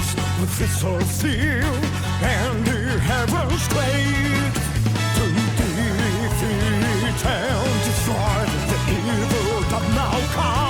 force with thistle steel and the heavens quake to defeat and destroy the evil that now comes.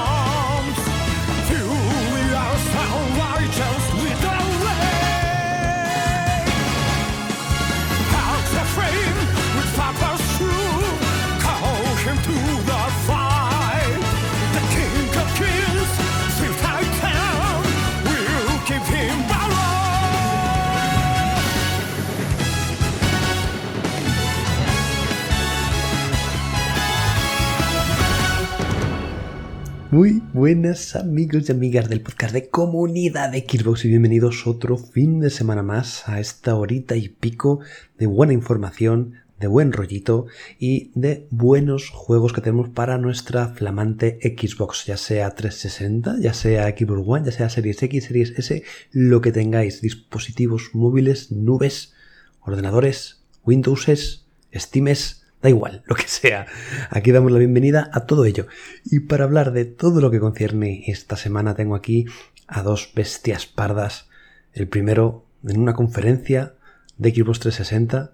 Muy buenas amigos y amigas del podcast de comunidad de Xbox y bienvenidos otro fin de semana más a esta horita y pico de buena información, de buen rollito y de buenos juegos que tenemos para nuestra flamante Xbox, ya sea 360, ya sea Xbox One, ya sea Series X, Series S, lo que tengáis, dispositivos móviles, nubes, ordenadores, Windowses, Steames, Da igual, lo que sea. Aquí damos la bienvenida a todo ello. Y para hablar de todo lo que concierne esta semana tengo aquí a dos bestias pardas. El primero en una conferencia de Xbox 360.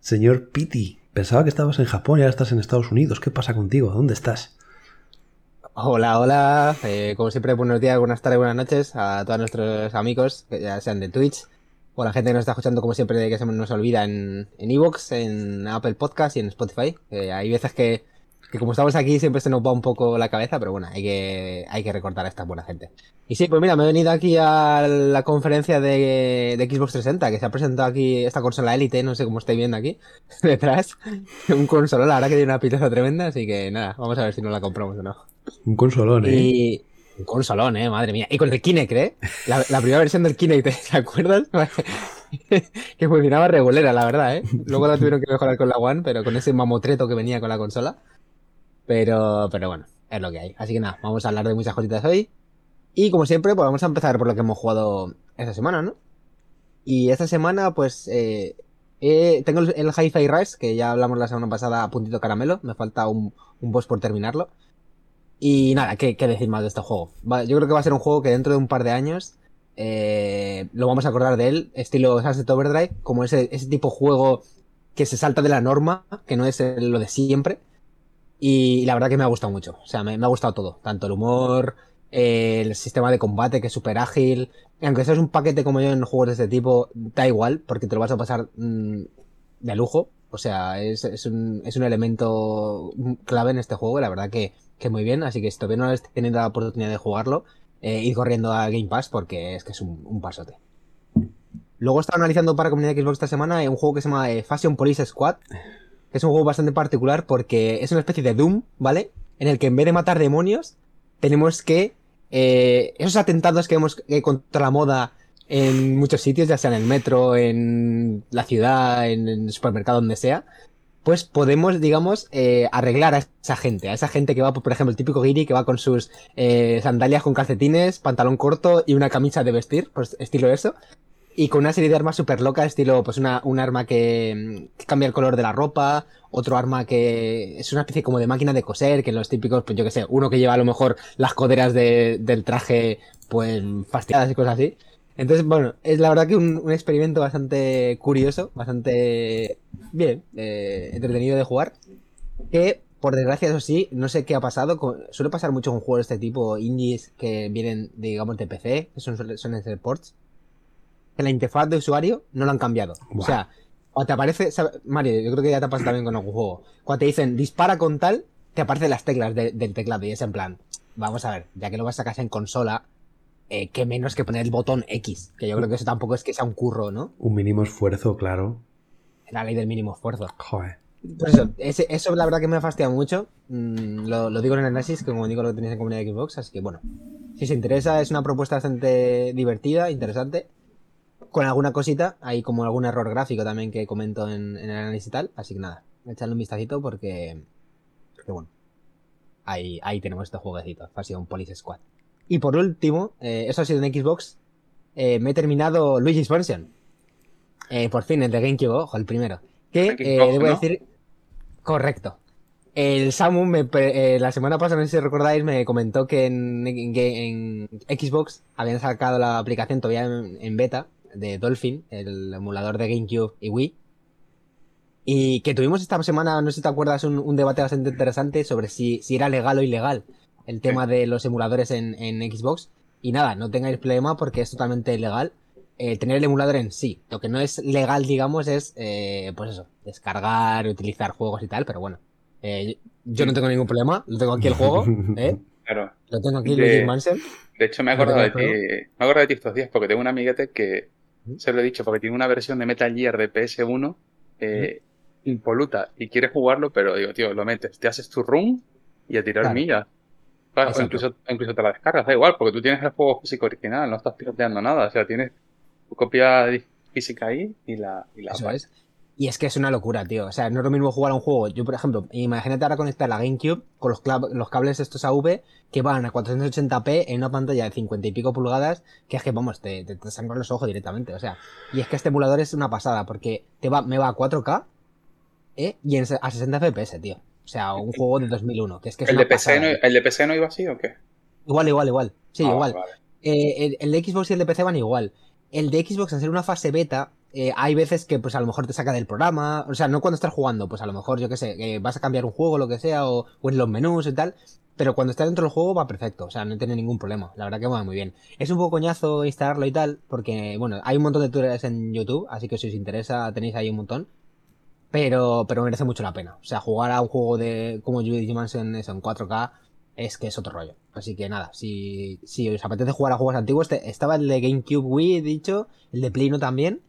Señor Piti, pensaba que estabas en Japón y ahora estás en Estados Unidos. ¿Qué pasa contigo? ¿Dónde estás? Hola, hola. Eh, como siempre, buenos días, buenas tardes, buenas noches a todos nuestros amigos, que ya sean de Twitch, o la gente que nos está escuchando, como siempre, que se nos olvida en en Evox, en Apple Podcast y en Spotify. Eh, hay veces que, que como estamos aquí siempre se nos va un poco la cabeza, pero bueno, hay que, hay que recordar a esta buena gente. Y sí, pues mira, me he venido aquí a la conferencia de, de Xbox 360, que se ha presentado aquí esta consola Elite, no sé cómo estáis viendo aquí, detrás. Un consolón, la verdad que tiene una pintaza tremenda, así que nada, vamos a ver si nos la compramos o no. Un consolón, ¿eh? Y un consolón, eh, madre mía. Y con el Kinect, ¿eh? La, primera versión del Kinect, ¿te acuerdas? que funcionaba regulera, la verdad, ¿eh? Luego la tuvieron que mejorar con la One, pero con ese mamotreto que venía con la consola. Pero, pero bueno, es lo que hay. Así que nada, vamos a hablar de muchas cositas hoy. Y como siempre, pues vamos a empezar por lo que hemos jugado esta semana, ¿no? Y esta semana, pues, eh, eh, tengo el, el Hi-Fi Rush, que ya hablamos la semana pasada a puntito caramelo. Me falta un, un boss por terminarlo. Y nada, ¿qué, qué decir más de este juego? Yo creo que va a ser un juego que dentro de un par de años eh, lo vamos a acordar de él, estilo Sunset Overdrive, como ese, ese tipo de juego que se salta de la norma, que no es lo de siempre. Y la verdad que me ha gustado mucho. O sea, me, ha gustado todo. Tanto el humor, el sistema de combate que es súper ágil. Aunque seas un paquete como yo en juegos de este tipo, da igual, porque te lo vas a pasar mm, de lujo. O sea, es, es, un, es un elemento clave en este juego. La verdad que, que muy bien. Así que si todavía no habéis tenido la oportunidad de jugarlo, eh, corriendo a Game Pass porque es que es un, un pasote. Luego estaba analizando para comunidad Xbox esta semana eh, un juego que se llama eh, Fashion Police Squad. Que es un juego bastante particular porque es una especie de Doom, ¿vale? En el que en vez de matar demonios, tenemos que. eh, esos atentados que vemos eh, contra la moda en muchos sitios, ya sea en el metro, en la ciudad, en el supermercado, donde sea, pues podemos, digamos, eh, arreglar a esa gente. A esa gente que va, por ejemplo, el típico guiri que va con sus eh, sandalias con calcetines, pantalón corto y una camisa de vestir, pues estilo eso. Y con una serie de armas súper locas, estilo, pues una, un arma que, cambia el color de la ropa, otro arma que es una especie como de máquina de coser, que los típicos, pues yo que sé, uno que lleva a lo mejor las coderas de- del traje, pues fastidiadas y cosas así. Entonces, bueno, es la verdad que un, un experimento bastante curioso, bastante bien, eh, entretenido de jugar. Que, por desgracia, eso sí, no sé qué ha pasado. con- suele pasar mucho con juegos de este tipo, indies que vienen, digamos, de PC, que son, suelen ser ports. Que la interfaz de usuario no lo han cambiado. O Buah. sea, cuando te aparece, sabe- Mario, yo creo que ya te pasa también con algún juego. Cuando te dicen dispara con tal, te aparecen las teclas de- del teclado y es en plan, vamos a ver, ya que lo vas a sacar en consola, eh, qué menos que poner el botón X, que yo creo que eso tampoco es que sea un curro, ¿no? Un mínimo esfuerzo, claro. La ley del mínimo esfuerzo. Joder. Pues eso, ese- eso la verdad que me ha fastidiado mucho. Mm, lo, lo digo en el análisis, que como digo lo tenéis en comunidad de Xbox, así que bueno. Si os interesa, es una propuesta bastante divertida, interesante. Con alguna cosita, hay como algún error gráfico también que comento en, en el análisis y tal. Así que nada, echadle un vistacito porque. Porque bueno. Ahí, ahí tenemos este jueguecito, Fashion Police Squad. Y por último, eh, eso ha sido en Xbox. eh, me he terminado Luigi's Mansion. Eh, por fin, el de GameCube, ojo, el primero. Que De eh, debo ¿no? decir. Correcto. El Samu me la semana pasada, no sé si recordáis, me comentó que en, en- en Xbox habían sacado la aplicación todavía en, en beta de Dolphin, el emulador de GameCube y Wii. Y que tuvimos esta semana, no sé si te acuerdas, un, un debate bastante interesante sobre si, si era legal o ilegal el tema de los emuladores en, en Xbox. Y nada, no tengáis problema porque es totalmente legal. eh, tener el emulador en sí. Lo que no es legal, digamos, es, eh, pues eso, descargar, utilizar juegos y tal, pero bueno. Eh, yo no tengo ningún problema, lo tengo aquí el juego, ¿eh? Claro. Lo tengo aquí, De- Luigi Mansion. De hecho, me he ¿No te acordado de ti, me he acordado de ti estos días porque tengo un amiguete que, ¿Mm? se lo he dicho, porque tiene una versión de Metal Gear de PS1 eh, impoluta y quiere jugarlo, pero digo, tío, lo metes, te haces tu run y a tirar Claro. millas. Claro, o incluso, incluso te la descargas, da igual, porque tú tienes el juego físico original, no estás piloteando nada, o sea, tienes tu copia física ahí y la, y la Eso es. Y es que es una locura, tío. O sea, no es lo mismo jugar a un juego. Yo, por ejemplo, imagínate ahora conectar la GameCube con los, los cables estos AV que van a 480p en una pantalla de 50 y pico pulgadas, que es que, vamos, te, te, te sangran los ojos directamente. O sea, y es que este emulador es una pasada, porque te va, me va a 4K ¿eh? y en, a 60 FPS, tío. O sea, un juego de 2001, que es que es ¿El, de PC pasada, no. ¿El de PC no iba así o qué? Igual, igual, igual. Sí, Ah, igual. vale. Eh, el, el de Xbox y el de PC van igual. El de Xbox, al ser una fase beta, eh, hay veces que pues a lo mejor te saca del programa. O sea, no cuando estás jugando, pues a lo mejor, yo qué sé, vas a cambiar un juego, lo que sea, o, o en los menús y tal. Pero cuando estás dentro del juego va perfecto, o sea, no tiene ningún problema. La verdad que va muy bien. Es un poco coñazo instalarlo y tal, porque, bueno, hay un montón de tutoriales en YouTube, así que si os interesa tenéis ahí un montón. Pero, pero merece mucho la pena. O sea, jugar a un juego de como Luigi Mansion eso, en 4K es que es otro rollo. Así que nada, si, si os apetece jugar a juegos antiguos, este- estaba el de GameCube Wii, he dicho, el de Play no también.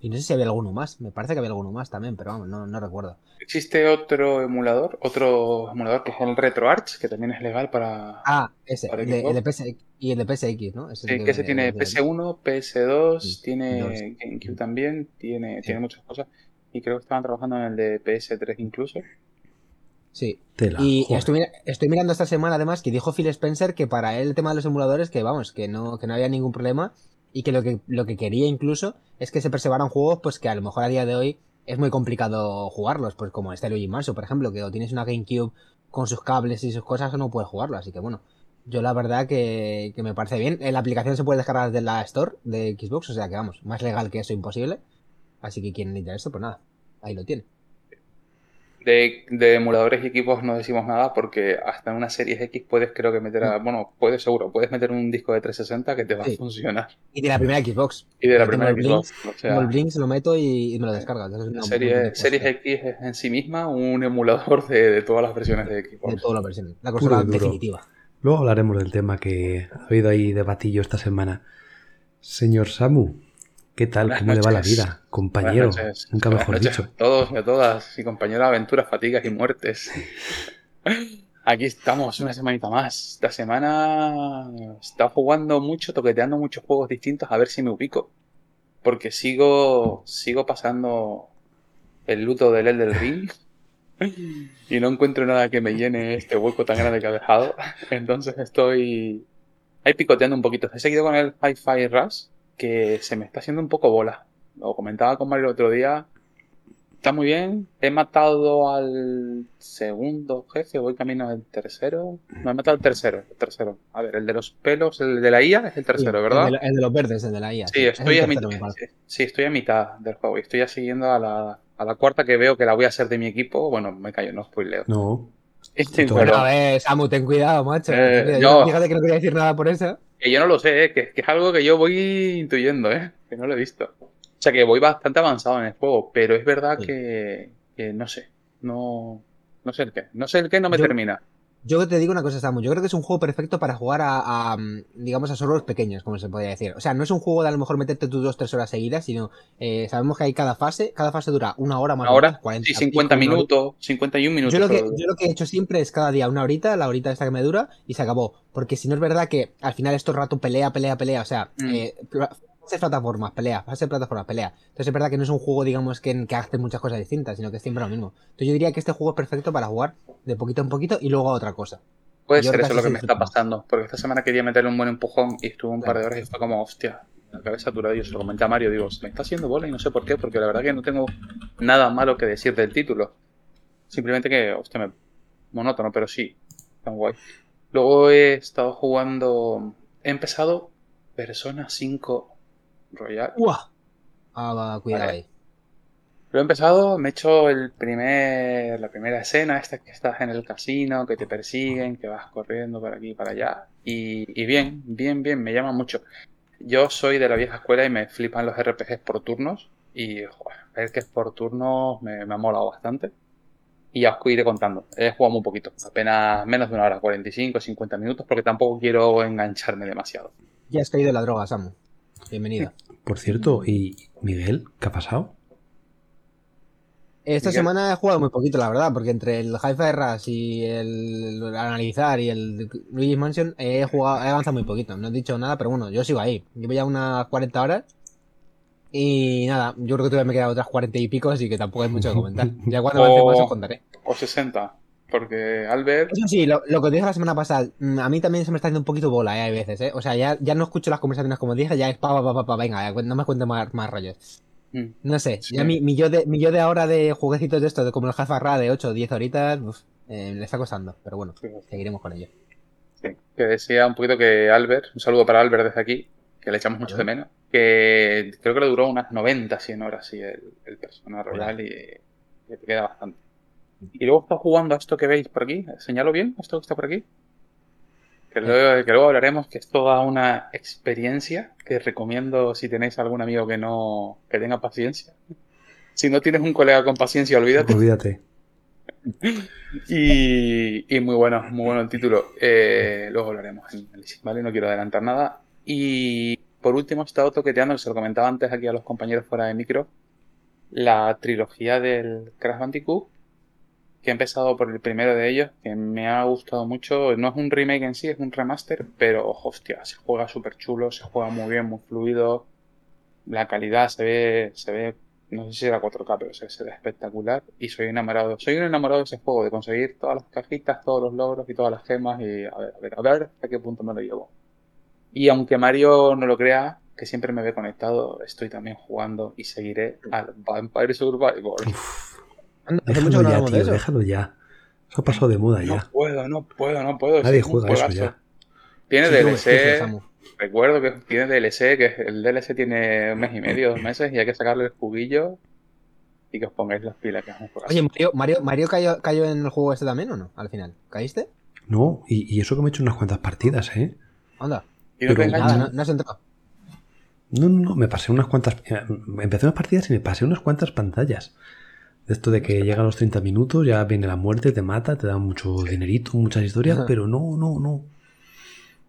Y no sé si había alguno más, me parece que había alguno más también, pero vamos, no, no recuerdo. Existe otro emulador, otro emulador que es el RetroArch, que también es legal para... Ah, ese, ¿Para el de, Xbox? el de PSX y el de PSX, ¿no? Ese Sí, que ese tiene que- PS1, PS2, Sí, tiene. GameCube también, tiene, tiene muchas cosas. Y creo que estaban trabajando en el de PS3 incluso. Sí, Tela, Y estoy, mira- estoy mirando esta semana además que dijo Phil Spencer que para él el tema de los emuladores que vamos, que no, que no había ningún problema y que lo que lo que quería incluso es que se preservaran juegos pues que a lo mejor a día de hoy es muy complicado jugarlos, pues como este Luigi Mansion, por ejemplo, que o tienes una GameCube con sus cables y sus cosas o no puedes jugarlo, así que bueno, yo la verdad que, que me parece bien. Eh, La aplicación se puede descargar desde la Store de Xbox, o sea que vamos, más legal que eso imposible. Así que quien necesita esto, pues nada, ahí lo tiene. De, de emuladores y equipos no decimos nada porque hasta en una serie X puedes creo que meter a... Bueno, puedes seguro, puedes meter un disco de 360 que te va Sí. a funcionar. Y de la primera Xbox. Y de la primera Xbox. O sea, el Blinks, lo meto y, y me lo descarga. Entonces, la una- serie, Series X es en sí misma un emulador de, de todas las versiones de de Xbox. todas las versiones. La consola definitiva. Luego hablaremos del tema que ha habido ahí debatillo esta semana. Señor Samu, ¿qué tal? Buenas ¿Cómo le va la vida? Compañero, nunca Buenas mejor dicho. a todos y a todas, y compañeros de aventuras, fatigas y muertes. Aquí estamos, una semanita más. Esta semana he estado jugando mucho, toqueteando muchos juegos distintos a ver si me ubico. Porque sigo, sigo pasando el luto del Elden Ring y no encuentro nada que me llene este hueco tan grande que ha dejado. Entonces estoy ahí picoteando un poquito. He seguido con el Hi-Fi Rush, que se me está haciendo un poco bola. Lo comentaba con Mario el otro día. Está muy bien. He matado al segundo jefe, voy camino al tercero. No, he matado al tercero, el tercero. A ver, el de los pelos, el de la IA es el tercero, Sí, ¿verdad? El de, el de los verdes, el de la IA. Sí, estoy a, tercero, mitad, sí, estoy a mitad del juego y estoy ya siguiendo a la, a la cuarta que veo que la voy a hacer de mi equipo. Bueno, me callo, no spoileo. No, Este, todo. Bueno, a ver, Samu, ten cuidado, macho. Eh, Ten cuidado. yo- Yo, Fíjate que no quería decir nada por eso. Que yo no lo sé, eh, que, que es algo que yo voy intuyendo, ¿eh? que no lo he visto. O sea que voy bastante avanzado en el juego, pero es verdad Sí. que, que no sé, no, no sé el qué, no sé el qué, no me Yo- termina. Yo te digo una cosa, Samu. Yo creo que es un juego perfecto para jugar a, a, digamos, a solos pequeños, como se podría decir. O sea, no es un juego de a lo mejor meterte tus dos, tres horas seguidas, sino eh, sabemos que hay cada fase. Cada fase dura una hora más o menos, 40 sí, 50 pico, una horita. minutos, 51 minutos. Yo lo, que, yo lo que he hecho siempre es cada día una horita, la horita esta que me dura, y se acabó. Porque si no es verdad que al final esto rato pelea, pelea, pelea. O sea, Mm. eh, pla- fase plataformas, pelea, fase plataformas, pelea. Entonces es verdad que no es un juego, digamos, que, que hace muchas cosas distintas, sino que es siempre lo mismo. Entonces yo diría que este juego es perfecto para jugar de poquito en poquito y luego a otra cosa. Puede yo ser eso lo que me está pasando, porque esta semana quería meterle un buen empujón y estuve un par de horas y fue como, hostia, la cabeza saturada. Yo se lo comenté a Mario, digo, se me está haciendo bola y no sé por qué, porque la verdad que no tengo nada malo que decir del título. Simplemente que, hostia, me, monótono, pero sí, tan guay. Luego he estado jugando. He empezado Persona 5 Royal. ¡Uah! Ah, va, cuidado Vale. ahí. Lo he empezado, me he hecho el primer, la primera escena, esta que estás en el casino, que te persiguen, que vas corriendo por aquí y para allá. Y, y bien, bien, bien, me llama mucho. Yo soy de la vieja escuela y me flipan los RPGs por turnos. Y joder, ver que es por turnos me, me ha molado bastante. Y ya os iré contando. He jugado muy poquito, apenas menos de una hora, 45, 50 minutos, porque tampoco quiero engancharme demasiado. Ya has caído en la droga, Samu. Bienvenido. Por cierto, ¿y Miguel? ¿Qué ha pasado? Esta Miguel. semana he jugado muy poquito, la verdad, porque entre el Hi-Fi Rush y el, el analizar y el Luigi's Mansion he jugado, he avanzado muy poquito. No he dicho nada, pero bueno, yo sigo ahí. Llevo ya unas 40 horas. Y nada, yo creo que todavía me quedan otras 40 y pico, así que tampoco hay mucho que comentar. Ya cuando avance más os contaré. O 60, porque Albert... Eso sí, lo, lo que os dije la semana pasada, mm, a mí también se me está haciendo un poquito bola, ¿eh? Hay veces, ¿eh? O sea, ya, ya no escucho las conversaciones como dije, ya es pa, pa, pa, pa, venga, no me cuentes más, más rollos. mm, No sé, Sí. ya mi, mi, yo de, mi yo de ahora de jueguecitos de estos, de como el Half Ra de 8 o 10 horitas, uf, eh, le está costando, pero bueno, seguiremos con ello. Sí, que decía un poquito que Albert, un saludo para Albert desde aquí, que le echamos mucho de menos, que creo que le duró unas 90, 100 horas sí, el, el Persona Royal y, y te queda bastante. Y luego está jugando a esto que veis por aquí, ¿señalo bien esto que está por aquí? Que luego, que luego hablaremos, que es toda una experiencia que recomiendo si tenéis algún amigo que no que tenga paciencia. Si no tienes un colega con paciencia, olvídate. Olvídate. Y, y muy bueno, muy bueno el título. Eh, luego hablaremos en análisis, ¿vale? No quiero adelantar nada. Y por último he estado toqueteando, que se lo comentaba antes aquí a los compañeros fuera de micro, la trilogía del Crash Bandicoot, que he empezado por el primero de ellos, que me ha gustado mucho. No es un remake en sí, es un remaster, pero hostia, se juega súper chulo, se juega muy bien, muy fluido. La calidad se ve, se ve, no sé si era 4K, pero se, ve espectacular. Y soy enamorado, soy un enamorado de ese juego, de conseguir todas las cajitas, todos los logros y todas las gemas. Y a ver, a ver, a ver hasta qué punto me lo llevo. Y aunque Mario no lo crea, que siempre me ve conectado, estoy también jugando y seguiré al Vampire Survivor. Anda, Déjalo no ya, de tío, eso. déjalo ya. Eso ha pasado de moda No ya. puedo, no puedo, no puedo. Nadie es juega eso ya. Tiene Sí, DLC, recuerdo que tiene DLC, que el DLC tiene un mes y medio, dos meses, y hay que sacarle el juguillo y que os pongáis las pilas, que es un. Oye, Mario, Mario, Mario cayó, cayó en el juego este también o no? Al final. ¿Caíste? No, y, y eso que me he hecho unas cuantas partidas, ¿eh? Anda. ¿Y no te pero-? Nada, no, no has entrado. No, no, no, me pasé unas cuantas. eh, Empecé unas partidas y me pasé unas cuantas pantallas. De esto de que llegan los 30 minutos, ya viene la muerte, te mata, te da mucho dinerito, muchas historias, Ajá. pero no, no, no.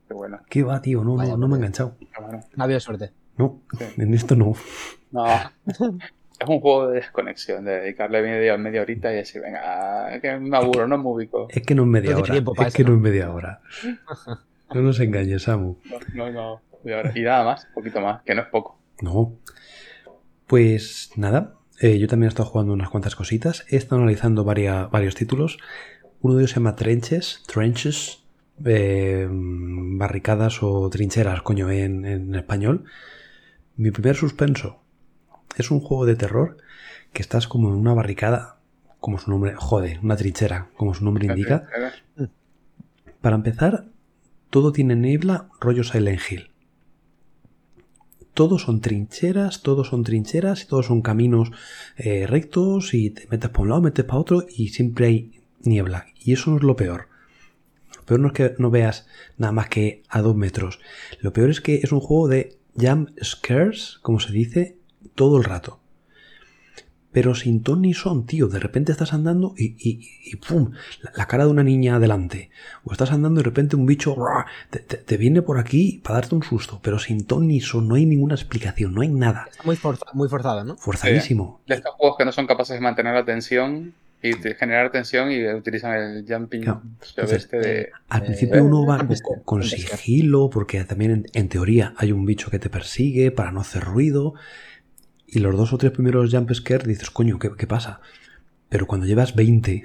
Qué bueno, ¿Qué va, tío? No, Vaya, no, no me he enganchado. No ha habido suerte. No, Sí. en esto no. No. Es un juego de desconexión, de dedicarle media, media horita y decir, venga, que me aburro, no me ubico. Es que no es media No hora. Es que no ¿no? es media hora. No nos engañes, Samu. No, no, no. Y nada más, un poquito más, que no es poco. No. Pues nada, eh, yo también he estado jugando unas cuantas cositas. He estado analizando varia- varios títulos. Uno de ellos se llama Trenches, Trenches, eh, barricadas o trincheras, coño, en, en español. Mi primer suspenso es un juego de terror que estás como en una barricada, como su nombre, jode, una trinchera, como su nombre indica. Para empezar, todo tiene niebla, rollo Silent Hill. Todos son trincheras, todos son trincheras y todos son caminos eh, rectos y te metes para un lado, metes para otro y siempre hay niebla. Y eso no es lo peor. Lo peor no es que no veas nada más que a dos metros. Lo peor es que es un juego de jump scares, como se dice, todo el rato. Pero sin ton ni son, tío. De repente estás andando y, y, y ¡pum! La, la cara de una niña adelante. O estás andando y de repente un bicho ¡ruah! te, te- te viene por aquí para darte un susto. Pero sin ton ni son, no hay ninguna explicación, no hay nada. Está muy, forza- muy forzado, ¿no? Forzadísimo. De estos juegos que no son capaces de mantener la tensión y de generar tensión y utilizan el jumping Claro. sobre este de... Al Eh, principio uno va con, con sigilo, porque también en, en teoría hay un bicho que te persigue para no hacer ruido. Y los dos o tres primeros jump scare dices, coño, ¿qué, qué pasa? Pero cuando llevas 20,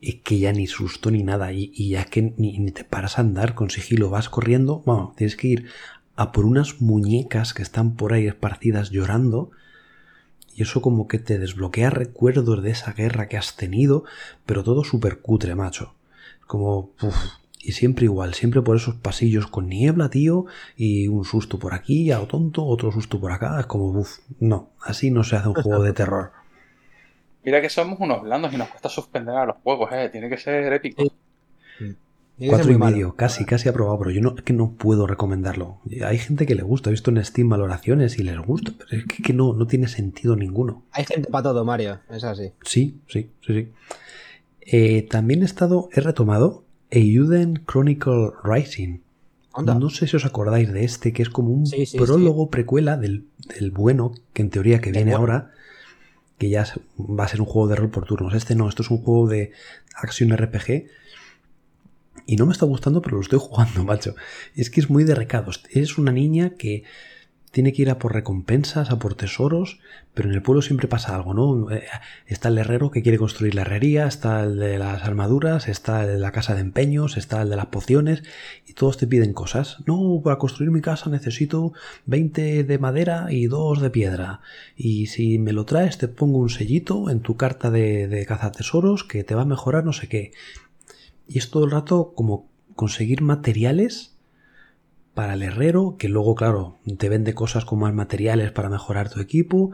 es que ya ni susto ni nada. Y, y ya que ni, ni te paras a andar con sigilo, vas corriendo, bueno, tienes que ir a por unas muñecas que están por ahí esparcidas llorando. y eso como que te desbloquea recuerdos de esa guerra que has tenido, pero todo súper cutre, macho. Como... uf, y siempre igual, siempre por esos pasillos con niebla, tío, y un susto por aquí, a lo tonto, otro susto por acá, es como, uff, no, así no se hace un juego de terror. Mira que somos unos blandos y nos cuesta suspender a los juegos, eh. Tiene que ser épico. Sí. Cuatro y malo. medio, casi, casi aprobado, pero yo no, es que no puedo recomendarlo. Hay gente que le gusta, he visto en Steam valoraciones y les gusta, pero es que, que no, no tiene sentido ninguno. Hay gente para todo, Mario. Es así. Sí, sí, sí, sí. Eh, también he estado, he retomado Euden Chronicle Rising. No sé si os acordáis de este, que es como un Sí, sí, prólogo precuela del, del bueno, que en teoría que viene bueno. ahora, que ya va a ser un juego de rol por turnos. Este no, esto es un juego de acción RPG. Y no me está gustando, pero lo estoy jugando, macho. Es que es muy de recados. Es una niña que tiene que ir a por recompensas, a por tesoros, pero en el pueblo siempre pasa algo, ¿no? Eh, Está el herrero que quiere construir la herrería, está el de las armaduras, está el de la casa de empeños, está el de las pociones, y todos te piden cosas. No, para construir mi casa necesito 20 de madera y 2 de piedra. Y si me lo traes, te pongo un sellito en tu carta de, de cazatesoros que te va a mejorar no sé qué. Y es todo el rato como conseguir materiales para el herrero, que luego, claro, te vende cosas con más materiales para mejorar tu equipo.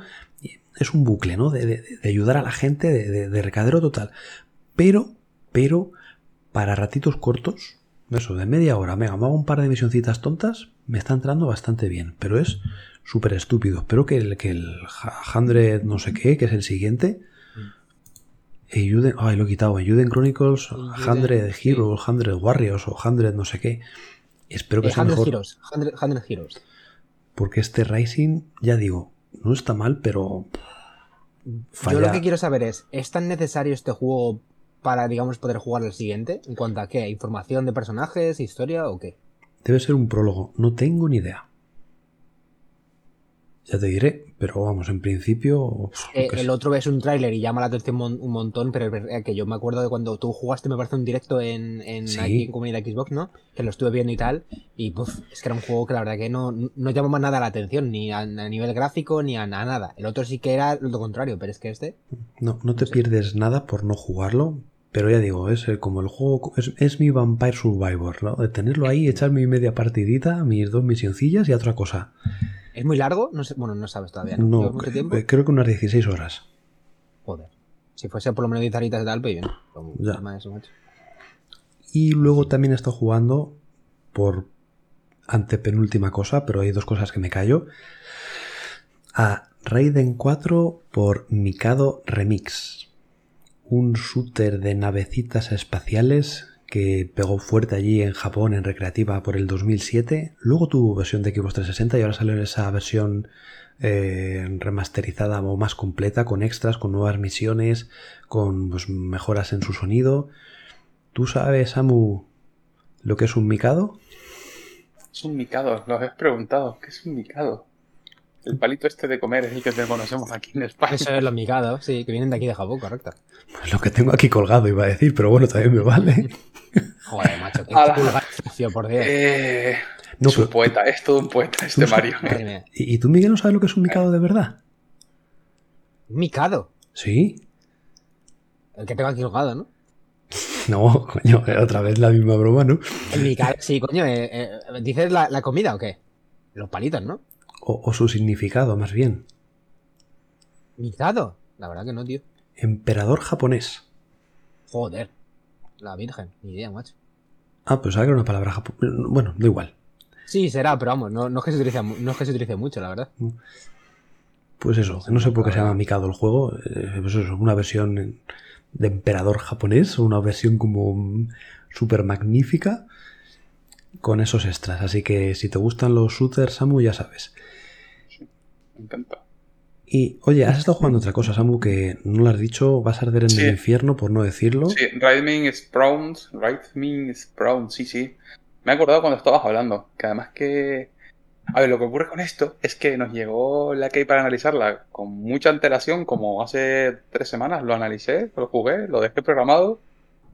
Es un bucle, ¿no? De, de- de ayudar a la gente, de, de- de recadero total. Pero, pero, para ratitos cortos, eso, de media hora, venga, me hago un par de misioncitas tontas, me está entrando bastante bien. Pero es súper estúpido. Espero que el, que el Hundred no sé qué, que es el siguiente. Euden, ay, lo he quitado. Euden Chronicles, Hundred. Heroes, Hundred Warriors o Hundred no sé qué. Espero que Eh, sea 100 mejor. Heroes. 100, 100 Heroes. Porque este Rising, ya digo, no está mal, pero falla. Yo lo que quiero saber es, ¿es tan necesario este juego para, digamos, poder jugar al siguiente? ¿En cuanto a qué? ¿Información de personajes, historia o qué? Debe ser un prólogo, no tengo ni idea. Ya te diré, pero vamos, en principio. Eh, el otro es un tráiler y llama la atención un montón, pero es verdad que yo me acuerdo de cuando tú jugaste, me parece, un directo en, en Sí. aquí en comunidad Xbox, ¿no? Que lo estuve viendo y tal, y puf, es que era un juego que la verdad que no, no llamaba nada la atención, ni a, a nivel gráfico, ni a, a nada. El otro sí que era lo contrario, pero es que este... No, no te sé. pierdes nada por no jugarlo, pero ya digo, es el- como el juego. Es, es mi Vampire Survivor, ¿no? De tenerlo ahí, echar mi media partidita, mis dos misioncillas y otra cosa. ¿Es muy largo? No sé, bueno, no sabes todavía, ¿no? No, ¿Llevas mucho tiempo? creo que unas 16 horas. Joder. Si fuese por lo menos 10 horitas y tal, pues bien. Ya. encima de eso, macho. Y luego también he estado jugando por antepenúltima cosa, pero hay dos cosas que me callo. A Raiden 4 por Mikado Remix. Un shooter de navecitas espaciales que pegó fuerte allí en Japón en recreativa por el 2007. Luego tuvo versión de Xbox 360 y ahora salió esa versión eh, remasterizada o más completa con extras, con nuevas misiones, con pues, mejoras en su sonido. ¿Tú sabes, Samu, lo que es un Mikado? Es un micado, lo habéis preguntado. ¿Qué es un micado? El palito este de comer es el que te conocemos aquí en España. Eso es los migados, sí, que vienen de aquí de Japón, correcto. Lo que tengo aquí colgado iba a decir, pero bueno, también me vale. Joder, macho, qué sucio, por Dios. Eh, No, es un pero- poeta, es todo un poeta este Mario. ¿Y, y tú, Miguel, no sabes lo que es un Mikado de verdad? Un Mikado. Sí. El que tengo aquí colgado, ¿no? No, coño, otra vez la misma broma, ¿no? El Mikado, sí, coño. eh, eh, ¿Dices la, la comida o qué? Los palitos, ¿no? O, o su significado, más bien. Mikado. La verdad que no, tío. Emperador japonés. Joder. La Virgen, ni idea, macho. Ah, pues sabía que era una palabra japonesa. Bueno, da igual. Sí, será, pero vamos, no, no, es que se utilice, no es que se utilice mucho, la verdad. Pues eso, no sé por qué se llama Mikado el juego. eh, Pues eso, una versión de emperador japonés, una versión como mm, súper magnífica con esos extras. Así que si te gustan los shooters, Samu, ya sabes. Me encanta. Y oye, has estado jugando otra cosa, Samu, que no lo has dicho, vas a arder en Sí. el infierno por no decirlo. Sí, Raidmin Sprout, Raidmin Sprout, sí, sí. Me he acordado cuando estabas hablando, que además que... A ver, lo que ocurre con esto es que nos llegó la key para analizarla con mucha antelación, como hace tres semanas lo analicé, lo jugué, lo dejé programado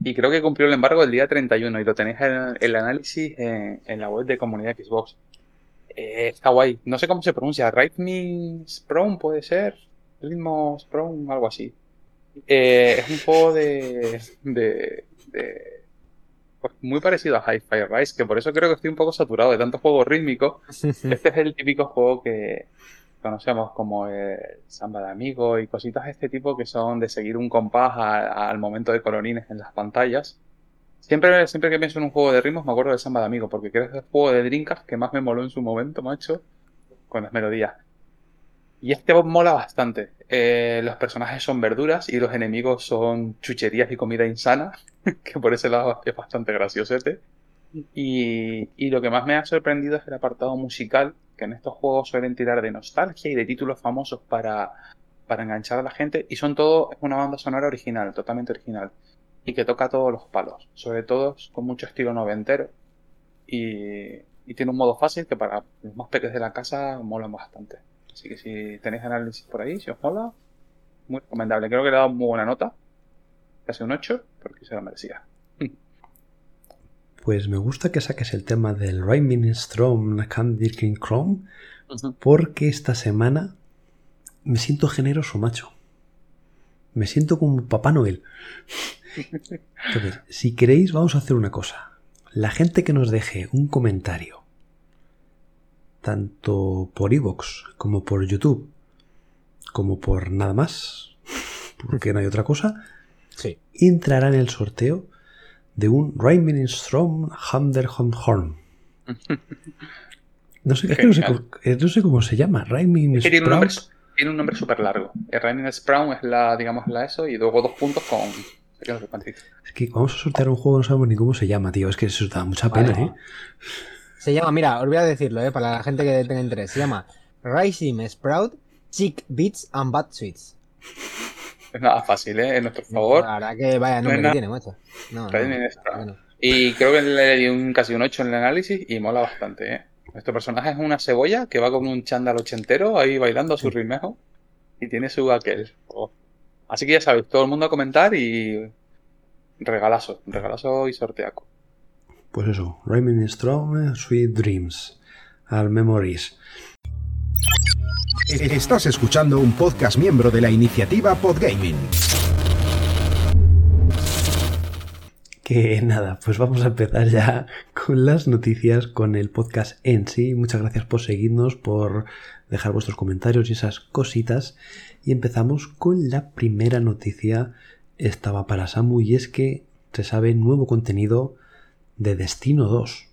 y creo que cumplió el embargo el día 31 y lo tenéis en el análisis en, en la web de comunidad Xbox. Eh, está guay. No sé cómo se pronuncia. Raidmin Sprout puede ser. Ritmo Sprung, algo así. Eh, es un juego de, de, de- pues muy parecido a Hi-Fi Rise, que por eso creo que estoy un poco saturado de tantos juegos rítmicos. Este es el típico juego que conocemos como el Samba de Amigo y cositas de este tipo que son de seguir un compás al momento de colorines en las pantallas. Siempre, siempre que pienso en un juego de ritmos me acuerdo del Samba de Amigo, porque creo que es el juego de Dreamcast que más me moló en su momento, macho, con las melodías. Y este mola bastante. Eh, los personajes son verduras y los enemigos son chucherías y comida insana, que por ese lado es bastante graciosete. Y, y lo que más me ha sorprendido es el apartado musical, que en estos juegos suelen tirar de nostalgia y de títulos famosos para, para enganchar a la gente. Y son todo, una banda sonora original, totalmente original. Y que toca todos los palos, sobre todo con mucho estilo noventero. Y, y tiene un modo fácil que para los más pequeños de la casa molan bastante. Así que si tenéis análisis por ahí, si os mola, muy recomendable. Creo que le he dado muy buena nota, casi un 8, porque se lo merecía. Pues me gusta que saques el tema del Rhyming Strom Candy Chrome, porque esta semana me siento generoso, macho. Me siento como Papá Noel. Entonces, si queréis, vamos a hacer una cosa. La gente que nos deje un comentario, tanto por iVoox como por YouTube, como por nada más, porque no hay otra cosa, Sí. entrará en el sorteo de un Rhyming Strom Horn. No sé, es que no sé, Genial. cómo, eh, no sé cómo se llama. Rhyming Es que tiene un nombre, tiene un nombre súper largo. Rhyming Sprout es la, digamos, la eso, y luego dos puntos con... Es que vamos a sortear un juego, no sabemos ni cómo se llama, tío. Es que eso da mucha pena, Vale. ¿eh? Se llama, mira, os voy a decirlo, eh, para la gente que tenga interés. Se llama Rising Sprout, Chick Beats and Bad Sweets. Es nada fácil, ¿eh? En nuestro favor. La verdad que vaya nombre No que tiene, macho. No. Y creo que le di un, casi un 8 en el análisis y mola bastante, ¿eh? Nuestro personaje es una cebolla que va con un chándal ochentero ahí bailando a su ritmejo y tiene su aquel. Oh. Así que ya sabéis, todo el mundo a comentar y regalazo, regalazo y sorteaco. Pues eso, Rhyming Strom Sweet Dreams. Al Memories. Estás escuchando un podcast miembro de la iniciativa Podgaming. Que nada, pues vamos a empezar ya con las noticias, con el podcast en sí. Muchas gracias por seguirnos, por dejar vuestros comentarios y esas cositas. Y empezamos con la primera noticia. Estaba para Samu y es que se sabe nuevo contenido de Destino 2.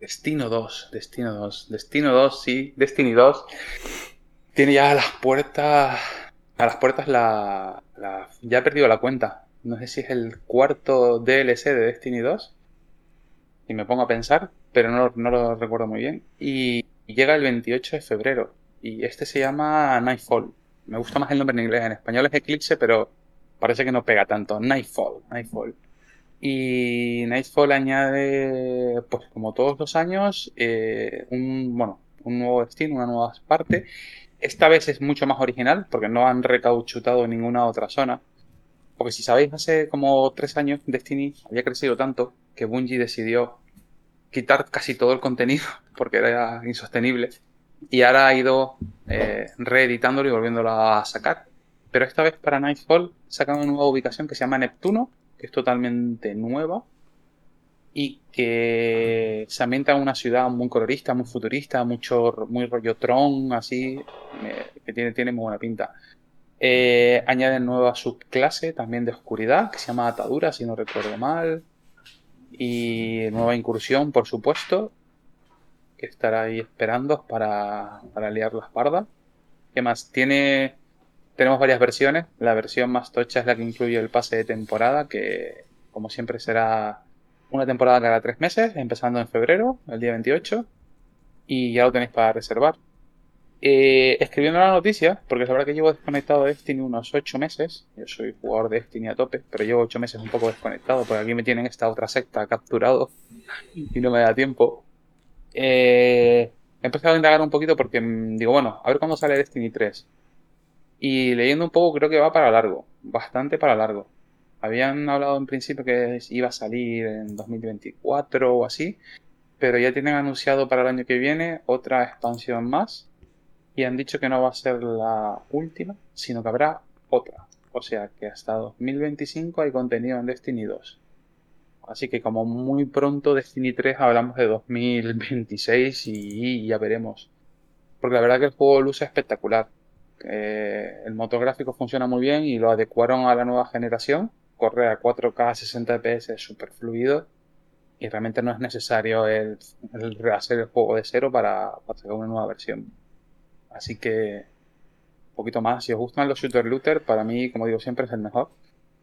Destino 2, Destino 2, Destino 2, sí, Destiny 2. Tiene ya a las puertas, a las puertas la, ya he perdido la cuenta. No sé si es el cuarto DLC de Destiny 2. Y me pongo a pensar, pero no, no lo recuerdo muy bien. Y llega el 28 de febrero. Y este se llama Nightfall. Me gusta más el nombre en inglés. En español es Eclipse, pero parece que no pega tanto. Nightfall, Nightfall. Y Nightfall añade, pues como todos los años, eh, un, bueno, un nuevo destino, una nueva parte. Esta vez es mucho más original porque no han recauchutado ninguna otra zona. Porque si sabéis, hace como tres años Destiny había crecido tanto que Bungie decidió quitar casi todo el contenido porque era insostenible. Y ahora ha ido eh, reeditándolo y volviéndolo a sacar. Pero esta vez para Nightfall sacan una nueva ubicación que se llama Neptuno, que es totalmente nueva y que se ambienta en una ciudad muy colorista, muy futurista, mucho, muy rollo Tron, así, eh, que tiene, tiene muy buena pinta. Eh, añaden nueva subclase también de oscuridad, que se llama Atadura, si no recuerdo mal. Y nueva incursión, por supuesto, que estará ahí esperando para, para liar las pardas. ¿Qué más? Tiene, tenemos varias versiones. La versión más tocha es la que incluye el pase de temporada, que como siempre será una temporada cada tres meses, empezando en febrero, el día 28, y ya lo tenéis para reservar. Eh, escribiendo la noticia, porque la verdad que llevo desconectado de Destiny unos 8 meses, yo soy jugador de Destiny a tope, pero llevo 8 meses un poco desconectado, porque aquí me tienen esta otra secta capturado y no me da tiempo. Eh, he empezado a indagar un poquito porque mm, digo, bueno, a ver cuándo sale Destiny 3. Y leyendo un poco creo que va para largo, bastante para largo. Habían hablado en principio que iba a salir en 2024 o así, pero ya tienen anunciado para el año que viene otra expansión más y han dicho que no va a ser la última, sino que habrá otra. O sea que hasta 2025 hay contenido en Destiny 2. Así que como muy pronto Destiny 3 hablamos de 2026 y ya veremos. Porque la verdad que el juego luce espectacular. Eh, el motor gráfico funciona muy bien y lo adecuaron a la nueva generación. Corre a 4K 60 fps súper fluido y realmente no es necesario el, el hacer el juego de cero para, para sacar una nueva versión. Así que un poquito más. Si os gustan los shooter looter, para mí, como digo siempre, es el mejor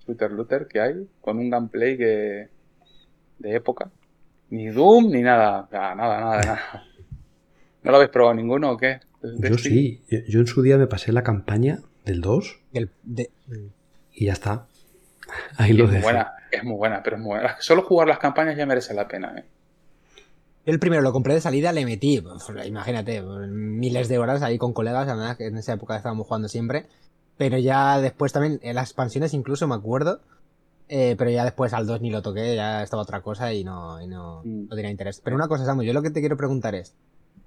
shooter looter que hay, con un gameplay que de época. Ni Doom ni nada, nada, nada, nada. ¿No lo habéis probado ninguno o qué? Yo sí, yo, en su día me pasé la campaña del 2 El- de- y ya está. Ahí Y lo es muy dejo. buena, es muy buena, pero es muy buena. Solo jugar las campañas ya merece la pena, ¿eh? Yo el primero lo compré de salida, le metí, pues, imagínate, miles de horas ahí con colegas, verdad que en esa época estábamos jugando siempre. Pero ya después también, en las expansiones incluso me acuerdo, eh, pero ya después al 2 ni lo toqué, ya estaba otra cosa y no, y no, Mm. no tenía interés. Pero una cosa, Samu, yo lo que te quiero preguntar es,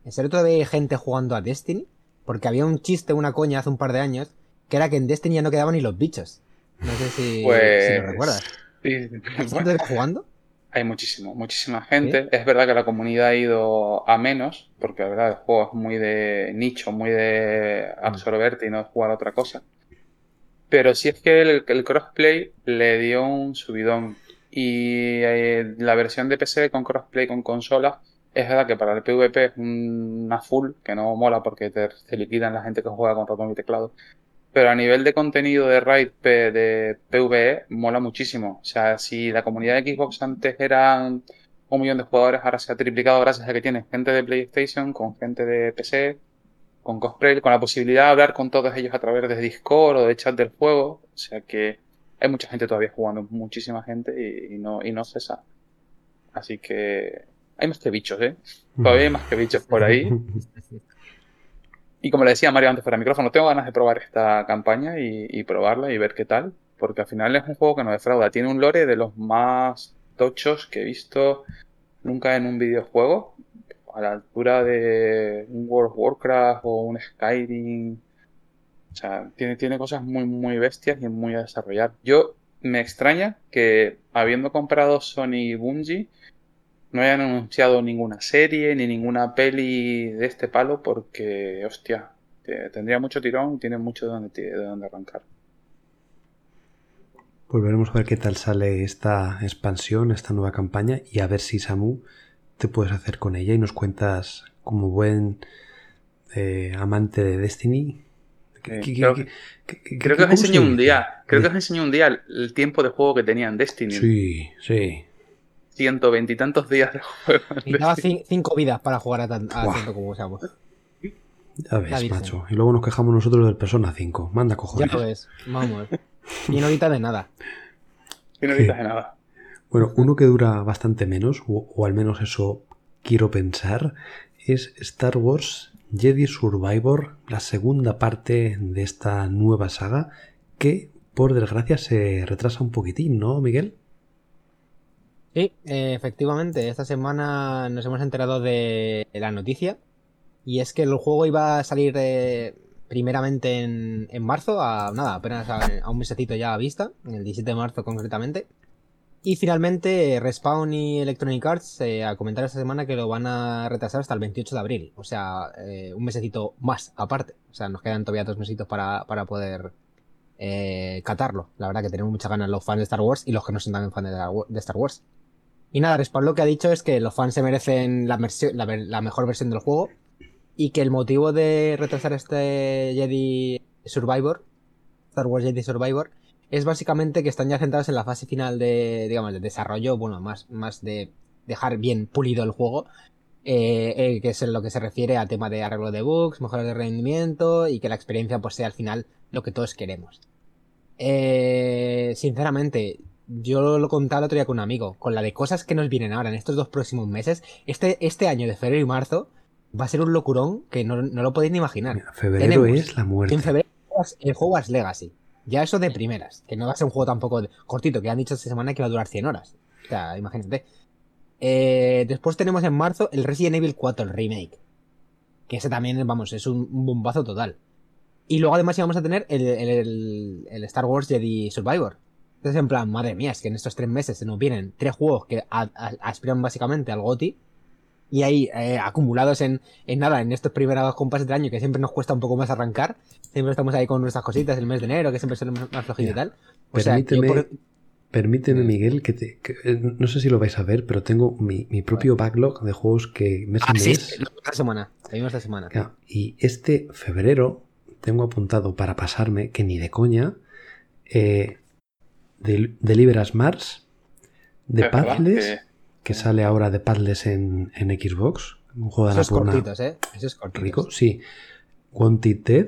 ¿en serio todavía hay gente jugando a Destiny? Porque había un chiste, una coña hace un par de años, que era que en Destiny ya no quedaban ni los bichos. No sé si, Pues. si lo recuerdas. sí, ¿Hay bueno, jugando? hay muchísimo, muchísima gente. Es verdad que la comunidad ha ido a menos, porque la verdad el juego es muy de nicho, muy de absorberte y no jugar a otra cosa. Pero sí es que el, crossplay le dio un subidón. Y eh, la versión de PC con crossplay con consola, es verdad que para el PvP es una full, que no mola porque te, te liquidan la gente que juega con ratón y teclado. Pero a nivel de contenido de raid de PvE, mola muchísimo. O sea, si la comunidad de Xbox antes eran un millón de jugadores, ahora se ha triplicado gracias a que tienes gente de PlayStation con gente de PC, con cosplay, con la posibilidad de hablar con todos ellos a través de Discord o de chat del juego. O sea que hay mucha gente todavía jugando, muchísima gente y, no, y no cesa. Así que hay más que bichos, ¿eh? Todavía hay más que bichos por ahí. Y como le decía Mario antes fuera de micrófono, tengo ganas de probar esta campaña y, y probarla y ver qué tal. Porque al final es un juego que no defrauda. Tiene un lore de los más tochos que he visto nunca en un videojuego. A la altura de un World of Warcraft o un Skyrim. O sea, tiene, tiene cosas muy, muy bestias y muy a desarrollar. Yo me extraña que habiendo comprado Sony y Bungie no hayan anunciado ninguna serie ni ninguna peli de este palo porque, hostia, te- tendría mucho tirón y tiene mucho de donde, de donde arrancar. Pues veremos a ver qué tal sale esta expansión, esta nueva campaña y a ver si Samu te puedes hacer con ella y nos cuentas como buen eh, amante de Destiny. ¿Qué- Sí, qué- creo qué- que- Creo os enseñé un día, creo que os enseñé un día el, el tiempo de juego que tenía en Destiny. Sí, sí. 120 y tantos días de juego. Destiny. cin- cinco vidas para jugar a, tan, a Buah. tanto como seamos. Ya ves, macho. Y luego nos quejamos nosotros del Persona 5. Manda Ya cojones. lo ves, vamos. Y no ahorita de nada. Y no necesitas de nada. Bueno, uno que dura bastante menos, o, al menos eso quiero pensar, es Star Wars Jedi Survivor, la segunda parte de esta nueva saga, que por desgracia se retrasa un poquitín, ¿no, Miguel? Sí, efectivamente, esta semana nos hemos enterado de la noticia y es que el juego iba a salir eh, primeramente en, en marzo, a nada, apenas a, a un mesecito ya a vista, el 17 de marzo concretamente. Y finalmente Respawn y Electronic Arts eh, a comentar esta semana que lo van a retrasar hasta el 28 de abril, o sea, eh, un mesecito más aparte. O sea, nos quedan todavía dos mesitos para, para poder eh, catarlo. La verdad que tenemos muchas ganas los fans de Star Wars y los que no son también fans de Star Wars. Y nada, Respawn lo que ha dicho es que los fans se merecen la mejor versión del juego y que el motivo de retrasar este Jedi Survivor, Star Wars Jedi Survivor, es básicamente que están ya centrados en la fase final de, digamos, de desarrollo, bueno, más, más de dejar bien pulido el juego, eh, eh, que es en lo que se refiere a tema de arreglo de bugs, mejoras de rendimiento y que la experiencia pues sea al final lo que todos queremos. Eh, sinceramente, yo lo contaba el otro día con un amigo, con la de cosas que nos vienen ahora en estos dos próximos meses, este, este año de febrero y marzo va a ser un locurón que no, no lo podéis ni imaginar. Mira, febrero Tenemos es la muerte. En febrero el Hogwarts Legacy. Ya eso de primeras, que no va a ser un juego tampoco de- cortito, que han dicho esta semana que va a durar 100 horas. O sea, imagínate. Eh, después tenemos en marzo el Resident Evil 4, el remake. Que ese también, vamos, es un, un bombazo total. Y luego además íbamos a tener el, el- el- el Star Wars Jedi Survivor. Entonces, en plan, madre mía, es que en estos tres meses se nos vienen tres juegos que a- a- aspiran básicamente al GOTI. Y ahí, eh, acumulados en, en nada, en estos primeros compases del año, que siempre nos cuesta un poco más arrancar. Siempre estamos ahí con nuestras cositas, el mes de enero, que siempre son más flojito y tal. O sea, yo Permíteme, por- permíteme. Miguel, que, te, que, eh, no sé si lo vais a ver, pero tengo mi, mi propio backlog de juegos que mes a Ah, sí, mes. sí, vimos esta semana. Semana. Claro, y este febrero tengo apuntado para pasarme, que ni de coña, eh, Deliver Mars, de Puzzles, que- sale ahora de Puzzles en, en Xbox, un juego de Esos cortitos, ¿eh? Esos cortitos. rico, sí. Wanted Dead,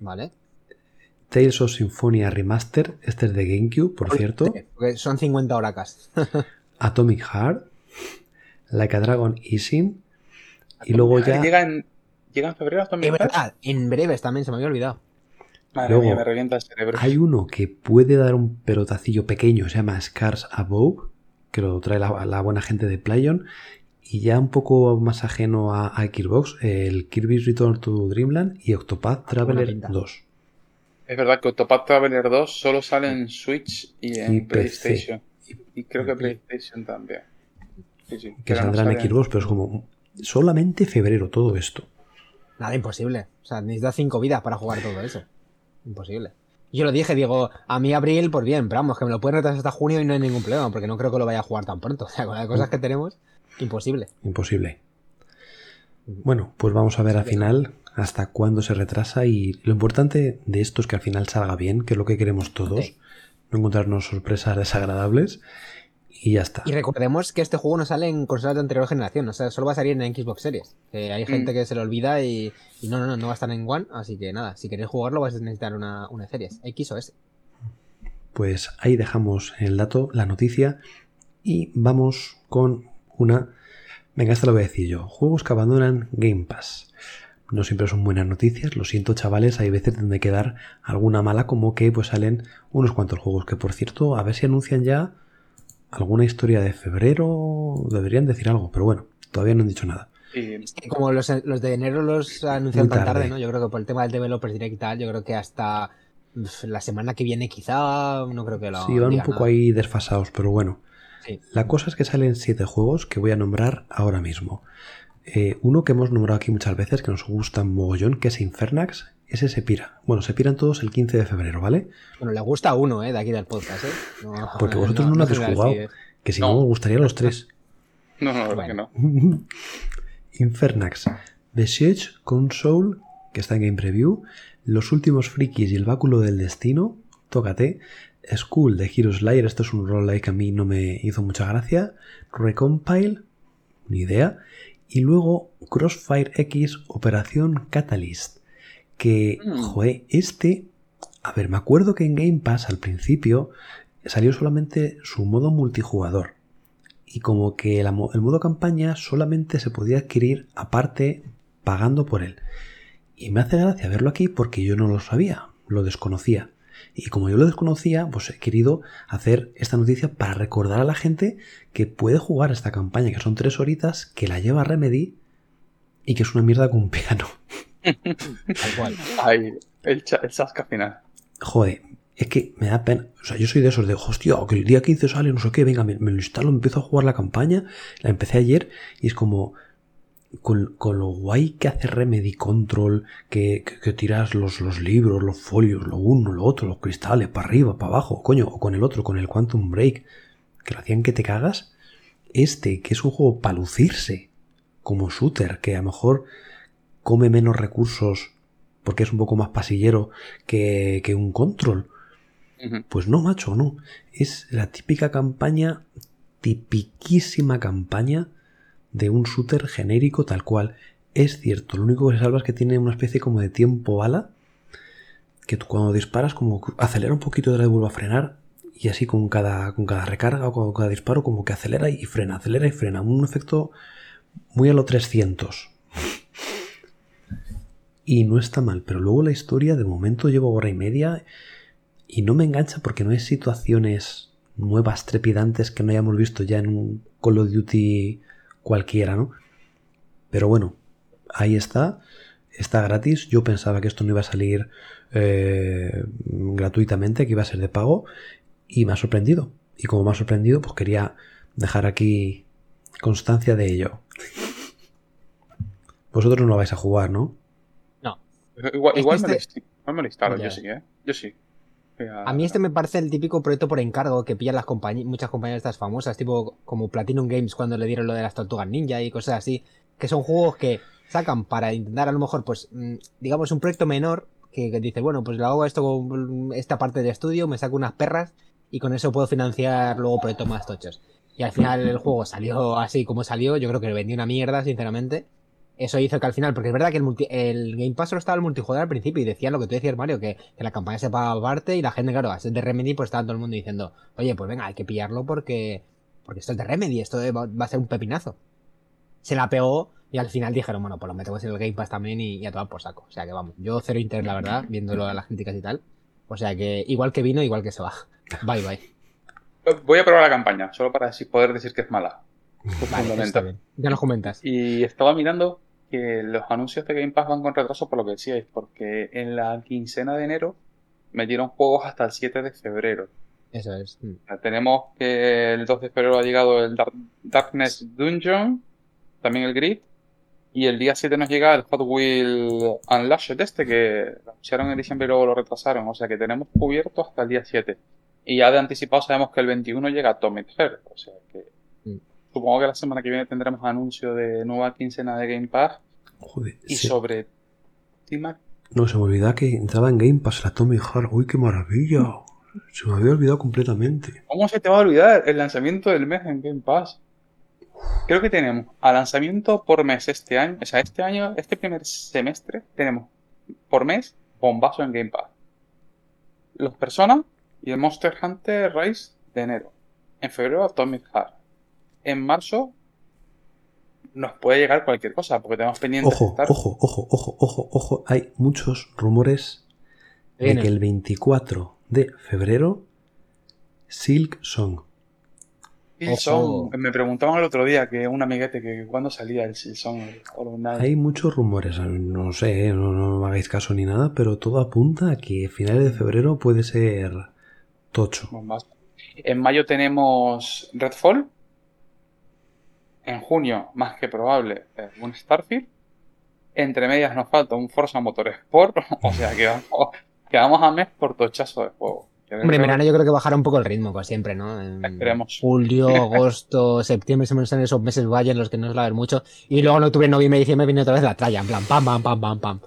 Vale. Tales of Symphonia Remaster, este es de GameCube, por cierto, Porque son 50 horacas. Atomic Heart, Like a Dragon Ising, y luego Ah, ya... Llega en, llega en febrero también. Es verdad, en breves también se me había olvidado. Madre Luego, mía, me revienta el cerebro. Hay uno que puede dar un pelotacillo pequeño, se llama Scars Above, que lo trae la, la buena gente de Playon. Y ya un poco más ajeno a, a Xbox, el Kirby's Return to Dreamland y Octopath Traveler pinta. 2. Es verdad que Octopath Traveler 2 solo sale en Switch y en Y. PlayStation. Y creo que PlayStation también. Sí, sí. Que pero no saldrá en Xbox, pero es como solamente febrero todo esto. Nada, imposible. O sea, necesitas 5 vidas para jugar todo eso. Imposible. Yo lo dije, digo, a mí abril, pues bien, pero vamos, que me lo pueden retrasar hasta junio y no hay ningún problema, porque no creo que lo vaya a jugar tan pronto. O sea, con las cosas que tenemos, imposible. Imposible. Bueno, pues vamos a ver al final hasta cuándo se retrasa y lo importante de esto es que al final salga bien, que es lo que queremos todos. No encontrarnos sorpresas desagradables y ya está. Y recordemos que este juego no sale en consolas de anterior generación, o sea, solo va a salir en Xbox Series. Hay gente Mm. que se le olvida y, y no, no, no, no va a estar en One, así que nada, si queréis jugarlo vais a necesitar una, una Series, X o S. Pues ahí dejamos el dato, la noticia y vamos con una... Venga, esta lo voy a decir yo. Juegos que abandonan Game Pass. No siempre son buenas noticias, lo siento chavales, hay veces donde que dar alguna mala como que pues salen unos cuantos juegos que por cierto, a ver si anuncian ya alguna historia de febrero, deberían decir algo, pero bueno, todavía no han dicho nada. Que Como los, los de enero los anunciaron Muy tan tarde, tarde. ¿no? Yo creo que por el tema del Developers Direct y tal, yo creo que hasta la semana que viene quizá, no creo que lo Sí, van un poco nada. ahí desfasados, pero bueno. Sí. La cosa es que salen siete juegos que voy a nombrar ahora mismo. Eh, uno que hemos nombrado aquí muchas veces, que nos gusta mogollón, que es Infernax. Ese se pira. Bueno, se piran todos el 15 de febrero, ¿vale? Bueno, le gusta a uno, ¿eh? De aquí del podcast, ¿eh? No- Porque vosotros no, lo habéis jugado. generalices. Que si No. no, os gustaría los tres. No, no, Bueno. que no. Infernax. The Siege Console, que está en Game Preview. Los últimos frikis y el báculo del destino. Tócate. School de Hero Slayer. Esto es un roguelike que a mí no me hizo mucha gracia. Recompile. Ni idea. Y luego Crossfire X Operación Catalyst. Que, Mm. joder, este. A ver, me acuerdo que en Game Pass al principio salió solamente su modo multijugador. Y como que mo- el modo campaña solamente se podía adquirir aparte pagando por él. Y me hace gracia verlo aquí porque yo no lo sabía, lo desconocía. Y como yo lo desconocía, pues he querido hacer esta noticia para recordar a la gente que puede jugar esta campaña, que son tres horitas, que la lleva Remedy y que es una mierda con un piano. Tal cual. Ay, el, el chasca final. Joder, es que me da pena. O sea, yo soy de esos de, hostia, que el día 15 sale, no sé qué, venga, me, me lo instalo, empiezo a jugar la campaña. La empecé ayer y es como. Con, con lo guay que hace Remedy Control, que, que, que tiras los, los libros, los folios, lo uno, lo otro, los cristales, para arriba, para abajo, coño, o con el otro, con el Quantum Break, que lo hacían que te cagas. Este, que es un juego para lucirse, como shooter, que a lo mejor come menos recursos porque es un poco más pasillero que, que un control. Pues no, macho, no. Es la típica campaña, tipiquísima campaña de un shooter genérico tal cual. Es cierto, lo único que se salva es que tiene una especie como de tiempo bala, que tú cuando disparas como acelera un poquito y la vuelve a frenar, y así con cada, con cada recarga o con cada disparo como que acelera y frena, acelera y frena. Un efecto muy a lo 300. Y no está mal, pero luego la historia de momento llevo hora y media y no me engancha porque no hay situaciones nuevas, trepidantes que no hayamos visto ya en un Call of Duty cualquiera, ¿no? Pero bueno, ahí está, está gratis. Yo pensaba que esto no iba a salir eh, gratuitamente, que iba a ser de pago, y me ha sorprendido. Y como me ha sorprendido, pues quería dejar aquí constancia de ello. Vosotros no lo vais a jugar, ¿no? Igual, que igual este- me, lo me lo instalo, yo sí, ¿eh? Yo sí. A mí este me parece el típico proyecto por encargo que pillan las compañías, muchas compañías estas famosas, tipo como Platinum Games cuando le dieron lo de las tortugas ninja y cosas así, que son juegos que sacan para intentar a lo mejor, pues, mm, digamos, un proyecto menor que, que dice, bueno, pues lo hago esto con esta parte del estudio, me saco unas perras y con eso puedo financiar luego proyectos más tochos. Y al final el juego salió así como salió, yo creo que vendió una mierda, sinceramente. Eso hizo que al final, porque es verdad que el, multi- el Game Pass solo estaba el multijugador al principio y decían lo que tú decías, Mario, que, que la campaña se pagaba aparte y la gente, claro, a ser de Remedy, pues estaba todo el mundo diciendo, oye, pues venga, hay que pillarlo porque, porque esto es de Remedy, esto va, va a ser un pepinazo. Se la pegó y al final dijeron, bueno, pues lo metemos en el Game Pass también y, y a tomar por saco. O sea que vamos, yo cero interés, la verdad, viéndolo a las críticas y tal. O sea que igual que vino, igual que se va. Bye, bye. Voy a probar la campaña, solo para así poder decir que es mala. Vale, eso Fundamento. está bien. Ya nos comentas. Y estaba mirando que los anuncios de Game Pass van con retraso por lo que decíais, porque en la quincena de enero metieron juegos hasta el 7 de febrero. Eso es. Mm. O sea, tenemos que el 2 de febrero ha llegado el Dark- Darkness Dungeon, también el Grid, y el día 7 nos llega el Hot Wheel Unlashed este, que lo anunciaron en diciembre y luego lo retrasaron, o sea que tenemos cubierto hasta el día 7. Y ya de anticipado sabemos que el 21 llega Atomic Heart, o sea que. Supongo que la semana que viene tendremos anuncio de nueva quincena de Game Pass Joder, y sobre Timac No, se me olvidaba que entraba en Game Pass la Tommy Heart. ¡Uy, qué maravilla! Se me había olvidado completamente. ¿Cómo se te va a olvidar el lanzamiento del mes en Game Pass? Creo que tenemos a lanzamiento por mes este año, o sea, este año, este primer semestre, tenemos por mes bombazo en Game Pass. Los Persona y el Monster Hunter Rise de enero. En febrero Atomic Heart. En marzo nos puede llegar cualquier cosa, porque tenemos pendientes Ojo, de estar- ojo, ojo, ojo, ojo, ojo. Hay muchos rumores de que el 24 de febrero Silk Song. Silksong. Ojo. Me preguntaban el otro día que un amiguete que cuándo salía el Hollow Knight. Hay muchos rumores, no sé, eh, no, no me hagáis caso ni nada, pero todo apunta a que finales de febrero puede ser tocho. En mayo tenemos Redfall. En junio, más que probable, eh, un Starfield. Entre medias nos falta un Forza Motorsport. O sea que vamos, que vamos a mes por tochazo de juego. Hombre, en verano yo creo que bajará un poco el ritmo, como siempre, ¿no? En Esperemos. Julio, agosto, septiembre, se me son esos meses vayan los que no se va a ver mucho. Y luego en octubre, noviembre, diciembre viene otra vez la tralla, en plan, pam, pam, pam, pam, pam.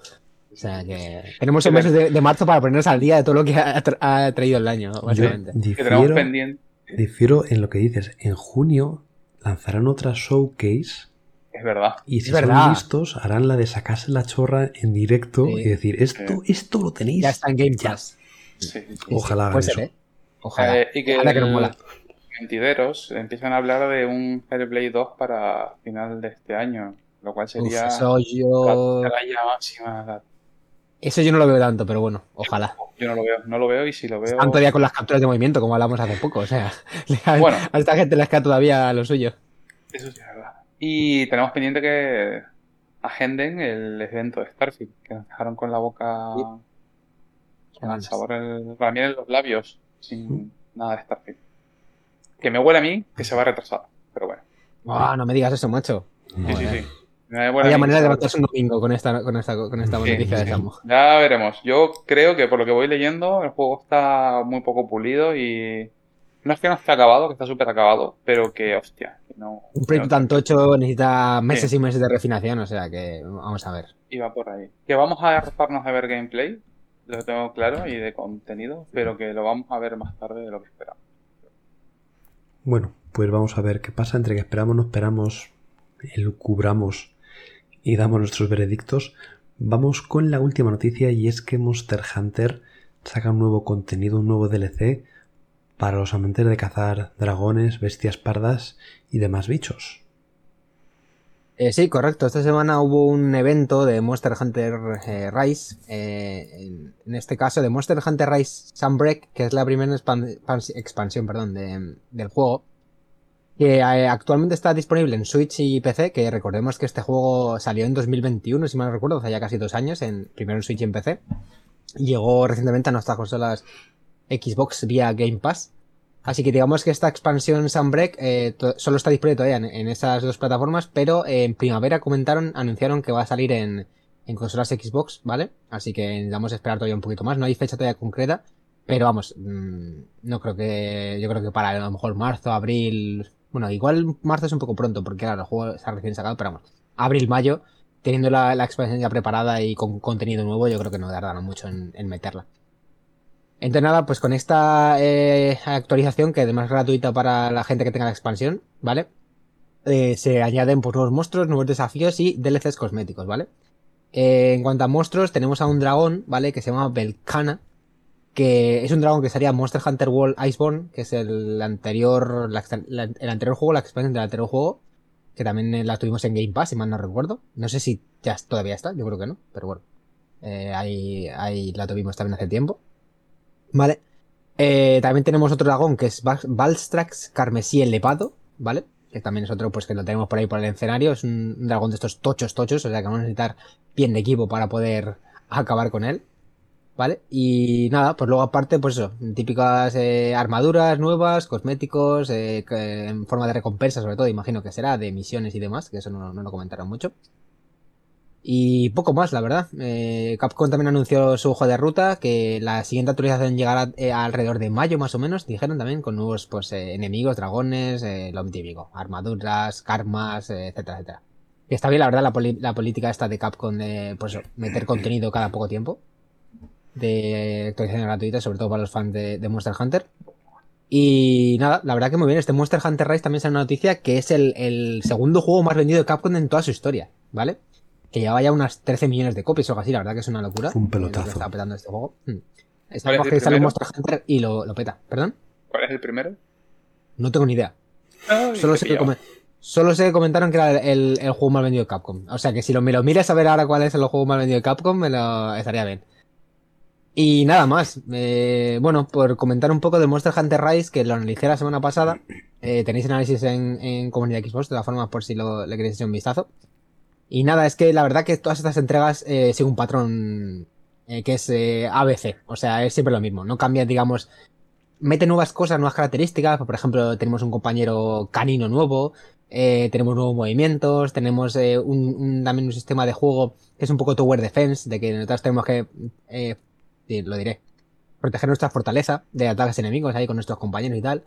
O sea que tenemos esos meses de, de marzo para ponernos al día de todo lo que ha, tra- ha traído el año, Yo básicamente. Que tenemos difiero, pendiente. difiero en lo que dices. En junio lanzarán otra showcase Es verdad. y si Es son verdad. listos harán la de sacarse la chorra en directo Sí. y decir, esto, esto lo tenéis. Ya está en Game ya". Pass. Sí, sí, sí. Ojalá hagan Puede eso. ser, ¿eh? Ojalá. Eh, y que Anda que nos mola. Mentideros empiezan a hablar de un Hellblade 2 para final de este año. Lo cual Uf, sería eso yo... la tralla máxima. la- Eso yo no lo veo tanto, pero bueno, ojalá. Yo no lo veo, no lo veo y si lo veo. Están todavía con las capturas de movimiento, como hablamos hace poco, o sea... Bueno. A esta gente les queda todavía lo suyo. Eso sí es verdad. Y tenemos pendiente que agenden el evento de Starfield, que nos dejaron con la boca Sí. con el sabor, el, la miel en los labios, sin nada de Starfield. Que me huele a mí que se va a retrasar, pero bueno. Ah, no me digas eso, macho. Sí, sí, sí. A Vaya mí manera de va levantarse un domingo con esta, con esta, con esta Sí, noticia de. Sammo. Ya veremos. Yo creo que por lo que voy leyendo, el juego está muy poco pulido y no es que no esté acabado, que está súper acabado, pero que, hostia, que no, Un proyecto no- tan tocho necesita meses Sí. y meses de refinación, o sea que vamos a ver. iba por ahí. Que vamos a hartarnos de ver gameplay, lo tengo claro, y de contenido, pero que lo vamos a ver más tarde de lo que esperamos. Bueno, pues vamos a ver qué pasa entre que esperamos, no esperamos, cubramos y damos nuestros veredictos. Vamos con la última noticia y es que Monster Hunter saca un nuevo contenido, un nuevo DLC para los amantes de cazar dragones, bestias pardas y demás bichos. Eh, sí, correcto. Esta semana hubo un evento de Monster Hunter eh, Rise. eh, en, este caso, de Monster Hunter Rise Sunbreak, que es la primera expan- expan- expansión perdón, de- del juego. Que eh, actualmente está disponible en Switch y PC, que recordemos que este juego salió en 2021, si mal no recuerdo, hace ya casi dos años, en, primero en Switch y en PC. Llegó recientemente a nuestras consolas Xbox vía Game Pass. Así que digamos que esta expansión Sunbreak eh, solo está disponible todavía en, esas dos plataformas, pero eh, en primavera comentaron, anunciaron que va a salir en, en consolas Xbox, ¿vale? Así que necesitamos esperar todavía un poquito más. No hay fecha todavía concreta, pero vamos, mm, no creo que, yo creo que para a lo mejor marzo, abril, bueno, igual marzo es un poco pronto, porque claro, el juego está recién sacado, pero vamos, abril, mayo, teniendo la, expansión ya preparada y con contenido nuevo, yo creo que no tardarán mucho en, en meterla. Entonces nada, pues con esta eh, actualización, que además es gratuita para la gente que tenga la expansión, ¿vale? Eh, se añaden pues nuevos monstruos, nuevos desafíos y DLCs cosméticos, ¿vale? Eh, en cuanto a monstruos, tenemos a un dragón, ¿vale? Que se llama Belcana, que es un dragón que sería Monster Hunter World Iceborne, que es el anterior, el anterior juego, la expansión del anterior juego, que también eh, la tuvimos en Game Pass, si mal no recuerdo. No sé si ya todavía está, yo creo que no, pero bueno. Eh, ahí, ahí la tuvimos también hace tiempo. Vale. Eh, también tenemos otro dragón que es Valstrax Carmesí elevado, ¿vale? Que también es otro, pues que lo tenemos por ahí por el escenario. Es un dragón de estos tochos, tochos, o sea que vamos a necesitar bien de equipo para poder acabar con él. ¿Vale? Y nada, pues luego aparte, pues eso, típicas eh, armaduras nuevas, cosméticos, eh, en forma de recompensa sobre todo, imagino que será, de misiones y demás, que eso no, no lo comentaron mucho. Y poco más, la verdad. Eh, Capcom también anunció su hoja de ruta, que la siguiente actualización llegará eh, alrededor de mayo más o menos, dijeron también, con nuevos pues eh, enemigos, dragones, eh, lo típico, armaduras, karmas, etcétera, etcétera. Y está bien, la verdad, la, la política esta de Capcom de pues, meter contenido cada poco tiempo de actualización gratuita, sobre todo para los fans de, de Monster Hunter. Y nada, la verdad que muy bien. Este Monster Hunter Rise también sale una noticia que es el, el segundo juego más vendido de Capcom en toda su historia, ¿vale? Que llevaba ya unas 13 millones de copias o algo así, la verdad que es una locura. Fue un lo pelotazo. Está petando este juego. Hmm. ¿Cuál Está es el que sale? Monster Hunter y lo, lo peta. ¿Perdón? ¿Cuál es el primero? No tengo ni idea. Ay, Solo sé, que come- solo sé que comentaron que era el, el juego más vendido de Capcom. O sea que si lo, me lo miras a ver ahora cuál es el juego más vendido de Capcom, me lo estaría bien. Y nada más. Eh, bueno, por comentar un poco de Monster Hunter Rise, que lo analicé la semana pasada. Eh, tenéis análisis en, en comunidad Xbox, de todas formas, por si lo, le queréis echar un vistazo. Y nada, es que la verdad que todas estas entregas eh, siguen un patrón eh, que es eh, ABC. O sea, es siempre lo mismo. No cambia, digamos, mete nuevas cosas, nuevas características. Por ejemplo, tenemos un compañero canino nuevo, eh, tenemos nuevos movimientos, tenemos eh, un, un- también un sistema de juego que es un poco tower defense, de que nosotros tenemos que, eh, lo diré, proteger nuestra fortaleza de ataques enemigos ahí con nuestros compañeros y tal.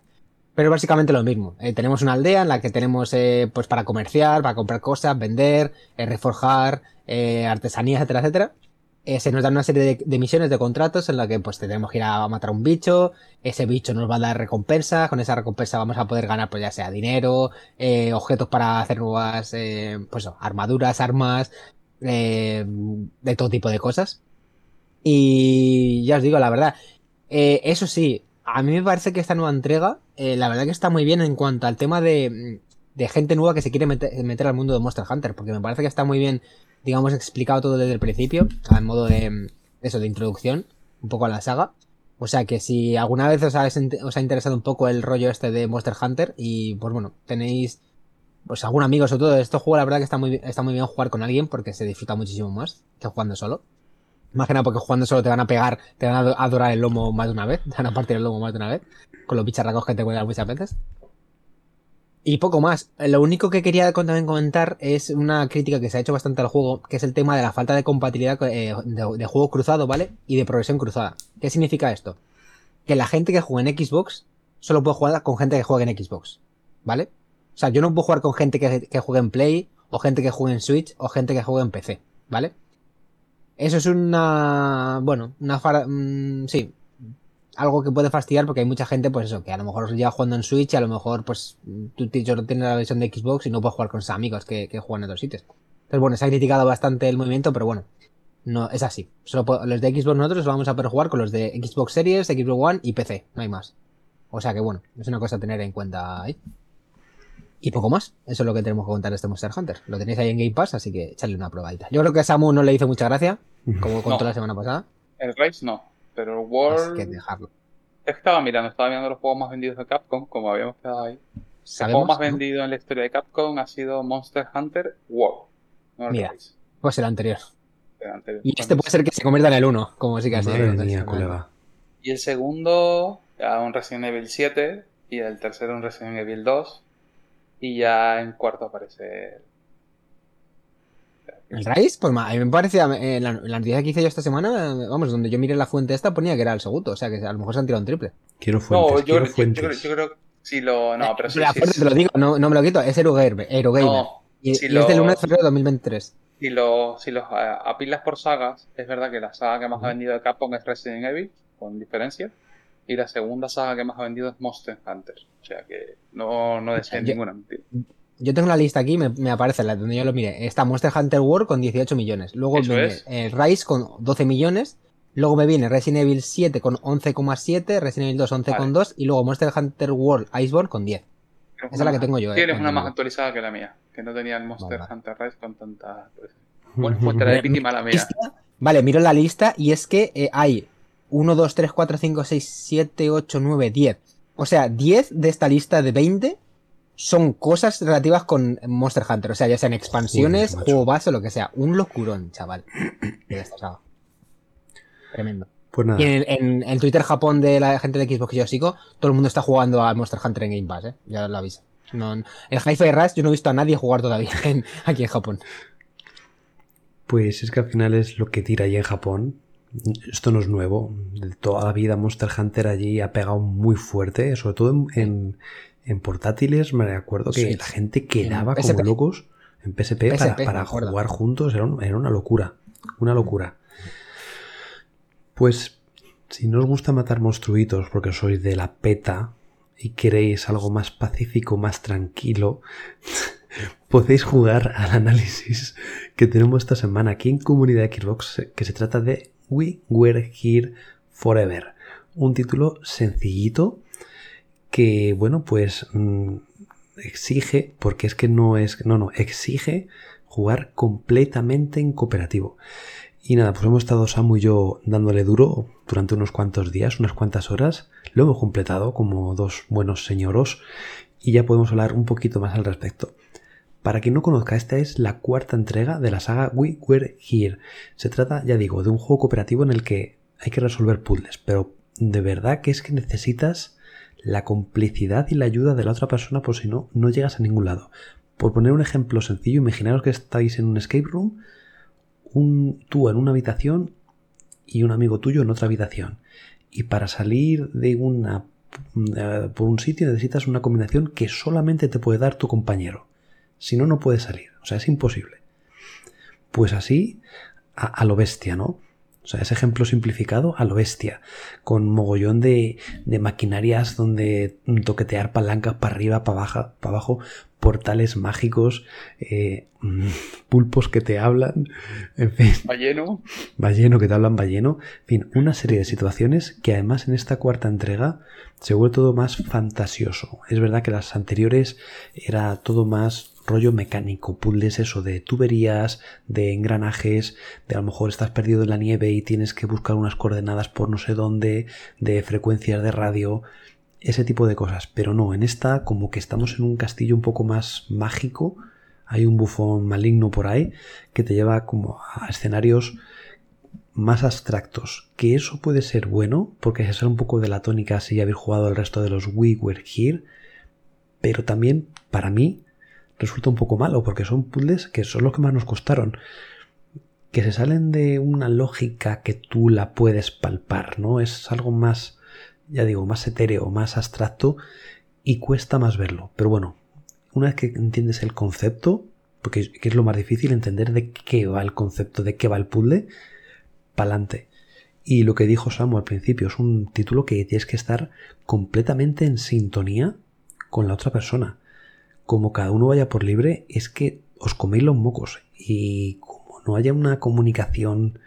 Pero básicamente lo mismo. Eh, tenemos una aldea en la que tenemos eh, pues para comerciar, para comprar cosas, vender, eh, reforjar, eh, artesanías, etcétera, etcétera. Se nos dan una serie de, misiones, de contratos en la que pues tenemos que ir a matar a un bicho, ese bicho nos va a dar recompensa, con esa recompensa vamos a poder ganar pues ya sea dinero, eh, objetos para hacer nuevas, eh, pues armaduras, armas, de todo tipo de cosas. Y ya os digo, la verdad, eh, eso sí, a mí me parece que esta nueva entrega, eh, la verdad que está muy bien en cuanto al tema de, gente nueva que se quiere meter, al mundo de Monster Hunter, porque me parece que está muy bien, digamos, explicado todo desde el principio, a modo de eso, de introducción, un poco a la saga. O sea que si alguna vez os ha, interesado un poco el rollo este de Monster Hunter y pues bueno, tenéis pues algún amigo sobre todo de este juego, la verdad que está muy, está muy bien jugar con alguien porque se disfruta muchísimo más que jugando solo. Más que nada porque jugando solo te van a pegar, te van a adorar el lomo más de una vez, te van a partir el lomo más de una vez, con los bicharracos que te cuelgan muchas veces. Y poco más. Lo único que quería también comentar es una crítica que se ha hecho bastante al juego, que es el tema de la falta de compatibilidad eh, de, de, juego cruzado, ¿vale? Y de progresión cruzada. ¿Qué significa esto? Que la gente que juega en Xbox solo puede jugar con gente que juegue en Xbox, ¿vale? O sea, yo no puedo jugar con gente que, que juegue en Play, o gente que juegue en Switch, o gente que juegue en PC, ¿vale? Eso es una. Bueno, una. Mmm, sí, algo que puede fastidiar porque hay mucha gente, pues eso, que a lo mejor lleva jugando en Switch y a lo mejor, pues, tú solo tienes la versión de Xbox y no puedes jugar con sus amigos que, juegan en otros sitios. Entonces, bueno, se ha criticado bastante el movimiento, pero bueno, no, es así. Los de Xbox nosotros vamos a poder jugar con los de Xbox Series, Xbox One y PC, no hay más. O sea que bueno, es una cosa a tener en cuenta ahí. Y poco más, eso es lo que tenemos que contar de este Monster Hunter. Lo tenéis ahí en Game Pass, así que echarle una probadita. Yo creo que a Samu no le hizo mucha gracia, como contó No. la semana pasada. El Rise no, pero el Así World. que dejarlo. Es que estaba mirando, estaba mirando los juegos más vendidos de Capcom, como habíamos quedado ahí. juego sabemos. más ¿no? vendido en la historia de Capcom ha sido Monster Hunter World. No Mira. Rise, Pues el anterior. el anterior. Y este puede ser que se convierta en el 1, como sí que colega. Y el segundo, un Resident Evil 7. Y el tercero, un Resident Evil 2. Y ya en cuarto aparece. ¿El Rise? Pues a mí me parecía, eh, la, la noticia que hice yo esta semana, eh, vamos, donde yo miré la fuente esta ponía que era el segundo, o sea que a lo mejor se han tirado un triple. Quiero fuentes, No, yo, quiero yo, fuentes. creo, yo creo que si lo. No, pero sí. la fuente sí, te lo digo, no, no me lo quito, es Eurogamer. Eurogamer. No, y si y lo- es del 1 de febrero de 2023. si lo, si los eh, apilas por sagas, es verdad que la saga que más ha vendido de Capcom es Resident Evil, con diferencia. Y la segunda saga que más ha vendido es Monster Hunter. O sea que no, no Yo- ninguna mentira. Yo tengo la lista aquí, me, me aparece la donde yo lo miré. Está Monster Hunter World con 18 millones. Luego viene el Rise con 12 millones. Luego me viene Resident Evil 7 con 11,7, Resident Evil 2 11,2 y luego Monster Hunter World Iceborne con 10. Tienes Esa es la que tengo yo, eh, Tienes en una más actualizada que la mía, que no tenía el Monster Vale. Hunter Rise con tanta. pues, Bueno, fuente de víctima la mía. Vale, miro la lista y es que eh, hay 1, 2, 3, 4, 5, 6, 7, 8, 9, 10. O sea, 10 de esta lista de 20 son cosas relativas con Monster Hunter. O sea, ya sean expansiones, Joder, juego base o lo que sea. Un locurón, chaval. Tremendo. Pues nada, Y en el, en el Twitter Japón de la gente de Xbox que yo sigo, todo el mundo está jugando al Monster Hunter en Game Pass, ¿eh? Ya lo aviso. No, el Hi-Fi Rush yo no he visto a nadie jugar todavía en- aquí en Japón. pues es que al final es lo que tira allí en Japón. Esto no es nuevo. De toda la vida Monster Hunter allí ha pegado muy fuerte, sobre todo en, en- en portátiles. Me acuerdo que Sí. la gente quedaba como locos en PSP, para, PSP, jugar juntos. Era, un- era una locura. Una locura. Pues si no os gusta matar monstruitos porque sois de la peta y queréis algo más pacífico, más tranquilo, podéis jugar al análisis que tenemos esta semana aquí en Comunidad Xbox, que se trata de We Were Here Forever. Un título sencillito que, bueno, pues mm, exige, porque es que no es, no, no, exige jugar completamente en cooperativo. Y nada, pues hemos estado Samu y yo dándole duro durante unos cuantos días, unas cuantas horas. Lo hemos completado como dos buenos señoros y ya podemos hablar un poquito más al respecto. Para quien no conozca, esta es la cuarta entrega de la saga We Were Here. Se trata, ya digo, de un juego cooperativo en el que hay que resolver puzzles, pero de verdad que es que necesitas la complicidad y la ayuda de la otra persona, por si no, no llegas a ningún lado. Por poner un ejemplo sencillo, imaginaos que estáis en un escape room, un, tú en una habitación y un amigo tuyo en otra habitación. Y para salir de una eh, por un sitio necesitas una combinación que solamente te puede dar tu compañero. Si no, no puedes salir. O sea, es imposible. Pues así, a, a lo bestia, ¿no? O sea, ese ejemplo simplificado a lo bestia, con mogollón de, de maquinarias donde toquetear palancas para arriba, para abajo, para abajo, portales mágicos, eh, pulpos que te hablan, en fin, Va lleno. balleno que te hablan balleno, en fin, una serie de situaciones que además en esta cuarta entrega se vuelve todo más fantasioso. Es verdad que las anteriores era todo más rollo mecánico, puzzles eso de tuberías, de engranajes, de a lo mejor estás perdido en la nieve y tienes que buscar unas coordenadas por no sé dónde, de frecuencias de radio, ese tipo de cosas. Pero no, en esta como que estamos en un castillo un poco más mágico, hay un bufón maligno por ahí que te lleva como a escenarios más abstractos, que eso puede ser bueno, porque se sale un poco de la tónica si ya habéis jugado el resto de los We Were Here, pero también para mí resulta un poco malo, porque son puzzles que son los que más nos costaron, que se salen de una lógica que tú la puedes palpar, ¿no? Es algo más, ya digo, más etéreo, más abstracto y cuesta más verlo, pero bueno, una vez que entiendes el concepto, porque que es lo más difícil entender de qué va el concepto, de qué va el puzzle, pa'lante. Y lo que dijo Samu al principio es un título que tienes que estar completamente en sintonía con la otra persona. Como cada uno vaya por libre, es que os coméis los mocos. Y como no haya una comunicación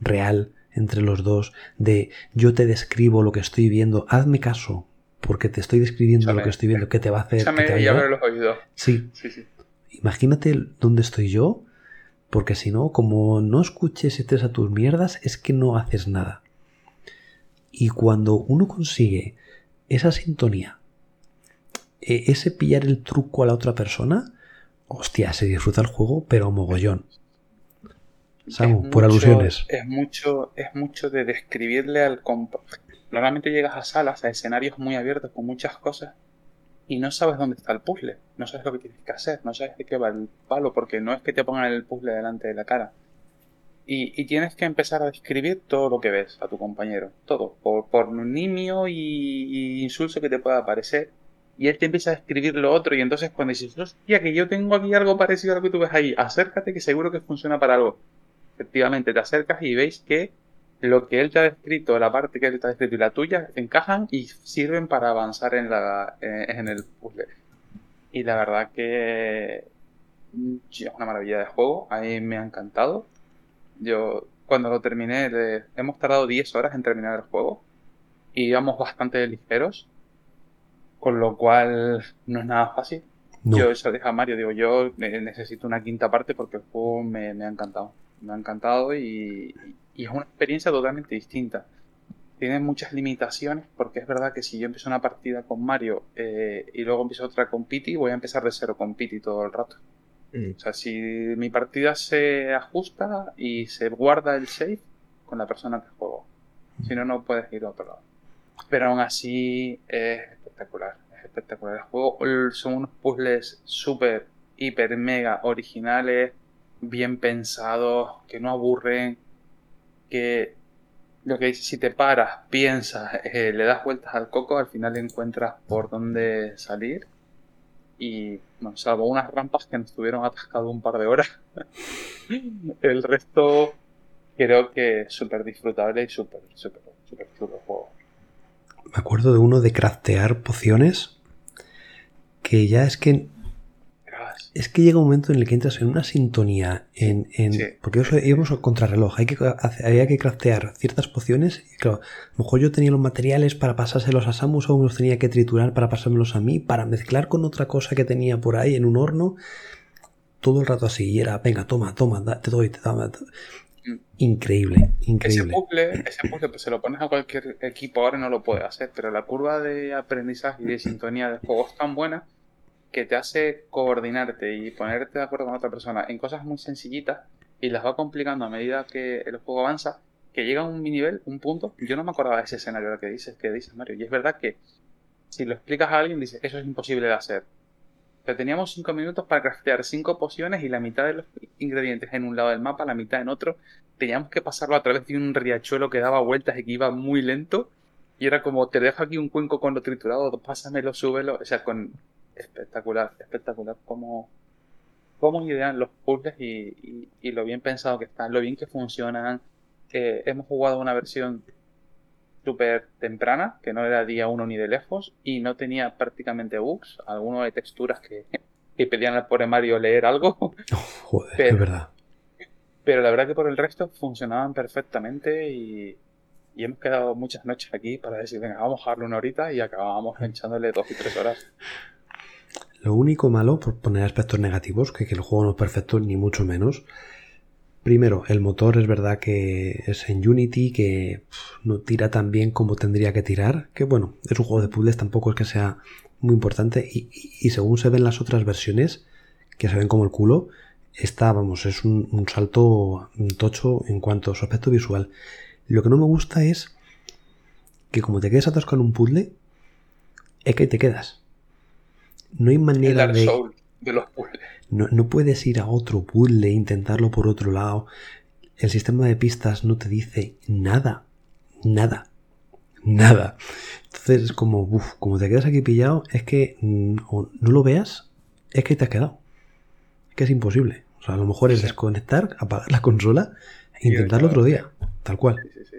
real entre los dos, de yo te describo lo que estoy viendo, hazme caso, porque te estoy describiendo lo que estoy viendo, que te va a hacer, que te va a los oídos. Sí, Sí, sí. imagínate dónde estoy yo, porque si no, como no escuches y estés a tus mierdas, es que no haces nada. Y cuando uno consigue esa sintonía eh, ese pillar el truco a la otra persona, hostia, se disfruta el juego, pero mogollón. Samu, por alusiones. Es mucho, es mucho de describirle al compa. Normalmente llegas a salas, a escenarios muy abiertos con muchas cosas y no sabes dónde está el puzzle, no sabes lo que tienes que hacer, no sabes de qué va el palo, porque no es que te pongan el puzzle delante de la cara. Y, y tienes que empezar a describir todo lo que ves a tu compañero, todo, por, por nimio y, y insulso que te pueda parecer. Y él te empieza a describir lo otro y entonces cuando dices, hostia, que yo tengo aquí algo parecido a lo que tú ves ahí, acércate que seguro que funciona para algo efectivamente te acercas y veis que lo que él te ha descrito, la parte que él te ha descrito y la tuya encajan y sirven para avanzar en, la, eh, en el puzzle. Y la verdad que mm, es una maravilla de juego, a mí me ha encantado. Yo cuando lo terminé, hemos tardado 10 horas en terminar el juego y íbamos bastante ligeros, con lo cual no es nada fácil. No. Yo eso dije a Mario, digo, yo necesito una quinta parte porque el juego me, me ha encantado. Me ha encantado y, y es una experiencia totalmente distinta. Tiene muchas limitaciones porque es verdad que si yo empiezo una partida con Mario eh, y luego empiezo otra con Pity, voy a empezar de cero con Pity todo el rato. O sea, si mi partida se ajusta y se guarda el save con la persona que juego. Si no, no puedes ir a otro lado. Pero aún así es espectacular. Es espectacular el juego. Son unos puzzles súper, hiper, mega originales, bien pensados, que no aburren, que lo que dice, si te paras, piensas, eh, le das vueltas al coco, al final encuentras por dónde salir. Y, bueno, salvo unas rampas que nos tuvieron atascado un par de horas, el resto creo que es súper disfrutable y súper, súper, súper chulo el juego. Me acuerdo de uno de craftear pociones que ya es que es que llega un momento en el que entras en una sintonía en, en- Sí. porque eso íbamos a contrarreloj hay que había que craftear ciertas pociones y claro a lo mejor yo tenía los materiales para pasárselos a Samus o los tenía que triturar para pasármelos a mí para mezclar con otra cosa que tenía por ahí en un horno todo el rato así y era venga toma toma da- te doy te dame Mm. increíble Ese increíble puzzle, ese puzzle pues, se lo pones a cualquier equipo ahora y no lo puede hacer, pero la curva de aprendizaje y de sintonía del juego es tan buena que te hace coordinarte y ponerte de acuerdo con otra persona en cosas muy sencillitas y las va complicando a medida que el juego avanza, que llega a un nivel, un punto. Yo no me acordaba de ese escenario que dices, que dices Mario, y es verdad que si lo explicas a alguien, dices, eso es imposible de hacer. Pero teníamos cinco minutos para craftear cinco pociones y la mitad de los ingredientes en un lado del mapa, la mitad en otro. Teníamos que pasarlo a través de un riachuelo que daba vueltas y que iba muy lento. Y era como, te dejo aquí un cuenco con lo triturado, pásamelo, súbelo. O sea, con espectacular, espectacular cómo, cómo idean los puzzles y lo bien pensado que están, lo bien que funcionan. Eh, hemos jugado una versión súper temprana, que no era día uno ni de lejos, y no tenía prácticamente bugs, algunos de texturas que, que pedían al pobre Mario leer algo, Oh, joder Pero- es verdad pero la verdad que por el resto funcionaban perfectamente y, y hemos quedado muchas noches aquí para decir, venga, vamos a darle una horita y acabábamos echándole dos y tres horas. Lo único malo, por poner aspectos negativos, que, que el juego no es perfecto ni mucho menos. Primero, el motor es verdad que es en Unity, que no tira tan bien como tendría que tirar. Que bueno, es un juego de puzzles, tampoco es que sea muy importante. Y, y- y según se ven las otras versiones, que se ven como el culo, esta, vamos, es un, un salto tocho en cuanto a su aspecto visual. Lo que no me gusta es que como te quedes atascado en un puzzle, es que te quedas. No hay El manera Dark de... Soul de los puzzles. No, no puedes ir a otro puzzle e intentarlo por otro lado. El sistema de pistas no te dice nada. Nada. Nada. Entonces es como, uff, como te quedas aquí pillado, es que mm, o no lo veas, es que te has quedado. Es que es imposible. O sea, a lo mejor es desconectar, apagar la consola e intentarlo otro día. Tal cual. Sí, sí, sí.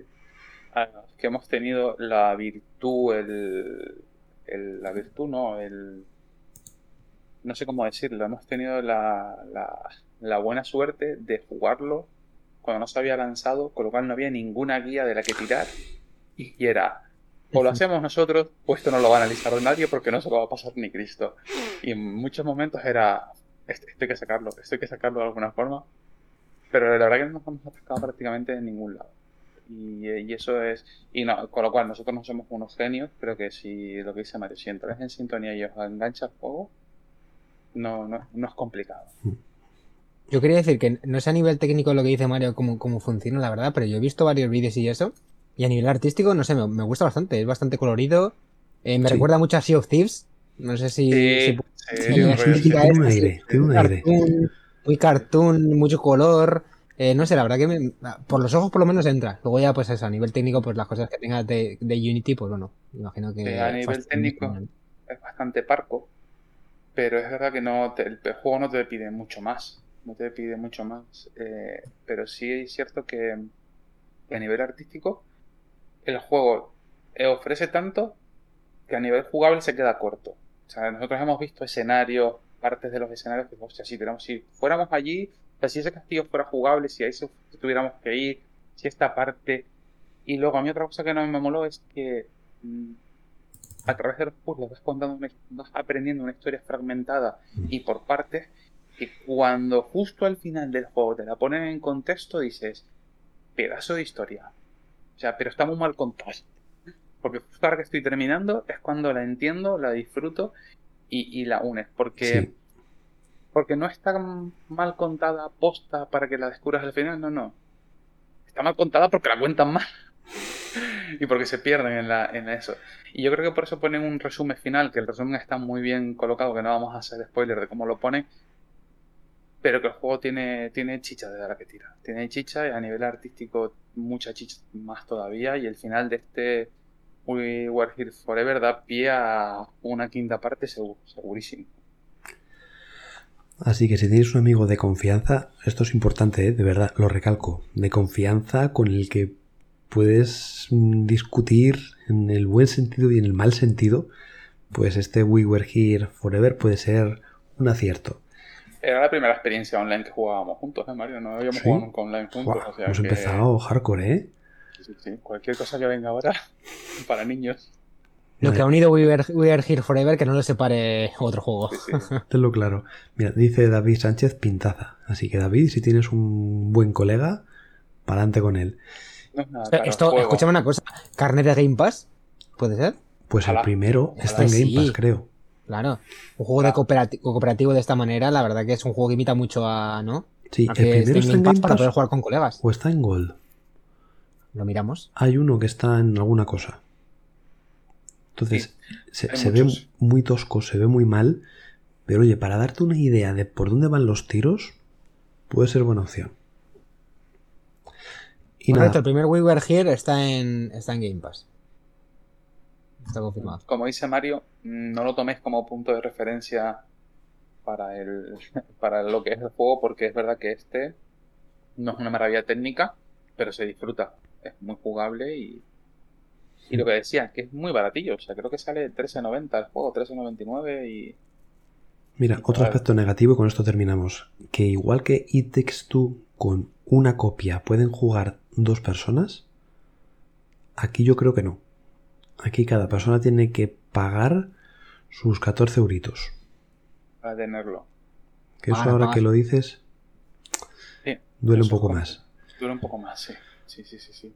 Ah, es que hemos tenido la virtud, el, el- la virtud, no, el, no sé cómo decirlo, hemos tenido la, la, la buena suerte de jugarlo cuando no se había lanzado, con lo cual no había ninguna guía de la que tirar y era, o lo hacemos nosotros, o esto no lo va a analizar nadie porque no se lo va a pasar ni Cristo. Y en muchos momentos era, esto, hay que sacarlo, esto hay que sacarlo de alguna forma, pero la verdad que no nos hemos atascado prácticamente en ningún lado Y, y eso es. Y no, con lo cual, nosotros no somos unos genios, pero que si lo que dice Mario, si entras en sintonía y os engancha el juego, no, no, no es complicado. Yo quería decir que no sé a nivel técnico lo que dice Mario cómo, cómo funciona, la verdad, pero yo he visto varios vídeos y eso. Y a nivel artístico, no sé, me, me gusta bastante. Es bastante colorido. Eh, me Sí. recuerda mucho a Sea of Thieves. No sé si. Sí, si- sí, si la sí, estética tiene es un aire, tiene un aire. cartoon, muy cartoon, mucho color. Eh, no sé, la verdad que me- por los ojos por lo menos entra. Luego ya, pues eso, a nivel técnico, pues las cosas que tengas de, de Unity, pues bueno, imagino que... Sí, a nivel técnico. es bastante parco, pero es verdad que no te- el juego no te pide mucho más, no te pide mucho más, eh, pero sí es cierto que, a nivel artístico el juego eh, ofrece tanto que a nivel jugable se queda corto. O sea, nosotros hemos visto escenarios, partes de los escenarios que, hostia, si, tenemos, si fuéramos allí, o sea, si ese castillo fuera jugable, si ahí tuviéramos que ir, si esta parte... Y luego a mí otra cosa que no me moló es que mm, a través de los puzzles vas contando una- vas aprendiendo una historia fragmentada y por partes que cuando justo al final del juego te la ponen en contexto dices pedazo de historia o sea pero está muy mal contada. Porque justo ahora que estoy terminando es cuando la entiendo la disfruto y, y la unes. Porque Sí. porque no está mal contada posta para que la descubras al final no no. Está mal contada porque la cuentan mal y porque se pierden en, la, en eso. Y yo creo que por eso ponen un resumen final, que el resumen está muy bien colocado, que no vamos a hacer spoiler de cómo lo ponen, pero que el juego tiene, tiene chicha de la que tira. Tiene chicha y a nivel artístico mucha chicha más todavía y el final de este We Were Here Forever da pie a una quinta parte segurísimo. Así que si tienes un amigo de confianza, esto es importante, ¿eh? de verdad, lo recalco, de confianza con el que puedes discutir en el buen sentido y en el mal sentido, pues este We Were Here Forever puede ser un acierto. Era la primera experiencia online que jugábamos juntos, ¿eh, Mario? No habíamos Sí. jugado nunca online juntos. O sea hemos que- empezado hardcore, ¿eh? sí, sí, Cualquier cosa que venga ahora para niños. Lo que ha unido We Are, We Are Here Forever, que no lo separe otro juego. Sí, sí. Tenlo claro. Mira, dice David Sánchez pintaza. Así que David, si tienes un buen colega, para adelante con él. No es nada Espera, caro, Esto, juego. escúchame una cosa. ¿Carnet de Game Pass? ¿Puede ser? Pues el primero está en Game Sí. Pass, creo. Claro. Un juego de cooperati- cooperativo de esta manera, la verdad que es un juego que imita mucho a, ¿no? Sí, A el primero está en Game Pass para poder jugar con colegas. o está en Gold. Lo miramos. Hay uno que está en alguna cosa. Entonces, se, ve muy tosco, se ve muy mal. Pero oye, para darte una idea de por dónde van los tiros, puede ser buena opción. Y Correcto, nada, el primer We Were Here está en, está en Game Pass. Está confirmado. Como dice Mario, mm, no lo tomes como punto de referencia para el para lo que es el juego, porque es verdad que este no es una maravilla técnica, pero se disfruta. Es muy jugable y, y lo que decía, que es muy baratillo. O sea, creo que sale 13.90 el juego, 13.99 y mira, otro Vale. aspecto negativo y con esto terminamos. Que igual que It Takes Two con una copia pueden jugar dos personas, aquí yo creo que no. Aquí cada persona tiene que pagar sus 14 euritos. para tenerlo. Que eso ahora más. que lo dices Sí, duele un poco es más. Dura un poco más, sí. Sí, sí, sí, sí.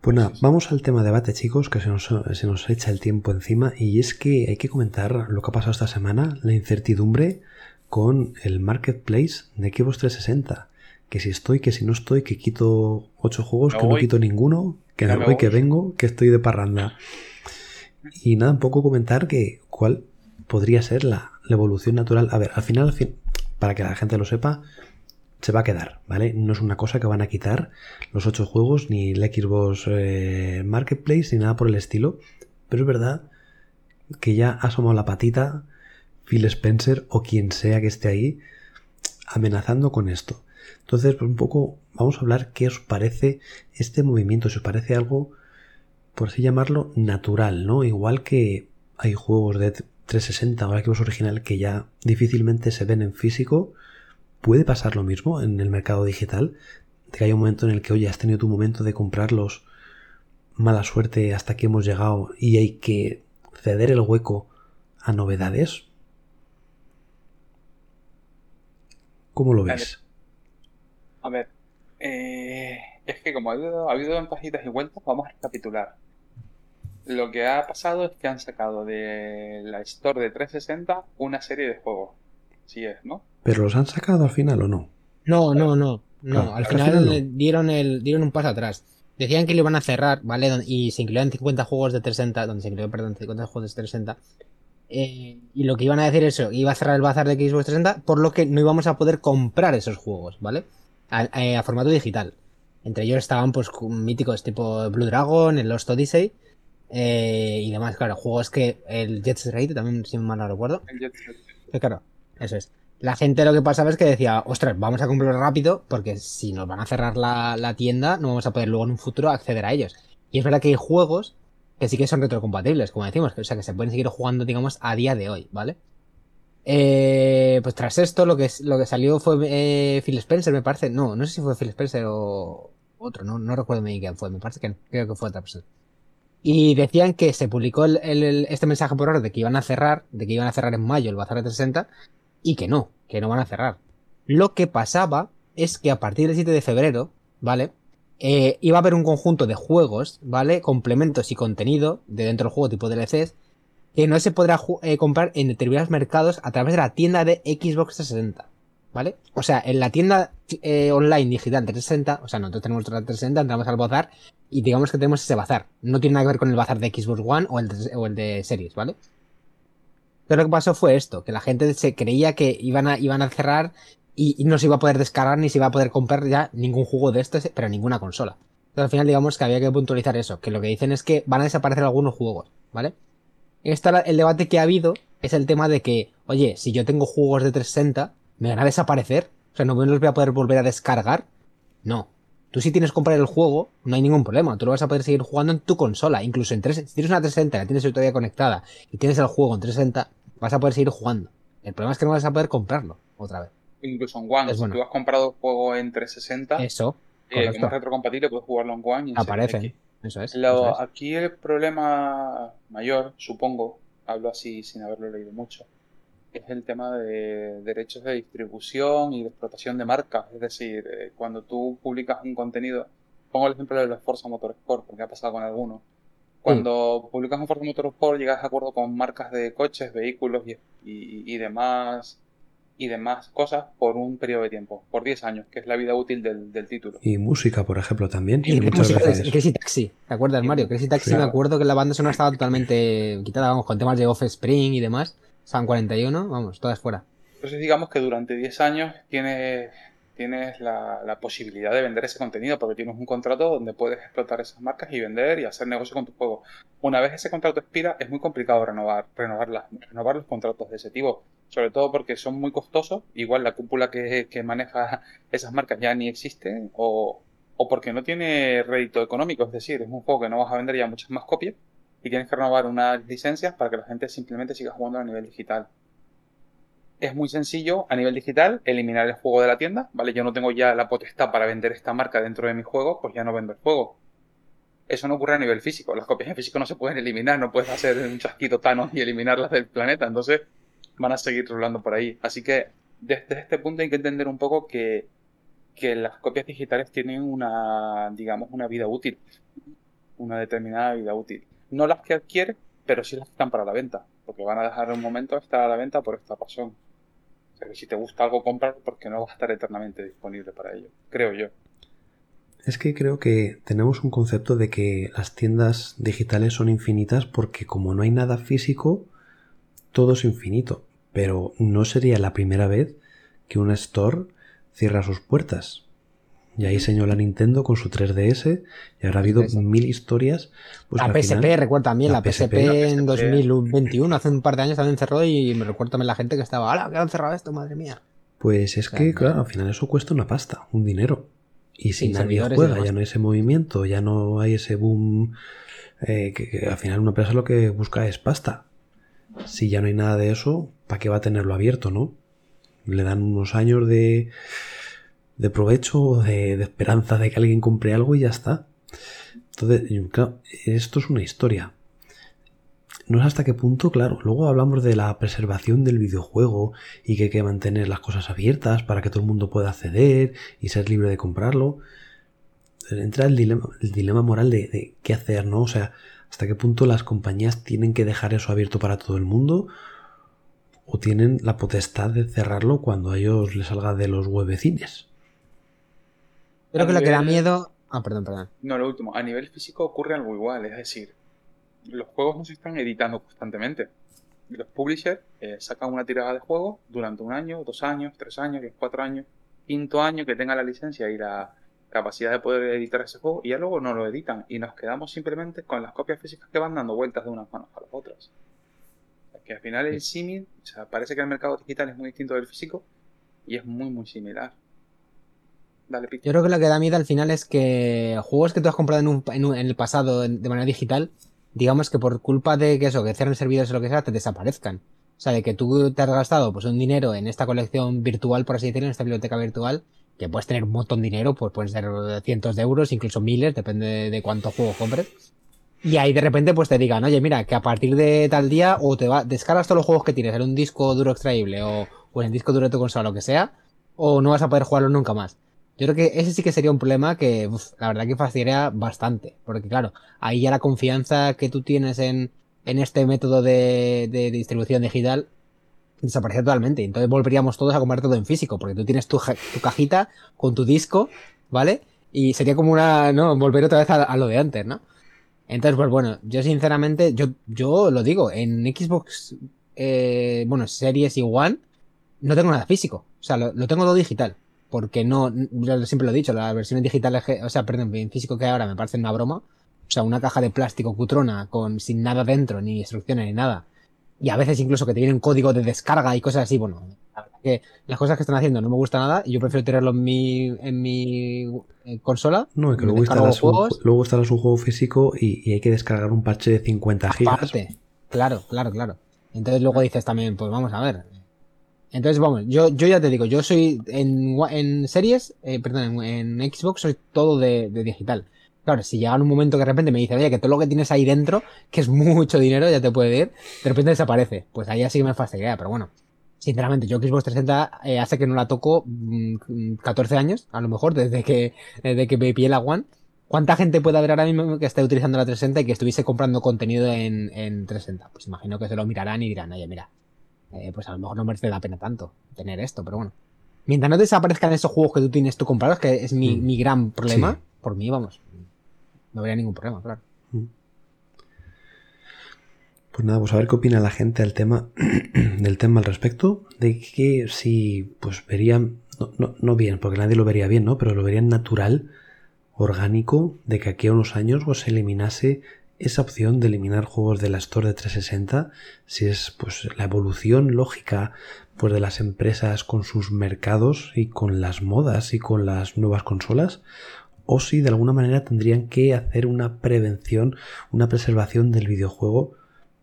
Pues nada, Sí, sí. vamos al tema debate, chicos, que se nos, se nos echa el tiempo encima. Y es que hay que comentar lo que ha pasado esta semana, la incertidumbre con el marketplace de Xbox 360. Que si estoy, que si no estoy, que quito ocho juegos, que no quito ninguno, que me voy, voy. que vengo, que estoy de parranda. Y nada, un poco comentar que cuál podría ser la, la evolución natural. A ver, al final, al fin, para que la gente lo sepa, se va a quedar, ¿vale? No es una cosa que van a quitar los ocho juegos, ni el Xbox eh, Marketplace, ni nada por el estilo. Pero es verdad que ya ha asomado la patita Phil Spencer o quien sea que esté ahí amenazando con esto. Entonces, pues un poco vamos a hablar qué os parece este movimiento, si os parece algo, por así llamarlo, natural, ¿no? Igual que hay juegos de 360 o Xbox original que ya difícilmente se ven en físico, puede pasar lo mismo en el mercado digital, de que hay un momento en el que, oye, has tenido tu momento de comprarlos, mala suerte, hasta que hemos llegado y hay que ceder el hueco a novedades. ¿Cómo lo ves? A ver, Eh, es que como ha habido, ha habido ventajitas y vueltas, vamos a recapitular. Lo que ha pasado es que han sacado de la Store de 360 una serie de juegos. Sí es, ¿no? ¿Pero los han sacado al final o no? No, no, no. No, Claro, al al final, final no. dieron el dieron un paso atrás. Decían que lo iban a cerrar, ¿vale? Y se incluían 50 juegos de 360, donde se incluían, perdón, 50 juegos de 360. Eh, y lo que iban a decir es eso, iba a cerrar el bazar de Xbox 360, por lo que no íbamos a poder comprar esos juegos, ¿vale? A, a- formato digital. Entre ellos estaban pues míticos tipo Blue Dragon, el Lost Odyssey eh, y demás, claro, juegos que el Jet Set Radio también, si mal no recuerdo, El Jet Set. que claro, eso es. La gente lo que pasaba es que decía, ostras, vamos a comprarlo rápido porque si nos van a cerrar la, la tienda no vamos a poder luego en un futuro acceder a ellos. Y es verdad que hay juegos que sí que son retrocompatibles, como decimos, que, o sea, que se pueden seguir jugando, digamos, a día de hoy, ¿vale? Eh, pues tras esto lo que, lo que salió fue eh, Phil Spencer, me parece. No, no sé si fue Phil Spencer o otro, no, no recuerdo bien quién fue, me parece que creo que fue otra persona. Y decían que se publicó el- el- este mensaje por orden de que iban a cerrar, de que iban a cerrar en mayo el Bazar de 360 y que no, que no van a cerrar. Lo que pasaba es que a partir del 7 de febrero, ¿vale? Eh, iba a haber un conjunto de juegos, ¿vale? Complementos y contenido de dentro del juego tipo DLCs que no se podrá eh, comprar en determinados mercados a través de la tienda de Xbox 360, ¿vale? O sea, en la tienda eh, online digital de 360, o sea, nosotros tenemos nuestra 360, entramos al bazar y digamos que tenemos ese bazar. No tiene nada que ver con el bazar de Xbox One o el de, Series, ¿vale? Pero lo que pasó fue esto, que la gente se creía que iban a, iban a cerrar y, y no se iba a poder descargar ni se iba a poder comprar ya ningún juego de estos, pero ninguna consola. Entonces al final digamos que había que puntualizar eso, que lo que dicen es que van a desaparecer algunos juegos, ¿vale? Esta, el debate que ha habido es el tema de que, oye, si yo tengo juegos de 360, ¿me van a desaparecer? O sea, ¿no me los voy a poder volver a descargar? No. Tú si tienes que comprar el juego, no hay ningún problema. Tú lo vas a poder seguir jugando en tu consola. Incluso en tres, si tienes una 360, la tienes todavía conectada y tienes el juego en 360, vas a poder seguir jugando. El problema es que no vas a poder comprarlo otra vez. Incluso en One. Es si bueno. tú has comprado juego en 360, Eso, eh, como es retrocompatible, puedes jugarlo en One y en aparecen. Eso es. Lo- eso es. aquí el problema mayor, supongo, hablo así sin haberlo leído mucho, es el tema de derechos de distribución y de explotación de marcas. Es decir, eh, cuando tú publicas un contenido, pongo el ejemplo de los Forza Motorsport, porque ha pasado con algunos. Cuando publicas un Forza Motorsport llegas a acuerdo con marcas de coches, vehículos y, y- y demás y demás cosas por un periodo de tiempo, por 10 años, que es la vida útil del, del título. Y música, por ejemplo, también. Y muchas veces. Crazy Taxi, ¿te acuerdas, Mario? Crazy Taxi, claro. me acuerdo que la banda sonora estaba totalmente quitada, vamos, con temas de Offspring y demás. San 41, vamos, todas fuera. Entonces digamos que durante 10 años tienes, tienes la, la posibilidad de vender ese contenido porque tienes un contrato donde puedes explotar esas marcas y vender y hacer negocio con tu juego. Una vez ese contrato expira es muy complicado renovar, renovar, las- renovar los contratos de ese tipo, sobre todo porque son muy costosos, igual la cúpula que, que maneja esas marcas ya ni existe o, o porque no tiene rédito económico, es decir, es un juego que no vas a vender ya muchas más copias y tienes que renovar unas licencias para que la gente simplemente siga jugando a nivel digital es muy sencillo a nivel digital eliminar el juego de la tienda, ¿vale? Yo no tengo ya la potestad para vender esta marca dentro de mi juego, pues ya no vendo el juego. Eso no ocurre a nivel físico. Las copias en físico no se pueden eliminar, no puedes hacer un chasquito Thanos y eliminarlas del planeta, entonces van a seguir rolando por ahí. Así que desde este punto hay que entender un poco que, que las copias digitales tienen una, digamos, una vida útil, una determinada vida útil. No las que adquieres, pero sí las que están para la venta, porque van a dejar un momento estar a la venta por esta razón. O sea que si te gusta algo, comprar porque no va a estar eternamente disponible para ello, creo yo. Es que creo que tenemos un concepto de que las tiendas digitales son infinitas porque como no hay nada físico, todo es infinito. Pero no sería la primera vez que una store cierra sus puertas. Y ahí señaló la Nintendo con su 3DS y habrá habido mil historias. Pues la PSP, final- recuerdo también, la la, PSP, PSP, en la PSP. 2021, hace un par de años también cerró y me recuerdo también la gente que estaba, ¡hala, que han cerrado esto, madre mía! Pues es que, Claro. al final eso cuesta una pasta, un dinero. Y si nadie juega, ya no hay ese movimiento, ya no hay ese boom, eh, que, que al final una empresa lo que busca es pasta. Si ya no hay nada de eso, ¿para qué va a tenerlo abierto, no? Le dan unos años de, de provecho, de, de esperanza de que alguien compre algo y ya está. Entonces, claro, esto es una historia. no sé hasta qué punto, claro, luego hablamos de la preservación del videojuego y que hay que mantener las cosas abiertas para que todo el mundo pueda acceder y ser libre de comprarlo. Entra el dilema, el dilema moral de, de qué hacer, ¿no? O sea, hasta qué punto las compañías tienen que dejar eso abierto para todo el mundo o tienen la potestad de cerrarlo cuando a ellos les salga de los huevecines. Creo que lo que da miedo. Ah, perdón, perdón. No, lo último, a nivel físico ocurre algo igual, es decir, los juegos no se están editando constantemente. Los publishers eh, sacan una tirada de juegos durante un año, dos años, tres años, diez, cuatro años, quinto año que tenga la licencia y la capacidad de poder editar ese juego y ya luego no lo editan y nos quedamos simplemente con las copias físicas que van dando vueltas de unas manos a las otras. Que al final el símil, o sea, parece que el mercado digital es muy distinto del físico y es muy muy similar. Dale, Pete. Yo creo que lo que da miedo al final es que juegos que tú has comprado en, un- en un- en el pasado en- de manera digital, digamos que por culpa de que eso, que cierren servidores o lo que sea, te desaparezcan. O sea, de que tú te has gastado pues un dinero en esta colección virtual, por así decirlo, en esta biblioteca virtual, que puedes tener un montón de dinero, pues pueden ser cientos de euros, incluso miles, depende de, cuántos juegos compres. Y ahí de repente pues te digan, oye, mira, que a partir de tal día o te va, descargas todos los juegos que tienes en un disco duro extraíble o, en el disco duro de tu consola, lo que sea, o no vas a poder jugarlo nunca más. Yo creo que ese sí que sería un problema que, uf, la verdad que fastidiaría bastante. Porque claro, ahí ya la confianza que tú tienes en, en este método de, de distribución digital desaparece totalmente. Entonces volveríamos todos a comprar todo en físico. Porque tú tienes tu, cajita con tu disco, ¿vale? Y sería como una, ¿no? Volver otra vez a, lo de antes, ¿no? Entonces, pues bueno, yo sinceramente, yo, yo lo digo, en Xbox, eh, bueno, Series y One, no tengo nada físico. O sea, lo, tengo todo digital. Porque no, yo siempre lo he dicho, las versiones digitales, o sea, perdón, en físico que hay ahora me parecen una broma. O sea, una caja de plástico cutrona con sin nada dentro, ni instrucciones ni nada. Y a veces incluso que te viene un código de descarga y cosas así. Bueno, la verdad que las cosas que están haciendo no me gusta nada y yo prefiero tenerlo en mi, en mi eh, consola. No, y que luego instalas, un, luego instalas un juego físico y, y hay que descargar un parche de 50 gigas. Aparte. Claro, claro, claro. Entonces luego dices también, pues vamos a ver. Entonces, vamos, yo, yo ya te digo, yo soy en, en series, eh, perdón, en, en Xbox soy todo de, de digital. Claro, si llega un momento que de repente me dice, oye, que todo lo que tienes ahí dentro, que es mucho dinero, ya te puede ir, de repente desaparece. Pues ahí ya sí que me fastidia, pero bueno. Sinceramente, yo Xbox 360 eh, hace que no la toco mm, 14 años, a lo mejor, desde que, desde que me pillé la One. ¿Cuánta gente puede haber ahora mismo que esté utilizando la 360 y que estuviese comprando contenido en, en 360? Pues imagino que se lo mirarán y dirán, oye, mira, eh, pues a lo mejor no merece la pena tanto tener esto, pero bueno. Mientras no desaparezcan esos juegos que tú tienes tú comprados, que es mi, Mm. mi gran problema, Sí. por mí, vamos, no habría ningún problema, claro. Pues nada, pues a ver qué opina la gente del tema, del tema al respecto, de que si pues verían, no, no, no bien, porque nadie lo vería bien, ¿no? Pero lo verían natural, orgánico, de que aquí a unos años pues se eliminase esa opción de eliminar juegos de la Store de 360, si es pues la evolución lógica pues de las empresas con sus mercados y con las modas y con las nuevas consolas, o si de alguna manera tendrían que hacer una prevención, una preservación del videojuego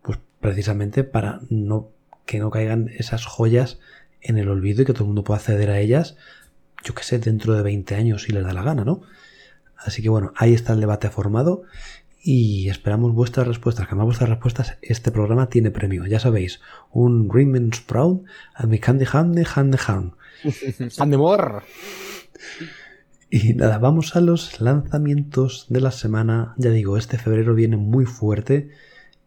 pues precisamente para no que no caigan esas joyas en el olvido y que todo el mundo pueda acceder a ellas, yo que sé, dentro de 20 años si les da la gana, ¿no? Así que bueno, ahí está el debate formado y esperamos vuestras respuestas. Que además vuestras respuestas, este programa tiene premio. Ya sabéis, un Raymond Sprout a mi Candy Hand Hand Hand. Handemore. Y nada, vamos a los lanzamientos de la semana. Ya digo, este febrero viene muy fuerte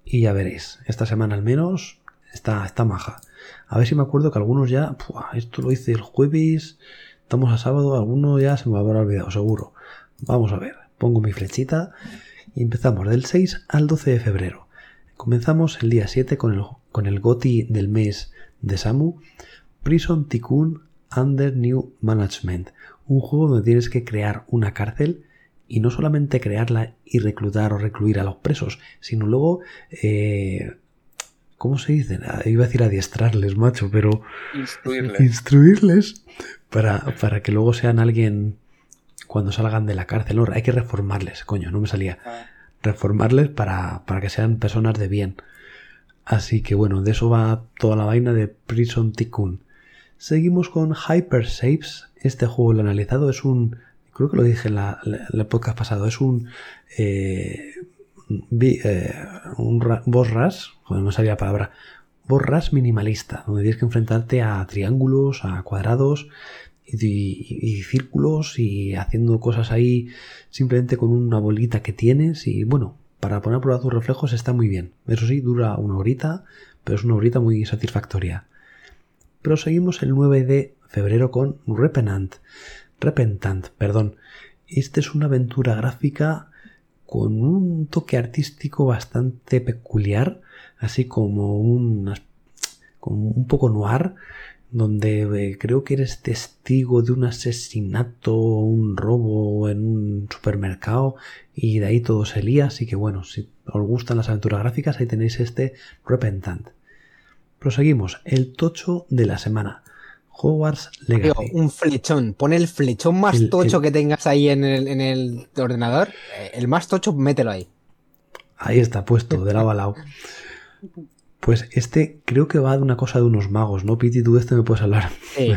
y ya veréis, esta semana al menos está, está maja. A ver si me acuerdo que algunos ya, esto lo hice el jueves, estamos a sábado, alguno ya se me habrá olvidado, seguro. Vamos a ver, pongo mi flechita y empezamos del 6 al 12 de febrero. Comenzamos el día 7 con el, con el GOTI del mes de Samu, Prison Tycoon Under New Management, un juego donde tienes que crear una cárcel y no solamente crearla y reclutar o recluir a los presos, sino luego, eh, ¿cómo se dice? Ah, Iba a decir adiestrarles, macho, pero Instruirle. instruirles para, para que luego sean alguien cuando salgan de la cárcel. No, hay que reformarles, coño, no me salía. Ah, Reformarles para, para que sean personas de bien. Así que bueno, de eso va toda la vaina de Prison Tycoon. Seguimos con Hyper Saves. Este juego lo analizado. Es un. Creo que lo dije en, la- podcast pasado. Es un. eh, vi- eh, no sabía la palabra, boss rush minimalista, donde tienes que enfrentarte a triángulos, a cuadrados y, círculos y haciendo cosas ahí simplemente con una bolita que tienes y bueno, para poner a prueba tus reflejos está muy bien. Eso sí, dura una horita, pero es una horita muy satisfactoria. Pero seguimos el 9 de febrero con Repentant. Repentant, perdón. Esta es una aventura gráfica con un toque artístico bastante peculiar, así como un, como un poco noir, donde eh, creo que eres testigo de un asesinato o un robo en un supermercado y de ahí todo se lía, así que bueno, si os gustan las aventuras gráficas, ahí tenéis este Repentant. Proseguimos, el tocho de la semana. Hogwarts Legacy. un flechón. Pon el flechón más El- tocho el- que tengas ahí en el, en el ordenador. El más tocho, mételo ahí. Ahí está puesto, de lado a lado. Pues este creo que va de una cosa de unos magos, ¿no, Piti? Tú de este me puedes hablar. Sí.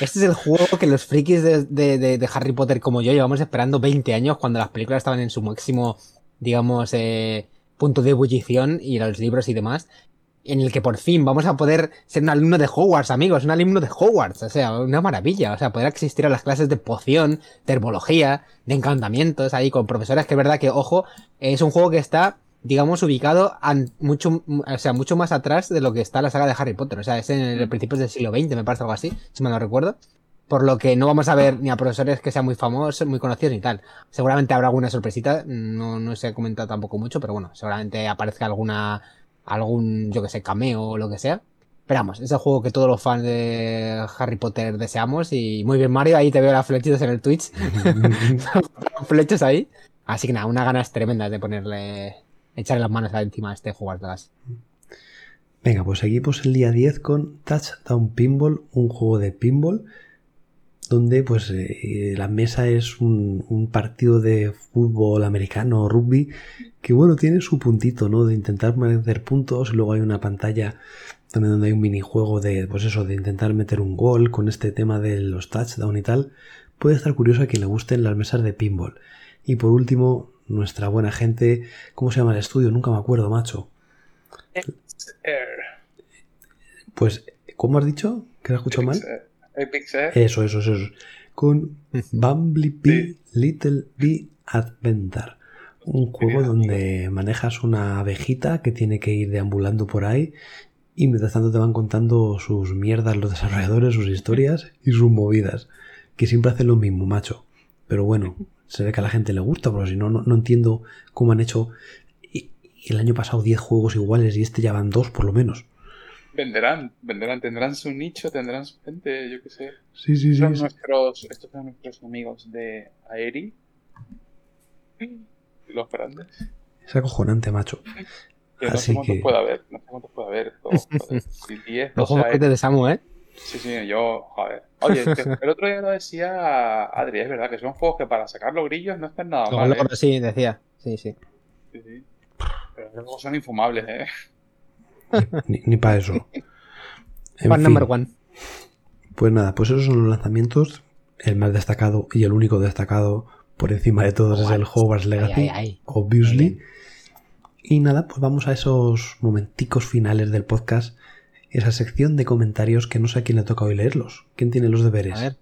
Este es el juego que los frikis de, de- de- de Harry Potter como yo llevamos esperando 20 años cuando las películas estaban en su máximo, digamos, eh, punto de ebullición y los libros y demás. En el que por fin vamos a poder ser un alumno de Hogwarts, amigos, un alumno de Hogwarts. O sea, una maravilla. O sea, poder asistir a las clases de poción, de herbología, de encantamientos, ahí con profesores que es verdad que, ojo, es un juego que está, digamos, ubicado mucho, o sea, mucho más atrás de lo que está la saga de Harry Potter. O sea, es en el principios del siglo XX, me parece algo así, si me lo recuerdo. Por lo que no vamos a ver ni a profesores que sean muy famosos, muy conocidos ni tal. Seguramente habrá alguna sorpresita, no, no se ha comentado tampoco mucho, pero bueno, seguramente aparezca alguna, algún, yo que sé, cameo o lo que sea. Esperamos, es el juego que todos los fans de Harry Potter deseamos. Y muy bien, Mario, ahí te veo las flechitas en el Twitch. flechas ahí. Así que nada, unas ganas tremendas de ponerle, echarle las manos encima a este jugador de las. Venga, pues seguimos el día 10 con Touchdown Pinball, un juego de pinball, donde pues eh, la mesa es un, un partido de fútbol americano o rugby, que bueno, tiene su puntito, ¿no? De intentar meter puntos, luego hay una pantalla también donde hay un minijuego de, pues eso, de intentar meter un gol con este tema de los touchdown y tal. Puede estar curioso a quien le gusten las mesas de pinball. Y por último, nuestra buena gente, ¿cómo se llama el estudio? Nunca me acuerdo, macho. Pues, ¿cómo has dicho? ¿Que lo he escuchado mal? Eso, eso, eso. Con Bumblebee Little Bee Adventure. Un juego donde manejas una abejita que tiene que ir deambulando por ahí y mientras tanto te van contando sus mierdas los desarrolladores, sus historias y sus movidas. Que siempre hacen lo mismo, macho. Pero bueno, se ve que a la gente le gusta, porque si no, no, no entiendo cómo han hecho el año pasado 10 juegos iguales y este ya van dos por lo menos. Venderán, venderán, tendrán su nicho, tendrán su gente, yo qué sé. Sí, sí, sí. Son sí. nuestros, estos son nuestros amigos de Aeri. Los grandes. Es acojonante, macho. Que no Así sé cuántos que- puede haber, no sé cuántos puede haber. Todos, joder. Si 10, Los 12 juegos de Samu, ¿eh? Sí, sí, yo, joder. Oye, que el otro día lo decía Adri, es verdad que son juegos que para sacar los grillos no están nada Los mal. ¿eh? sí, decía. Sí, sí. Sí, sí. Pero luego son infumables, ¿eh? Ni, ni para eso. En Fan fin, number one. Pues nada, pues esos son los lanzamientos. El más destacado y el único destacado por encima de todos es el Hogwarts Legacy, Ay, ay, ay. obviously. Y nada, pues vamos a esos momenticos finales del podcast. Esa sección de comentarios que no sé a quién le toca hoy leerlos. ¿Quién tiene los deberes? A ver.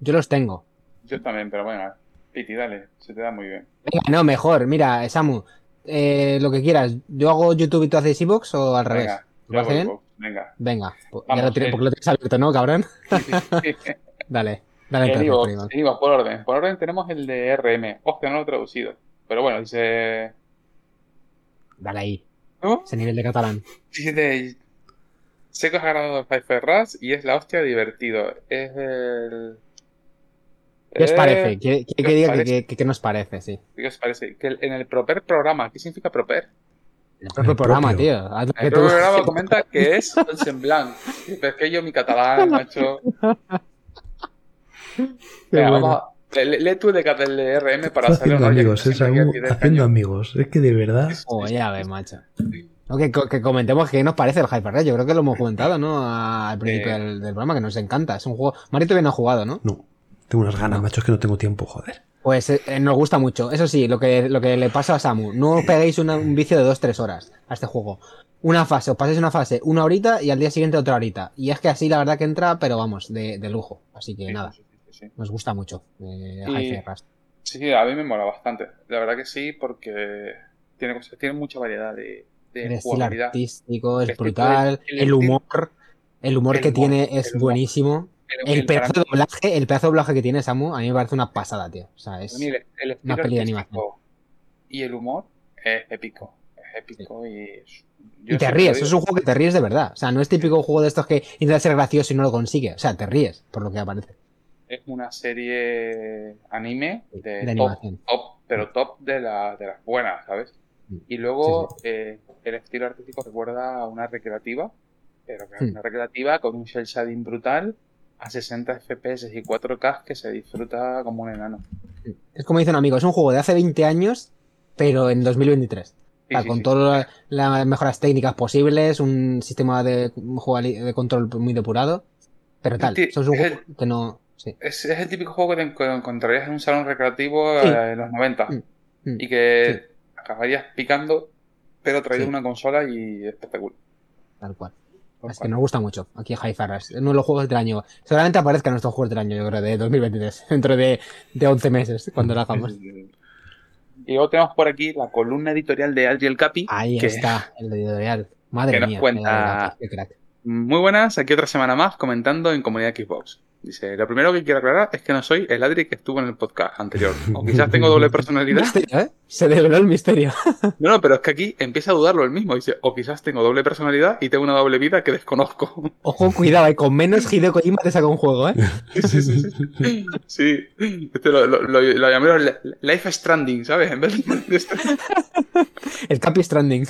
Yo los tengo. Yo también, pero bueno, Piti, dale, se te da muy bien. Venga, no, mejor. Mira, Samu, eh, lo que quieras. ¿Yo hago YouTube y tú haces Evox o al revés? Venga, voy, venga. Venga. pues Vamos, ya lo tienes, eh. porque lo tienes abierto, ¿no, cabrón? Dale. Dale, primo. en Ivox, por orden. Por orden tenemos el de RM. Hostia, no lo he traducido. Pero bueno, dice... Dale ahí. ¿Cómo? Ese nivel de catalán. Dice... Sé que os ha agradado el Five Ras y es la hostia divertido. Es el... ¿Qué os Eh, parece? ¿Qué, qué- ¿qué que os diga que, parece? que- que nos parece? Sí. ¿Qué os parece? Que en el Proper programa, ¿qué significa Proper? El propio programa, propio. tío. El tú- propio programa comenta que es el semblant. Pero es que yo mi catalán, macho... Venga, bueno. vamos a... Le- Lee tú de, el de RM para hacerlo haciendo amigos, es algo haciendo amigos. Es que de verdad. Oh, ya ves, macho. No, que, que comentemos qué nos parece el Hyper Red. Yo creo que lo hemos comentado, ¿no? Al principio Eh. del, del programa, que nos encanta. Es un juego. Mario todavía no ha jugado, ¿no? No. Tengo unas ganas, macho, es que no tengo tiempo, joder. Pues eh, eh, nos gusta mucho. Eso sí, lo que, lo que le pasa a Samu. No os peguéis una- un vicio de 2-3 horas a este juego. Una fase, os paséis una fase una horita y al día siguiente otra horita. Y es que así la verdad que entra, pero vamos, de, de lujo. Así que Sí, nada, sí, sí, sí. nos gusta mucho. eh, Y-. Sí, sí, a mí me mola bastante. La verdad que sí, porque tiene, cosas, tiene mucha variedad de, de El estilo jugabilidad. artístico es brutal. de- el humor. El humor El que humor, tiene es buenísimo. El, pedazo de doblaje, el pedazo de doblaje que tiene Samu, a mí me parece una pasada, tío. O sea, es. mí el, una peli de artístico y el humor es épico. Es épico y... yo Y te ríes, es un juego que te ríes de verdad. O sea, no es típico juego de estos que intenta ser gracioso y no lo consigue. O sea, te ríes por lo que aparece. es una serie anime de, De top, animación. top, pero top de, la- de las buenas, ¿sabes? Y luego eh, el estilo artístico recuerda a una recreativa, pero que es Mm. una recreativa con un shell shading brutal a 60 FPS y 4K que se disfruta como un enano. Es como dice un amigo, es un juego de hace 20 años, pero en 2023. Sí, con sí. todas las mejoras técnicas posibles, un sistema de, control muy depurado. Pero tal, es un es juego que no. Sí. Es, es el típico juego que te enco- encontrarías en un salón recreativo eh, en los 90 Mm, mm, y que acabarías picando, pero traído una consola y espectacular. Tal cual. Es que nos gusta mucho aquí Hi-Fi Rush. Es uno de los juegos del año. Seguramente aparezca en nuestros juegos del año, yo creo, de 2023. Dentro de, de 11 meses, cuando lo hagamos. Y luego tenemos por aquí la columna editorial de Adriel Capi. Ahí que- está, el editorial. Madre que nos mía. cuenta- qué crack. Muy buenas, aquí otra semana más comentando en Comunidad Xbox. Dice, lo primero que quiero aclarar es que no soy el Adri que estuvo en el podcast anterior. O quizás tengo doble personalidad. Misterio, ¿eh? Se develó el misterio. No, no, pero es que aquí empieza a dudarlo el mismo. Dice, o quizás tengo doble personalidad y tengo una doble vida que desconozco. Ojo, cuidado, eh, con menos Hideo Kojima te saca un juego, ¿eh? Sí, sí, sí. Sí, este lo, lo, lo, lo llamaron li- Life Stranding, ¿sabes? En vez de... El Capi Stranding.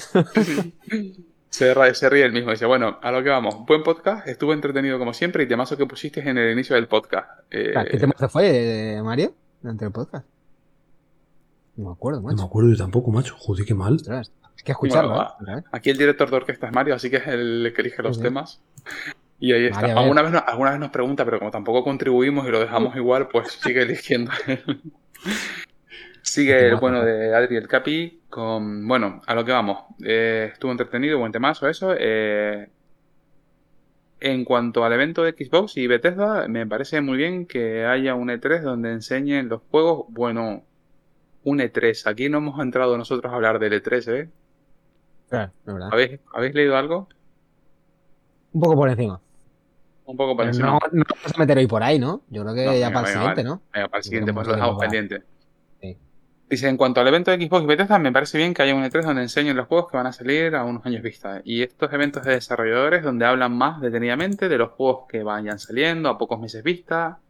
Se, ríe el mismo. Dice, bueno, a lo que vamos. Buen podcast, estuvo entretenido como siempre y temazo que pusiste en el inicio del podcast. Eh, ¿Qué tema se fue, eh, Mario? Durante el podcast. No me acuerdo, No me macho. acuerdo yo tampoco, macho. Joder, qué mal. Ostras, Hay que escucharlo, Bueno, ¿eh? Aquí el director de orquesta es Mario, así que es el que elige los Sí, sí. temas. Y ahí está. Mario, vez alguna vez nos pregunta, pero como tampoco contribuimos y lo dejamos igual, pues sigue eligiendo. Sigue el Temazo, bueno ¿eh? de Adri el Capi con... Bueno, a lo que vamos. Eh, estuvo entretenido, buen temazo eso. Eh, en cuanto al evento de Xbox y Bethesda, me parece muy bien que haya un E3 donde enseñen los juegos. Bueno, un E3. Aquí no hemos entrado nosotros a hablar del E3, ¿eh? Claro, es verdad. ¿Habéis, ¿habéis leído algo? Un poco por encima. Un poco Pero parecido. no, no vamos a meter hoy por ahí, ¿no? Yo creo que No, ya venga, para el venga, siguiente, vale. ¿no? Venga, para el siguiente, pues lo dejamos pendiente. Dice, en cuanto al evento de Xbox y Bethesda, me parece bien que haya un E3 donde enseñen los juegos que van a salir a unos años vista. Y estos eventos de desarrolladores donde hablan más detenidamente de los juegos que vayan saliendo a pocos meses vista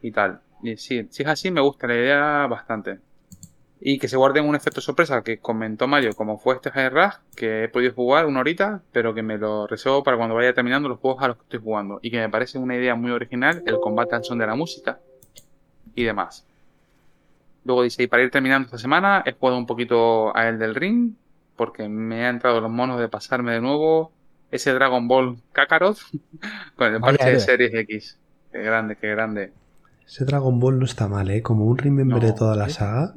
y tal. Y si es así, me gusta la idea bastante. Y que se guarden un efecto sorpresa que comentó Mario, como fue este High Rush, que he podido jugar una horita, pero que me lo reservo para cuando vaya terminando los juegos a los que estoy jugando. Y que me parece una idea muy original el combate al son de la música y demás. Luego dice, y para ir terminando esta semana, he jugado un poquito a el del ring, porque me ha entrado los monos de pasarme de nuevo ese Dragon Ball Kakarot con el Vaya parche de. Series X. Qué grande, qué grande. Ese Dragon Ball no está mal, ¿eh? Como un remember No, de toda la ¿sí? saga.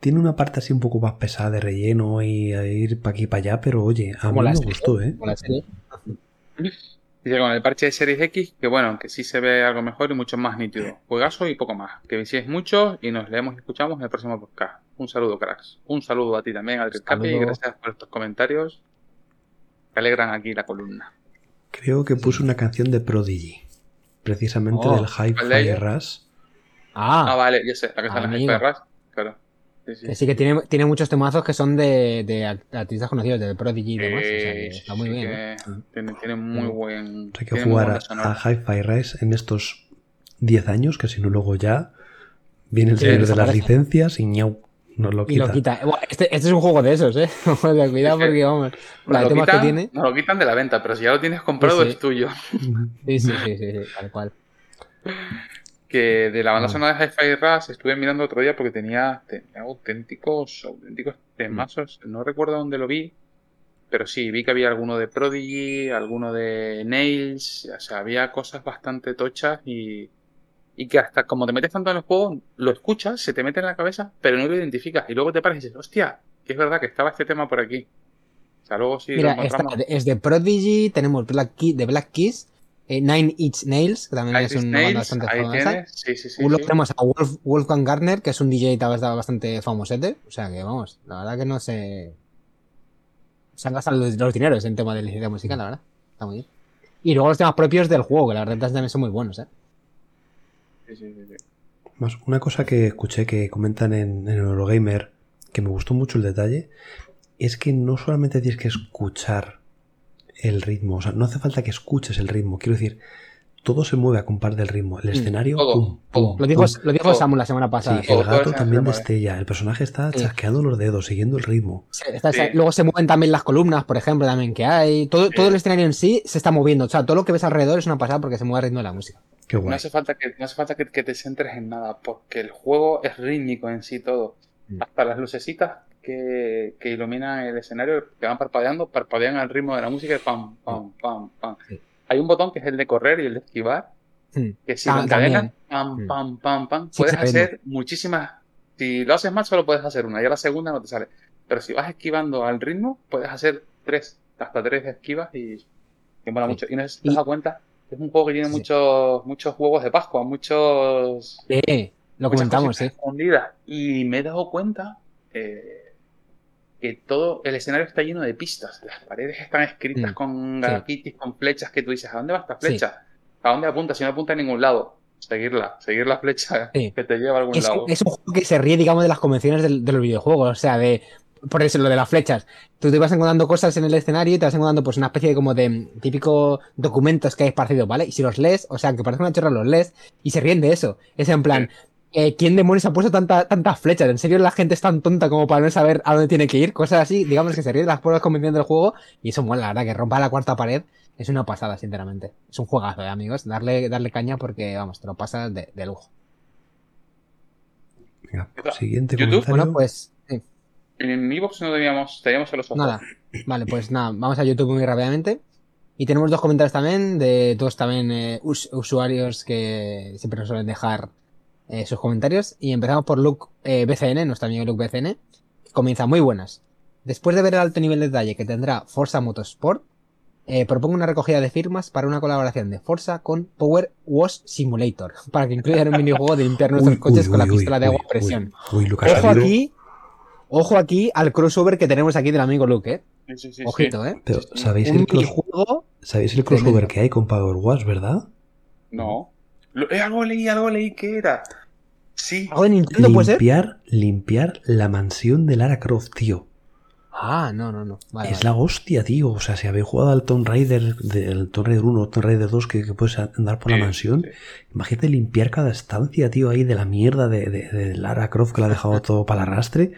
Tiene una parte así un poco más pesada de relleno y a ir para aquí y para allá, pero oye, a mí me serie, gustó, ¿eh? Como la serie. Dice con el parche de Series X, que bueno, que sí se ve algo mejor y mucho más nítido. Juegazo y poco más. Que visitéis mucho y nos leemos y escuchamos en el próximo podcast. Un saludo, cracks. Un saludo a ti también, Adri Capi, y gracias por estos comentarios que alegran aquí la columna. Creo que puso una canción de Prodigy. Precisamente Oh, del Hype ¿cuál de Fire? Rush. Ah, Ah, vale, ya sé, la que está en la Amigo. Hyper Rush. Claro. Sí, sí. que sí que tiene, tiene muchos temazos que son de, de artistas conocidos, de Prodigy y demás. o sea, que Eh, está muy sí bien. ¿eh? Tiene, tiene muy Mm. buen. Hay que jugar a, Hi-Fi Rush en estos 10 años, que si no luego ya viene el señor de las licencias y ñau, nos lo Y quita. lo quita. Este, este es un juego de esos, ¿eh? Cuidado porque, vamos, Nos la de lo, temas que quitan, tiene. nos lo quitan de la venta, pero si ya lo tienes comprado Sí, sí. es tuyo. Sí, sí, sí, sí, sí, tal cual. Que de la banda sonora de Hi-Fi Rush estuve mirando otro día porque tenía, tenía auténticos, auténticos temazos. No recuerdo dónde lo vi, pero sí, vi que había alguno de Prodigy, alguno de Nails, o sea, había cosas bastante tochas y, y que hasta como te metes tanto en el juego, lo escuchas, se te mete en la cabeza, pero no lo identificas. Y luego te paras y dices, hostia, que es verdad que estaba este tema por aquí. O sea, luego sí Mira, lo esta encontramos. es de Prodigy, tenemos Black Key, de Black Keys, eh, Nine Inch Nails, que también es una banda bastante famosa. Sí, sí, sí. Luego sí. tenemos a Wolf- Wolfgang Gartner, que es un DJ bastante famosete. O sea que vamos, la verdad que no sé. Se han gastado los, los dineros en tema de licencia musical, la verdad. Está muy bien. Y luego los temas propios del juego, que la verdad también son muy buenos, ¿eh? Sí, sí, sí, sí. Más, una cosa que escuché que comentan en, en Eurogamer, que me gustó mucho el detalle, es que no solamente tienes que escuchar el ritmo, o sea, no hace falta que escuches el ritmo, quiero decir, todo se mueve a compar del ritmo. El escenario, todo, pum, todo. pum, Lo dijo, pum. lo dijo todo. Samu la semana pasada. Sí, el gato también destella, el personaje está Sí. chasqueando los dedos, siguiendo el ritmo. Se- está- Sí. Luego se mueven también las columnas, por ejemplo, también que hay. Todo, todo el escenario en sí se está moviendo. O sea, todo lo que ves alrededor es una pasada porque se mueve el ritmo de la música. Qué No guay. hace falta, que, no hace falta que, que te centres en nada, porque el juego es rítmico en sí todo. Mm. Hasta las lucecitas que, que iluminan el escenario, que van parpadeando, parpadean al ritmo de la música y pam, pam, pam, pam. Sí. Hay un botón que es el de correr y el de esquivar, Hmm. que si Ah, lo encadenas, pam, pam, pam, pam, Sí, puedes hacer muchísimas. Si lo haces más, solo puedes hacer una, y a la segunda no te sale. Pero si vas esquivando al ritmo, puedes hacer tres, hasta tres esquivas y te mola Sí. mucho. Y no te dado cuenta, es un juego que tiene Sí. muchos, muchos huevos de Pascua, muchos. Sí, lo comentamos, sí. escondidas. Y me he dado cuenta eh, que todo el escenario está lleno de pistas. Las paredes están escritas Mm, con sí. grafitis, con flechas que tú dices, ¿a dónde va esta Sí. flecha? ¿A dónde apunta? Si no apunta a ningún lado, seguirla, seguir la flecha Sí. que te lleva a algún Es, lado. es un juego que se ríe, digamos, de las convenciones del- de los videojuegos. O sea, de. Por eso, lo de las flechas. Tú te vas encontrando cosas en el escenario y te vas encontrando, pues, una especie de como de mm, típico documentos que hay esparcidos, ¿vale? Y si los lees, o sea, que parece una chorra, los lees y se ríen de eso. Es en plan. Eh, ¿Quién demonios ha puesto tanta, tantas flechas? ¿En serio la gente es tan tonta como para no saber a dónde tiene que ir? Cosas así, digamos que se ríe de las pruebas convenciones del juego y eso mola, la verdad, que rompa la cuarta pared es una pasada, sinceramente. Es un juegazo, ¿eh, amigos. Darle, darle caña porque, vamos, te lo pasas de, de lujo. Venga, siguiente YouTube. Bueno, pues, sí. En Evox no teníamos, teníamos solo software. Nada. Vale, pues nada, vamos a YouTube muy rápidamente. Y tenemos dos comentarios también de dos también eh, us- usuarios que siempre nos suelen dejar eh, sus comentarios. Y empezamos por Luke eh, BCN, nuestro amigo Luke BCN, que comienza muy buenas. Después de ver el alto nivel de detalle que tendrá Forza Motorsport, eh, propongo una recogida de firmas para una colaboración de Forza con Power Wash Simulator, para que incluyan un minijuego de limpiar nuestros Uy, coches uy, con la uy, pistola de agua a presión. Ojo aquí, ojo aquí al crossover que tenemos aquí del amigo Luke, eh. Sí, sí, sí, sí. Ojito, eh. Pero, ¿sabéis el, cross-. ¿sabéis el crossover que hay con Power Wash, verdad? No. Lo- eh, algo leí, algo leí que era. Sí. ¿Algo de Nintendo puede ser? Limpiar, limpiar la mansión de Lara Croft, tío. Ah, no, no, no. Vale, es vale. la hostia, tío. O sea, si habéis jugado al Tomb Raider, del Tomb Raider 1 o Tomb Raider 2, que, que puedes andar por la mansión, sí. imagínate limpiar cada estancia, tío, ahí de la mierda de, de- de Lara Croft que la ha dejado todo para el arrastre.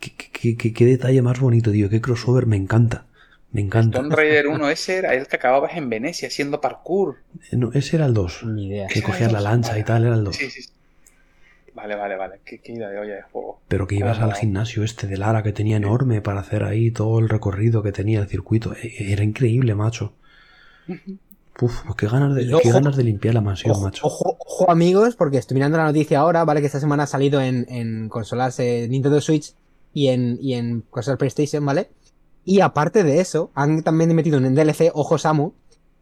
¿Qué, qué- qué- qué- qué detalle más bonito, tío. Qué crossover, me encanta. Me encanta. Tomb Raider 1 ese era el que acababas en Venecia haciendo parkour. No, ese era el 2. Ni idea. Que cogías la lancha y tal, era el 2. Sí, sí, sí. Vale, vale, vale. Qué, qué idea de olla de juego. Pero que ibas al gimnasio este de Lara que tenía enorme para hacer ahí todo el recorrido que tenía el circuito. E- Era increíble, macho. Uf, pues qué ganas de, qué ganas de limpiar la mansión, Ojo, macho. ojo, ojo, amigos, porque estoy mirando la noticia ahora, ¿vale? Que esta semana ha salido en, en consolas eh, Nintendo Switch y en, y en consolas PlayStation, ¿vale? Y aparte de eso, han también metido un DLC, ojo Samu,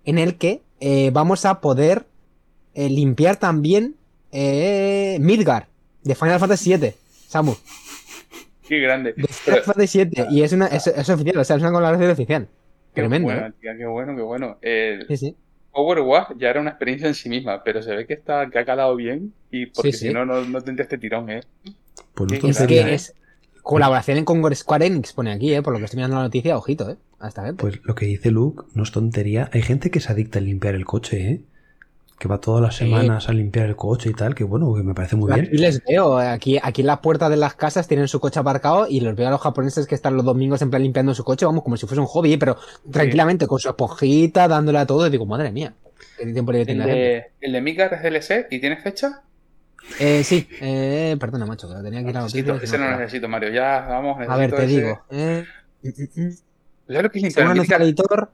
en el que eh, vamos a poder eh, limpiar también eh, Midgar de Final Fantasy VII. Samu, Qué grande. de Final Pero- Fantasy VII. Y es, una, es, es oficial, o sea, es una colaboración oficial. Qué Tremendo, bueno, ¿eh? tía, qué bueno, qué bueno. El Sí, sí. Overwatch ya era una experiencia en sí misma, pero se ve que está que ha calado bien y porque Sí, si no, no, no tendría este tirón, ¿eh? Pues no Es que es colaboración con Square Enix, pone aquí, ¿eh? Por lo que estoy mirando la noticia, ojito, ¿eh? Hasta gente. Pues lo que dice Luke no es tontería. Hay gente que se adicta a limpiar el coche, ¿eh? Que va todas las Sí. semanas a limpiar el coche y tal, que bueno, que me parece muy bien. Aquí les veo, eh, aquí, aquí en las puertas de las casas tienen su coche aparcado y los veo a los japoneses que están los domingos en plan limpiando su coche, vamos, como si fuese un hobby, pero tranquilamente, con su esponjita, dándole a todo, y digo, madre mía, qué tiempo libre El tiene gente. de, el de Midgar es DLC y tiene fecha. Eh, sí, eh, perdona, macho, que lo tenía aquí la noticia. Necesito- y se ese no lo necesito, Mario. Ya, vamos. A ver, te ese. digo. Eh, mm, mm, mm. ¿Sabes lo que es Según editor,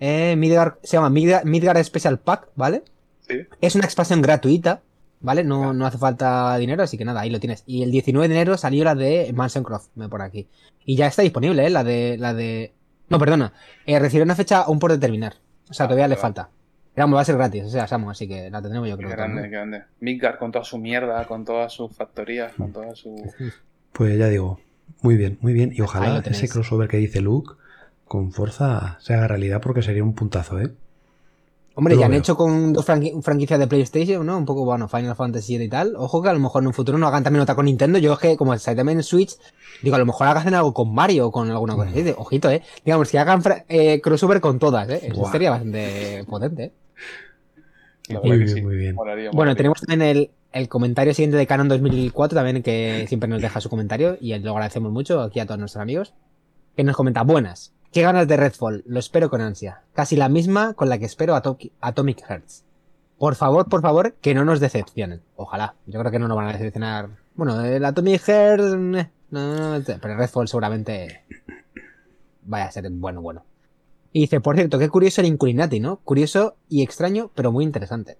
eh, Midgar, se llama Midgar, Midgar Special Pack, ¿vale? Sí. Es una expansión gratuita ¿vale? No, no hace falta dinero, así que nada, ahí lo tienes. Y el 19 de enero salió la de Mansion Croft, por aquí. Y ya está disponible, ¿eh? La de. La de... No, perdona. Eh, recibió una fecha aún por determinar. O sea, Ah, todavía le falta. Vamos, va a ser gratis, o sea, Samu, así que la tendremos yo Qué creo. grande, también. qué grande. Midgard con toda su mierda, con todas sus factorías, con toda su. Pues ya digo, muy bien, muy bien. Y ojalá ese crossover que dice Luke con fuerza se haga realidad porque sería un puntazo, ¿eh? Hombre, ya han veo. hecho con dos franqui- franquicias de PlayStation, ¿no? Un poco, bueno, Final Fantasy y tal. Ojo que a lo mejor en un futuro no hagan también otra con Nintendo. Yo es que, como está también en Switch, digo, a lo mejor hagan algo con Mario o con alguna cosa así. de- Ojito, ¿eh? Digamos, que hagan eh, crossover con todas, ¿eh? Eso Buah. sería bastante potente, ¿eh? Muy bien, sí. muy bien. Bueno, tenemos también el, el comentario siguiente de Canon 2004, también que siempre nos deja su comentario y lo agradecemos mucho aquí a todos nuestros amigos. Que nos comenta, buenas, qué ganas de Redfall, lo espero con ansia. Casi la misma con la que espero a Atomic Hearts. Por favor, por favor, que no nos decepcionen. Ojalá, yo creo que no nos van a decepcionar. Bueno, el Atomic Hearts, eh, no, no, no, pero Redfall seguramente vaya a ser bueno, bueno. Y dice, por cierto, qué curioso el Inculinati, ¿no? Curioso y extraño, pero muy interesante.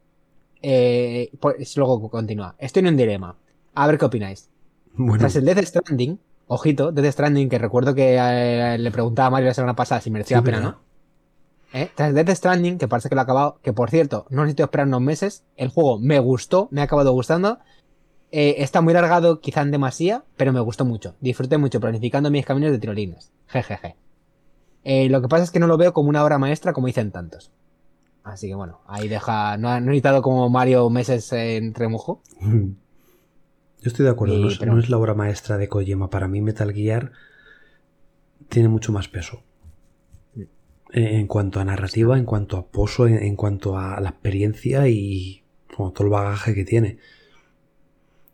Eh, pues luego continúa. Estoy en un dilema. A ver qué opináis. Bueno, Tras el Death Stranding, ojito, Death Stranding, que recuerdo que eh, le preguntaba a Mario la semana pasada si merecía sí, la pena. ¿no? ¿Eh? Tras Death Stranding, que parece que lo ha acabado, que por cierto, no necesito esperar unos meses, el juego me gustó, me ha acabado gustando. Eh, está muy largado, quizá en demasía, pero me gustó mucho. Disfruté mucho planificando mis caminos de tirolines. Jejeje. Eh, lo que pasa es que no lo veo como una obra maestra como dicen tantos. Así que bueno, ahí deja. No ha necesitado como Mario meses en remojo. yo estoy de acuerdo, Y- no, es, pero- no es la obra maestra de Kojima. Para mí Metal Gear tiene mucho más peso. En, en cuanto a narrativa, en cuanto a pozo, en, en cuanto a la experiencia y bueno, todo el bagaje que tiene.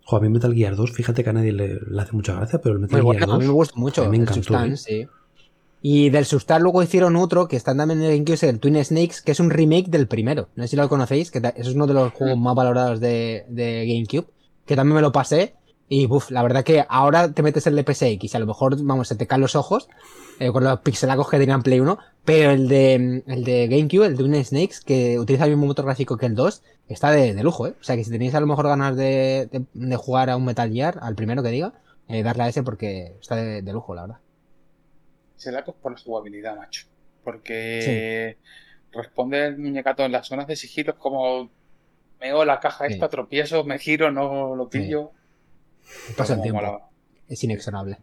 Jo, a mí Metal Gear 2, fíjate que a nadie le, le hace mucha gracia, pero el Metal Muy Gear bueno, a 2 mí me gusta mucho. a mí me encantó, ¿eh? sí. Y del Substance luego hicieron otro que está también en el GameCube, es el Twin Snakes, que es un remake del primero. No sé si lo conocéis, que es uno de los juegos más valorados de, de GameCube, que también me lo pasé. Y buf, la verdad que ahora te metes el de PSX a lo mejor, vamos, se te caen los ojos eh, con los pixelacos que tenían Play 1, pero el de, el de GameCube, el Twin Snakes, que utiliza el mismo motor gráfico que el 2, está de, de lujo, ¿eh? O sea que si tenéis a lo mejor ganas de, de- de jugar a un Metal Gear, al primero que diga, eh, darle a ese porque está de, de lujo, la verdad. Pues por la jugabilidad, macho. Porque responde el muñecato en las zonas de sigilo, como meo la caja Sí. esta, tropiezo, me giro, no lo pillo. Pasa el tiempo. molaba. Es inexorable.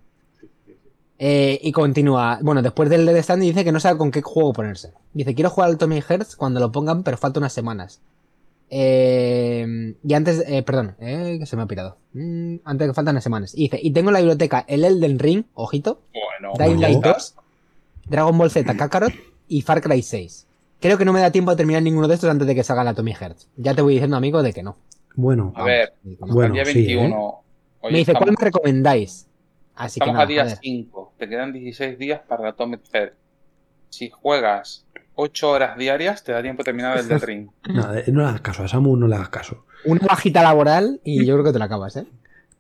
Eh, y continúa. Bueno, después del Dead Stranding dice que no sabe con qué juego ponerse. Dice, quiero jugar al Tommy Hearts cuando lo pongan, pero falta unas semanas. Eh, y antes, eh, perdón, eh, que se me ha pirado. Mm, antes que faltan unas semanas. Y dice, y tengo en la biblioteca el Elden Ring, ojito, Bueno, Dying Light Ojo. 2, Dragon Ball Z Kakarot y Far Cry 6. Creo que no me da tiempo a terminar ninguno de estos antes de que salga la Tommy Hearts. Ya te voy diciendo, amigo, de que no. Bueno, A ver, Vamos. Bueno, el día sí, 21. Hoy me dice, ¿cuál me recomendáis? Así que estamos nada, a día joder. 5. Te quedan 16 días para la Atomic Heart. Si juegas 8 horas diarias, te da tiempo de terminar el del ring. no, eh, no le hagas caso, a Samu no le hagas caso. Una bajita laboral y yo creo que te la acabas, ¿eh?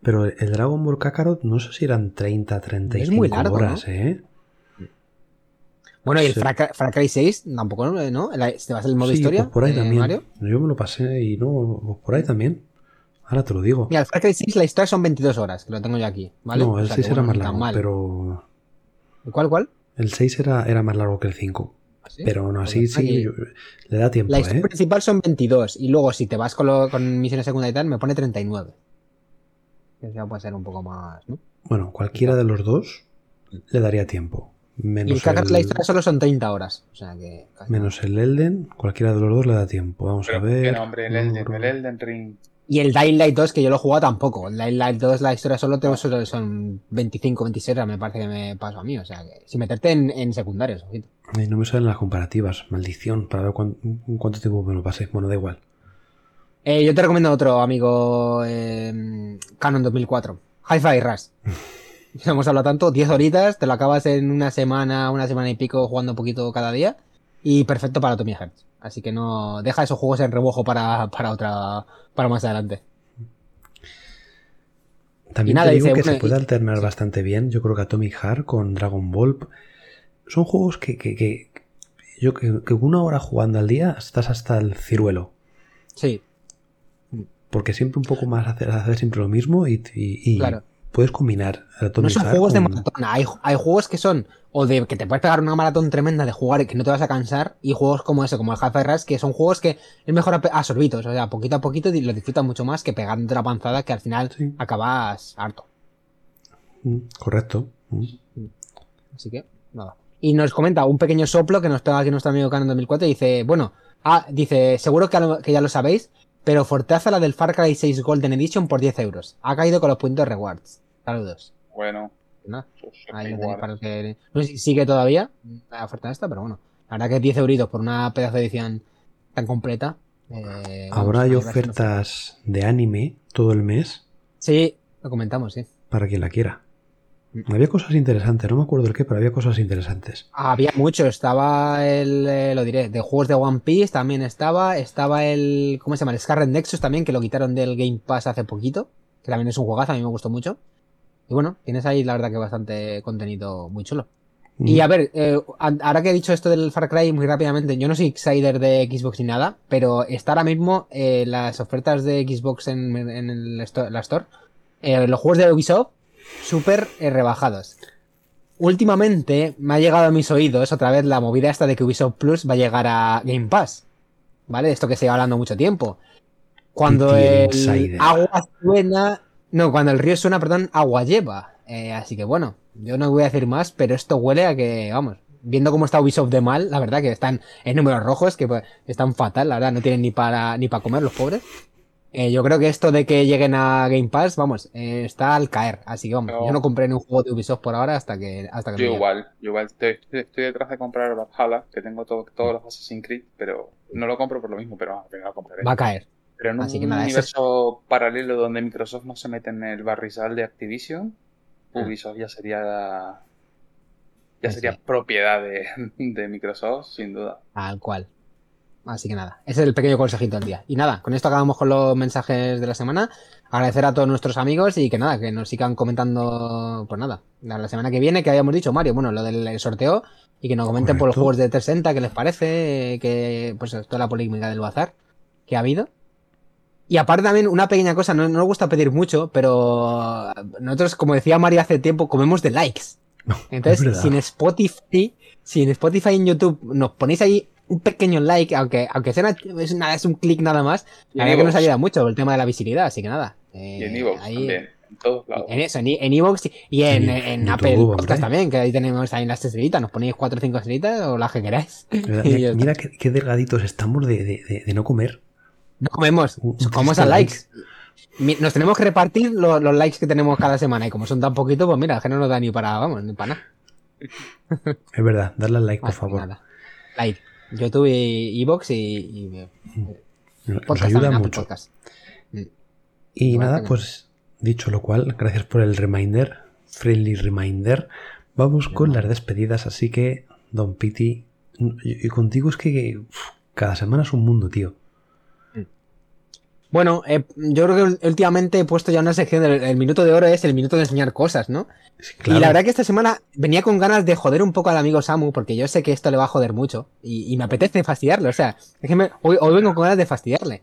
Pero el Dragon Ball Kakarot no sé si eran 30, 35 Es muy largo, horas, ¿eh? Bueno, y el Sí. Far Cry, Far Cry 6 tampoco, ¿no? ¿Te vas al modo Sí, historia? pues por ahí eh, también. Mario? Yo me lo pasé y no, pues por ahí también. Ahora te lo digo. Mira, el Far Cry 6 la historia son 22 horas, que lo tengo yo aquí, ¿vale? no, O el sea 6 que, era bueno, más no largo, pero ¿Cuál, cuál? el 6 era, era más largo que el 5. ¿Sí? Pero aún así Pues sí, aquí- yo- le da tiempo, La historia ¿eh? principal son 22 y luego si te vas con, lo- con misiones secundarias y tal, me pone 39. Que ya puede ser un poco más, ¿no? Bueno, cualquiera de los dos le daría tiempo. Y Menos el Kakarot, la el, historia solo son 30 horas. O sea que... casi menos el Elden, cualquiera de los dos le da tiempo. Vamos Pero a ver. qué nombre, el Elden, el Elden Ring. Y el Dying Light 2, que yo lo he jugado tampoco. El Dying Light 2, la historia solo tengo, solo son 25, 26 horas, me parece que me pasó a mí. O sea, que sin meterte en, en secundarios. Ay, no me salen las comparativas, maldición, para ver cuán- cuánto tiempo me lo pasé. Bueno, da igual. Eh, yo te recomiendo otro, amigo eh, Canon 2004. Hi-Fi Rush. Ya hemos hablado tanto, 10 horitas, te lo acabas en una semana, una semana y pico jugando un poquito cada día. Y perfecto para Tommy Hearts. Así que no, deja esos juegos en remojo para, para otra, para más adelante. También nada, te digo dice, que bueno, se puede alternar bastante bien. Yo creo que Atomic Heart con Dragon Ball son juegos que, que, que- yo que, que una hora jugando al día estás hasta el ciruelo. Sí. porque siempre un poco más hacer, hacer siempre lo mismo y, y- y Claro. Puedes combinar No son juegos de maratón. Hay, hay juegos que son o de que te puedes pegar una maratón tremenda de jugar y que no te vas a cansar. Y juegos como eso, como el Half-Life Rush, que son juegos que es mejor a, a sorbitos. O sea, poquito a poquito lo disfrutas mucho más que pegando la panzada que al final Sí. acabas harto. Mm, Correcto. Mm. Así que, nada. Y nos comenta un pequeño soplo que nos pega aquí nuestro amigo Canon 2004 y dice, bueno, ah, dice, seguro que, lo- que ya lo sabéis, pero Fortaza la del Far Cry 6 Golden Edition por 10 euros. Ha caído con los puntos rewards. Saludos. Bueno, Nada. pues, Ahí lo igual. tenéis para el que... No sé si sigue todavía la oferta esta, pero bueno. La verdad que 10 euritos por una pedazo de edición tan completa. eh, vamos, Ahora hay ofertas de anime todo el mes Sí, lo comentamos, sí. para quien la quiera. Había cosas interesantes, no me acuerdo el qué, pero había cosas interesantes. Había mucho, estaba el, eh, lo diré, de juegos de One Piece también estaba, estaba el, ¿cómo se llama? El Scarlet Nexus también, que lo quitaron del Game Pass hace poquito, que también es un juegazo, a mí me gustó mucho. Y bueno, tienes ahí la verdad que bastante contenido muy chulo. Y Mm. a ver, eh, ahora que he disto esto del Far Cry muy rápidamente, yo no soy insider de Xbox ni nada, pero está ahora mismo eh, las ofertas de Xbox en, en el la Store, los juegos de Ubisoft, súper eh, rebajados. Últimamente me ha llegado a mis oídos otra vez la movida esta de que Ubisoft Plus va a llegar a Game Pass. ¿Vale? Esto que se lleva hablando mucho tiempo. Cuando el agua suena. No, cuando el río suena, perdón, agua lleva. Eh, así que bueno, yo no voy a decir más, pero esto huele a que, vamos, viendo cómo está Ubisoft de mal, la verdad que están en números rojos, que pues, están fatal, la verdad, no tienen ni para ni para comer los pobres. Eh, yo creo que esto de que lleguen a Game Pass, vamos, eh, está al caer. Así que vamos, No. yo no compré ni un juego de Ubisoft por ahora hasta que hasta que Yo igual, yo igual estoy, estoy- detrás de comprar Valhalla, que tengo todo- todos los Assassin's Creed, pero no lo compro por lo mismo, pero vamos, lo compraré. Va a caer. Pero en un así que nada, eso universo paralelo donde Microsoft no se mete en el barrizal de Activision, Ah. Ubisoft ya sería ya Sí, sería sí. propiedad de, de Microsoft, sin duda. Tal cual. Así que nada, ese es el pequeño consejito del día. Y nada, con esto acabamos con los mensajes de la semana. Agradecer a todos nuestros amigos y que nada, que nos sigan comentando, pues nada, la semana que viene, que habíamos dicho, Mario, bueno, lo del sorteo, y que nos comenten por los juegos de 360, qué les parece, que, pues toda la polémica del bazar que ha habido. Y aparte también una pequeña cosa, no, no nos gusta pedir mucho, pero nosotros, como decía Mario hace tiempo, comemos de likes. es Entonces, verdad. si en Spotify, si en Spotify y en YouTube nos ponéis ahí un pequeño like, aunque, aunque sea una- es, nada, es un clic nada más, la verdad que nos ayuda mucho el tema de la visibilidad, así que nada. eh, Y en Evox también, en todos lados. En eso, en, en Evox y en, En en YouTube, Apple hombre. Podcast también, que ahí tenemos ahí las estrellitas, nos ponéis 4 o 5 estrellitas o las que queráis. Mira, qué, qué delgaditos estamos de, de- de- de no comer. No comemos, comemos a 30 likes. Nos tenemos que repartir lo- los likes que tenemos cada semana y como son tan poquitos, pues mira, que no nos da ni para, vamos, ni para nada. Es verdad, darle al like, por favor. nada. Like. YouTube y Evox y, y Nos podcast ayuda también, mucho. Podcast. Y Igual nada, pues dicho lo cual, gracias por el reminder, friendly reminder. Vamos con las despedidas, así que, Don Piti, y, y contigo es que uf, cada semana es un mundo, tío. Bueno, eh, yo creo que últimamente he puesto ya una sección del el minuto de oro es el minuto de enseñar cosas, ¿no? Sí, Y claro. la verdad que esta semana venía con ganas de joder un poco al amigo Samu, porque yo sé que esto le va a joder mucho y, y me apetece fastidiarlo. O sea, es que me- hoy, hoy vengo con ganas de fastidiarle.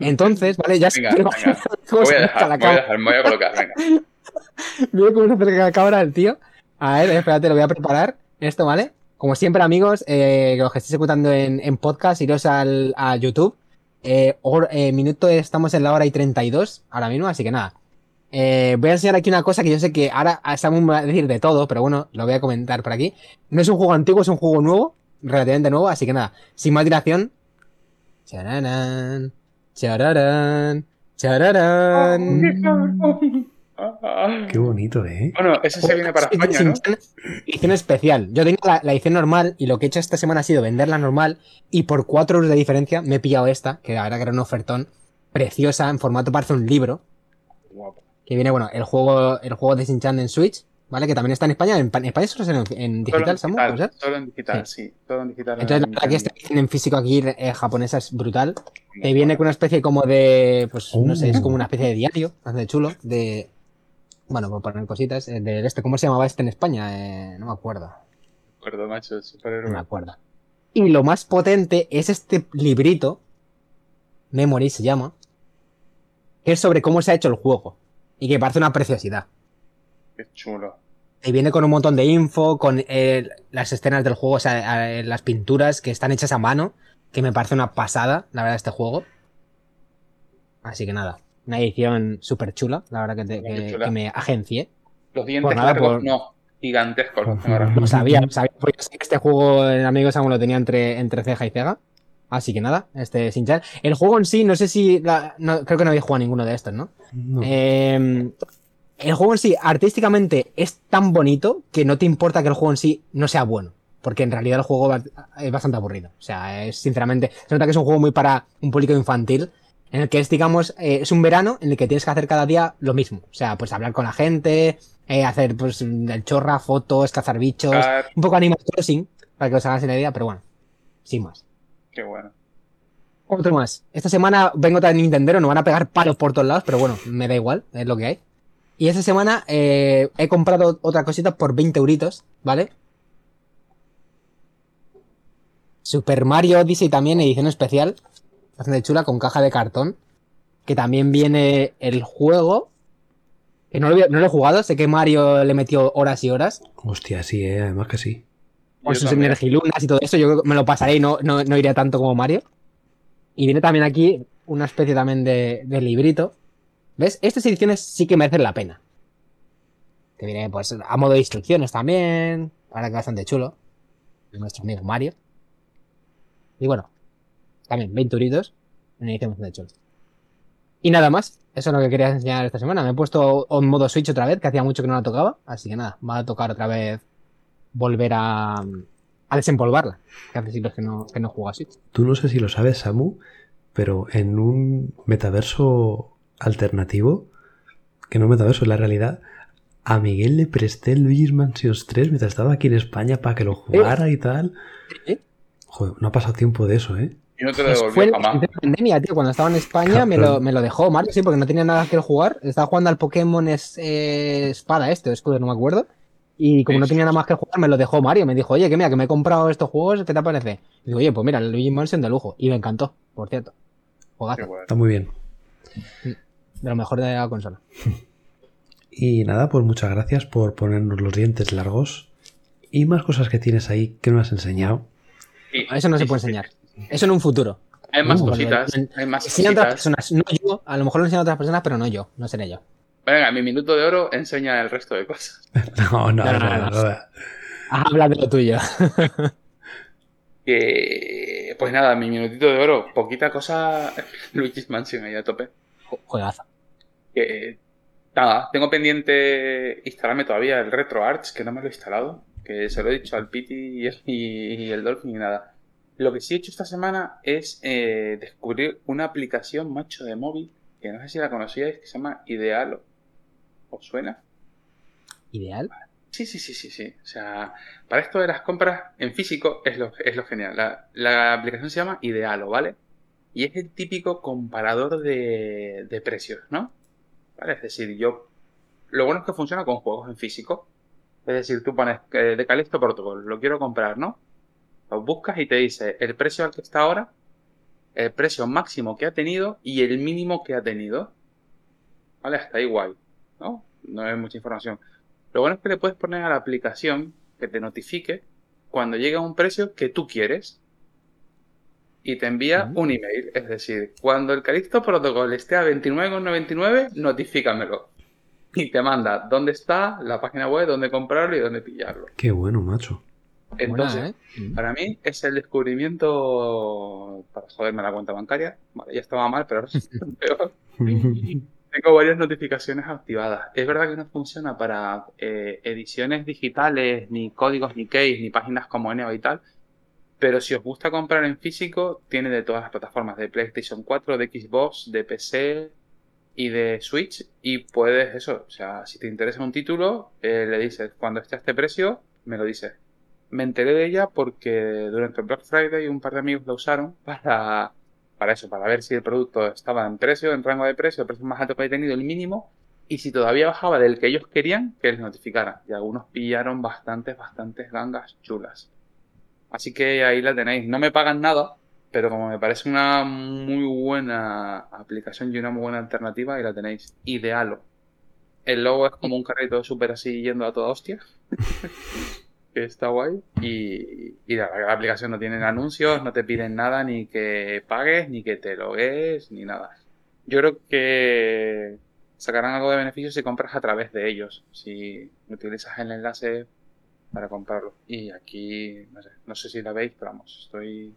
Entonces, vale, ya sé Venga, que- venga. Voy a dejar, la me voy a dejar, me voy a colocar, venga. Mira cómo se acerca la cámara el tío. A ver, espérate, lo voy a preparar. Esto, ¿vale? Como siempre, amigos, eh, que los que estéis escuchando en, en podcast, iros al, a YouTube. Eh, hor- eh, minuto, estamos en la hora y 32 ahora mismo, así que nada. Eh, voy a enseñar aquí una cosa que yo sé que ahora va a decir de todo, pero bueno, lo voy a comentar por aquí. No es un juego antiguo, es un juego nuevo, relativamente nuevo, así que nada, sin más dilación. Chararán, chararán, chararán. Qué bonito, ¿eh? Bueno, ese se viene para España, ¿no? Edición especial. Yo tenía la, la edición normal y lo que he hecho esta semana ha sido venderla normal y por 4 euros de diferencia me he pillado esta, que la verdad que era un ofertón preciosa en formato parece un libro, Guapo. que viene, bueno, el juego el juego de Shin-Chan en Switch, ¿vale? Que también está en España. En, en España solo es en, en Solo en digital, Samu, solo en digital, sí. Todo en digital. Entonces, la en- verdad que esta edición en físico aquí eh, japonesa es brutal. en- Que viene con una especie como de, pues no sé, es Oh. como una especie de diario, bastante chulo, de, bueno, por poner cositas, eh, de este, ¿cómo se llamaba este en España? Eh, no me acuerdo. acuerdo, macho, No me acuerdo. Y lo más potente es este librito, Memory se llama, que es sobre cómo se ha hecho el juego. Y que me parece una preciosidad. Qué chulo. Y viene con un montón de info, con eh, las escenas del juego, o sea, eh, las pinturas que están hechas a mano, que me parece una pasada, la verdad, este juego. Así que nada, una edición súper chula, la verdad que, te- Muy que- chula. que me agencié. Los dientes nada, largos, por- no. Gigantescos. Lo sabía, sabía, porque sé que este juego el amigo Samu lo tenía entre, entre ceja y cega. Así que nada, este Sinchan. El juego en sí, no sé si. la- no, creo que no habéis jugado ninguno de estos, ¿no? No. Eh, el juego en sí, artísticamente, es tan bonito que no te importa que el juego en sí no sea bueno. Porque en realidad el juego va- es bastante aburrido. O sea, es sinceramente. Se nota que es un juego muy para un público infantil. En el que es, digamos, eh, es un verano en el que tienes que hacer cada día lo mismo. O sea, pues hablar con la gente, eh, hacer pues el chorra, fotos, cazar bichos. Un poco Animal Crossing, para que os hagáis la idea, pero bueno, sin más. Qué bueno. Otro más. Esta semana vengo de Nintendo, nos van a pegar palos por todos lados, pero bueno, me da igual, es lo que hay. Y esta semana eh, he comprado otra cosita por 20 euritos, ¿vale? Super Mario Odyssey también, edición especial. Bastante chula, con caja de cartón. Que también viene el juego. Que no lo, he- no lo he jugado, sé que Mario le metió horas y horas. Hostia, sí, eh, además que sí. Con Yo sus energilunas y todo eso, yo creo que me lo pasaré y no, no, no iré tanto como Mario. Y viene también aquí una especie también de, de librito. ¿Ves? Estas ediciones sí que merecen la pena. Que viene pues a modo de instrucciones también. Ahora que bastante chulo. De nuestro amigo Mario. Y bueno, también 20 euritos. Edición bastante chula. Y nada más. Eso es lo que quería enseñar esta semana. Me he puesto en modo Switch otra vez, que hacía mucho que no la tocaba. Así que nada, va a tocar otra vez volver a, a desempolvarla. Que hace siglos que no, que no juego a Switch. Tú no sé si lo sabes, Samu, pero en un metaverso alternativo, que no metaverso, es la realidad, a Miguel le presté el Luigi's Mansions 3 mientras estaba aquí en España para que lo jugara y tal. ¿Eh? Joder, no ha pasado tiempo de eso, ¿eh? Y no te lo Pues devolvió fue en jamás. la pandemia, tío. Cuando estaba en España me lo, me lo dejó Mario, sí, porque no tenía nada que jugar. Estaba jugando al Pokémon es- eh, Espada este, o escudo, no me acuerdo. Y como Sí, no tenía nada más que jugar, me lo dejó Mario. Me dijo, oye, que mira, que me he comprado estos juegos, ¿qué te parece? Y digo, oye, pues mira, el Luigi Mansion de lujo. Y me encantó, por cierto. Bueno. Está muy bien. De lo mejor de la consola. Y nada, pues muchas gracias por ponernos los dientes largos. Y más cosas que tienes ahí que no has enseñado. Sí, Eso no se puede sí. enseñar. Eso en un futuro. Hay más Uh, cositas. Hay más Enseñan otras cositas. personas, no yo. A lo mejor lo enseñan otras personas, pero no yo. No seré yo. Venga, mi minuto de oro enseña el resto de cosas. No, no, No, no, no, no, no. no. Habla de lo tuyo. Que, pues nada, mi minutito de oro. Poquita cosa. Luigi's Mansion ahí a tope. Juegazo. Que nada, tengo pendiente instalarme todavía el RetroArch, que no me lo he instalado. Que se lo he dicho al Pity y el, y el Dolphin y nada. Lo que sí he hecho esta semana es eh, descubrir una aplicación macho de móvil, que no sé si la conocíais, que se llama Idealo. ¿Os suena? Ideal. Sí, sí, sí, sí, sí. O sea, para esto de las compras en físico es lo, es lo genial. La, la aplicación se llama Idealo, ¿vale? Y es el típico comparador de, de precios, ¿no? ¿Vale? Es decir, yo... Lo bueno es que funciona con juegos en físico. Es decir, tú pones eh, de Calixto Protocol, lo quiero comprar, ¿no? Lo buscas y te dice el precio al que está ahora, el precio máximo que ha tenido y el mínimo que ha tenido. ¿Vale? Hasta ahí guay, ¿no? No es mucha información. Lo bueno es que le puedes poner a la aplicación que te notifique cuando llegue a un precio que tú quieres y te envía un email. Es decir, cuando el Calixto Protocol esté a 29,99, notifícamelo. Y te manda dónde está, la página web, dónde comprarlo y dónde pillarlo. Qué bueno, macho. Entonces, Buena, ¿eh? para mí es el descubrimiento para joderme la cuenta bancaria. Vale, ya estaba mal, pero ahora es peor. Tengo varias notificaciones activadas. Es verdad que no funciona para eh, ediciones digitales, ni códigos, ni keys, ni páginas como Eneo y tal. Pero si os gusta comprar en físico, tiene de todas las plataformas, de PlayStation 4, de Xbox, de PC y de Switch. Y puedes, eso, o sea, si te interesa un título, eh, le dices, cuando esté a este precio, me lo dices. Me enteré de ella porque durante el Black Friday un par de amigos la usaron para, para eso, para ver si el producto estaba en precio, en rango de precio, el precio más alto que había tenido, el mínimo, y si todavía bajaba del que ellos querían, que les notificara. Y algunos pillaron bastantes, bastantes gangas chulas. Así que ahí la tenéis. No me pagan nada, Pero como me parece una muy buena aplicación y una muy buena alternativa, ahí la tenéis. Idealo. El logo es como un carrito súper así yendo a toda hostia. que está guay. Y, y la, la aplicación no tiene anuncios, no te piden nada, ni que pagues, ni que te logues, ni nada. Yo creo que sacarán algo de beneficio si compras a través de ellos. Si utilizas el enlace para comprarlo. Y aquí, no sé, no sé si la veis, pero vamos, estoy.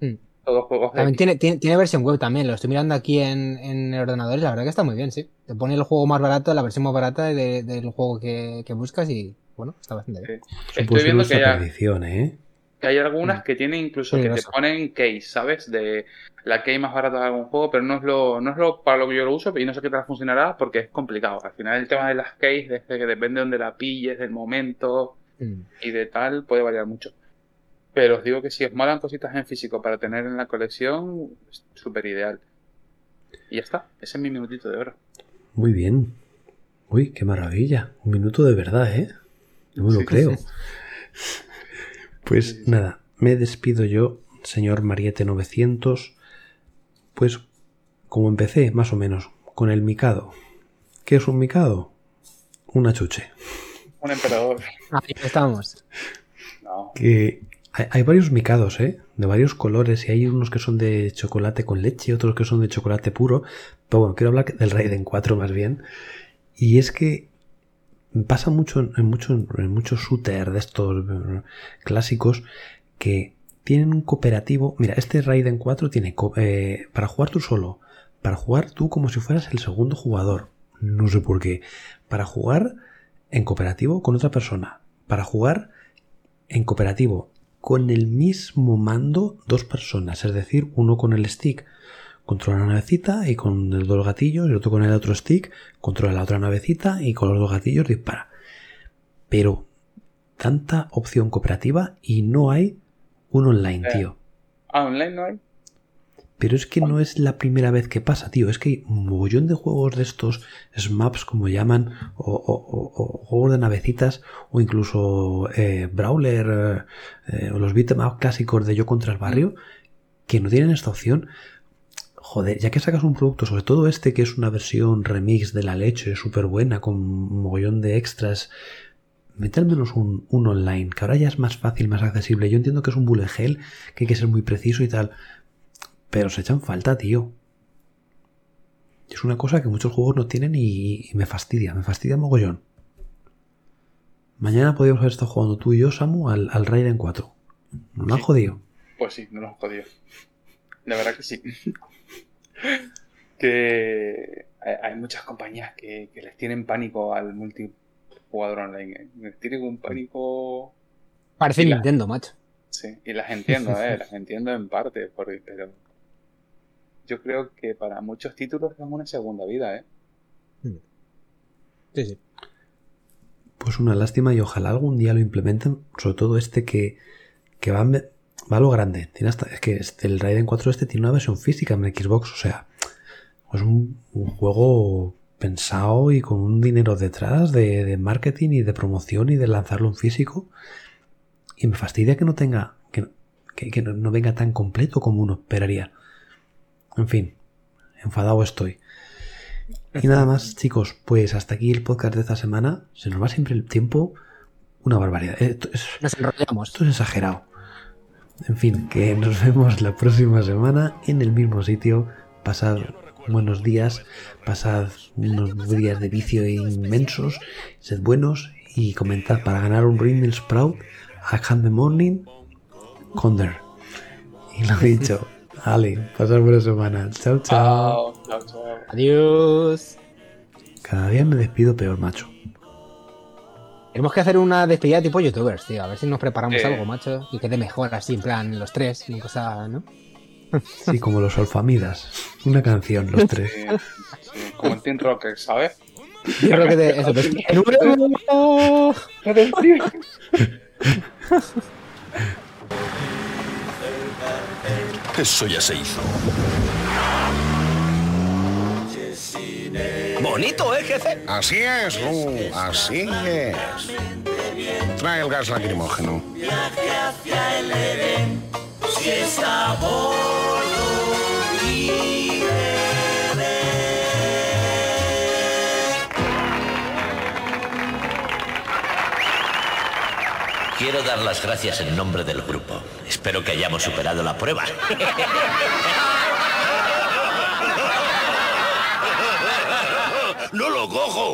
Mm. Todos juegos de También tiene, tiene, tiene versión web también, lo estoy mirando aquí en, en el ordenador y la verdad que está muy bien, sí. Te pone el juego más barato, la versión más barata de- del juego que, que buscas y bueno, está bastante bien. Sí. Estoy viendo que perdición, ¿eh? que hay algunas que tienen incluso que te ponen case, ¿sabes? De la key más barata de algún juego, pero no es lo, no es lo para lo que yo lo uso y no sé qué tal funcionará porque es complicado. Al final el tema de las keys, desde que depende de donde la pilles, del momento Mm. y de tal, puede variar mucho. Pero os digo que si os molan cositas en físico para tener en la colección, es súper ideal. Y ya está, ese es mi minutito de oro. Muy bien. Uy, qué maravilla. Un minuto de verdad, ¿eh? No me lo Sí. creo. Pues Sí, sí, sí. nada, me despido yo, señor Mariette 900. Pues como empecé, más o menos, con el Mikado. ¿Qué es un Mikado? Una chuche. Un emperador. Ahí estamos. No. Que hay, varios Mikados, ¿eh? De varios colores. Y hay unos que son de chocolate con leche, otros que son de chocolate puro. Pero bueno, quiero hablar del Raiden 4 más bien. Y es que pasa mucho en, en mucho, en muchos shooters de estos eh, clásicos que tienen un cooperativo. Mira, este Raiden 4 tiene eh, para jugar tú solo, para jugar tú como si fueras el segundo jugador. No sé por qué. Para jugar en cooperativo con otra persona. Para jugar en cooperativo con el mismo mando dos personas, es decir, uno con el stick controla la navecita y con los dos gatillos, y el otro con el otro stick controla la otra navecita y con los dos gatillos dispara. Pero tanta opción cooperativa y no hay un online, Eh. tío. Ah, online no hay. Pero es que no es la primera vez que pasa, tío. Es que hay un mogollón de juegos de estos SMAPs, como llaman, o, o- o- o juegos de navecitas, o incluso eh, Brawler, eh, eh, o los beat'em up clásicos de Yo contra el Barrio, que no tienen esta opción. Joder, ya que sacas un producto, sobre todo este que es una versión remix de la leche, súper buena, con un mogollón de extras, mete al menos un, un online, que ahora ya es más fácil, más accesible. Yo entiendo que es un bullet hell, que hay que ser muy preciso y tal, pero se echan falta, tío. Es una cosa que muchos juegos no tienen y, y me fastidia, me fastidia mogollón. Mañana podríamos haber estado jugando tú y yo, Samu, al, al Raiden 4. Nos lo han Sí. jodido. Pues sí, no nos jodió. La verdad que sí. que hay, hay muchas compañías que, que les tienen pánico al multijugador online. ¿eh? Les tienen un pánico. Parece la- Nintendo, macho. Sí, y las entiendo, ¿eh? las entiendo en parte, porque, pero yo creo que para muchos títulos es una segunda vida, ¿eh? Sí, sí. Pues una lástima y ojalá algún día lo implementen, sobre todo este que, que va, va a lo grande. Tiene hasta, es que este, el Raiden 4 este tiene una versión física en Xbox, o sea, es un, un juego pensado y con un dinero detrás de, de marketing y de promoción y de lanzarlo en físico. Y me fastidia que no tenga, que, que- que no, no venga tan completo como uno esperaría. En fin, enfadado estoy. Y nada más, chicos, pues hasta aquí el podcast de esta semana. Se nos va siempre el tiempo. Una barbaridad. Esto es, Nos enrollamos. esto es exagerado. En fin, que nos vemos la próxima semana en el mismo sitio. Pasad buenos días, pasad unos días de vicio inmensos, sed buenos y comentad para ganar un Rimmel Sprout a Hand the Morning Conder. Y lo dicho, Ale, pasad buena semana. Chao, chao. Chao, chao, chao. Adiós. Cada día me despido peor, macho. Tenemos que hacer una despedida tipo youtubers, tío. A ver si nos preparamos Eh. algo, macho. Y quede mejor así, en plan, los tres, y cosa, ¿no? Sí, como los Olfamidas. Una canción, los tres. Sí, sí, como el Team Rocker, ¿sabes? Yo creo que de eso. pues, ¡El número! Eso ya se hizo. Bonito, ¿eh, jefe? Así es, Lu, así es. Trae el gas lacrimógeno. Quiero dar las gracias en nombre del grupo. Espero que hayamos superado la prueba. ¡No lo cojo!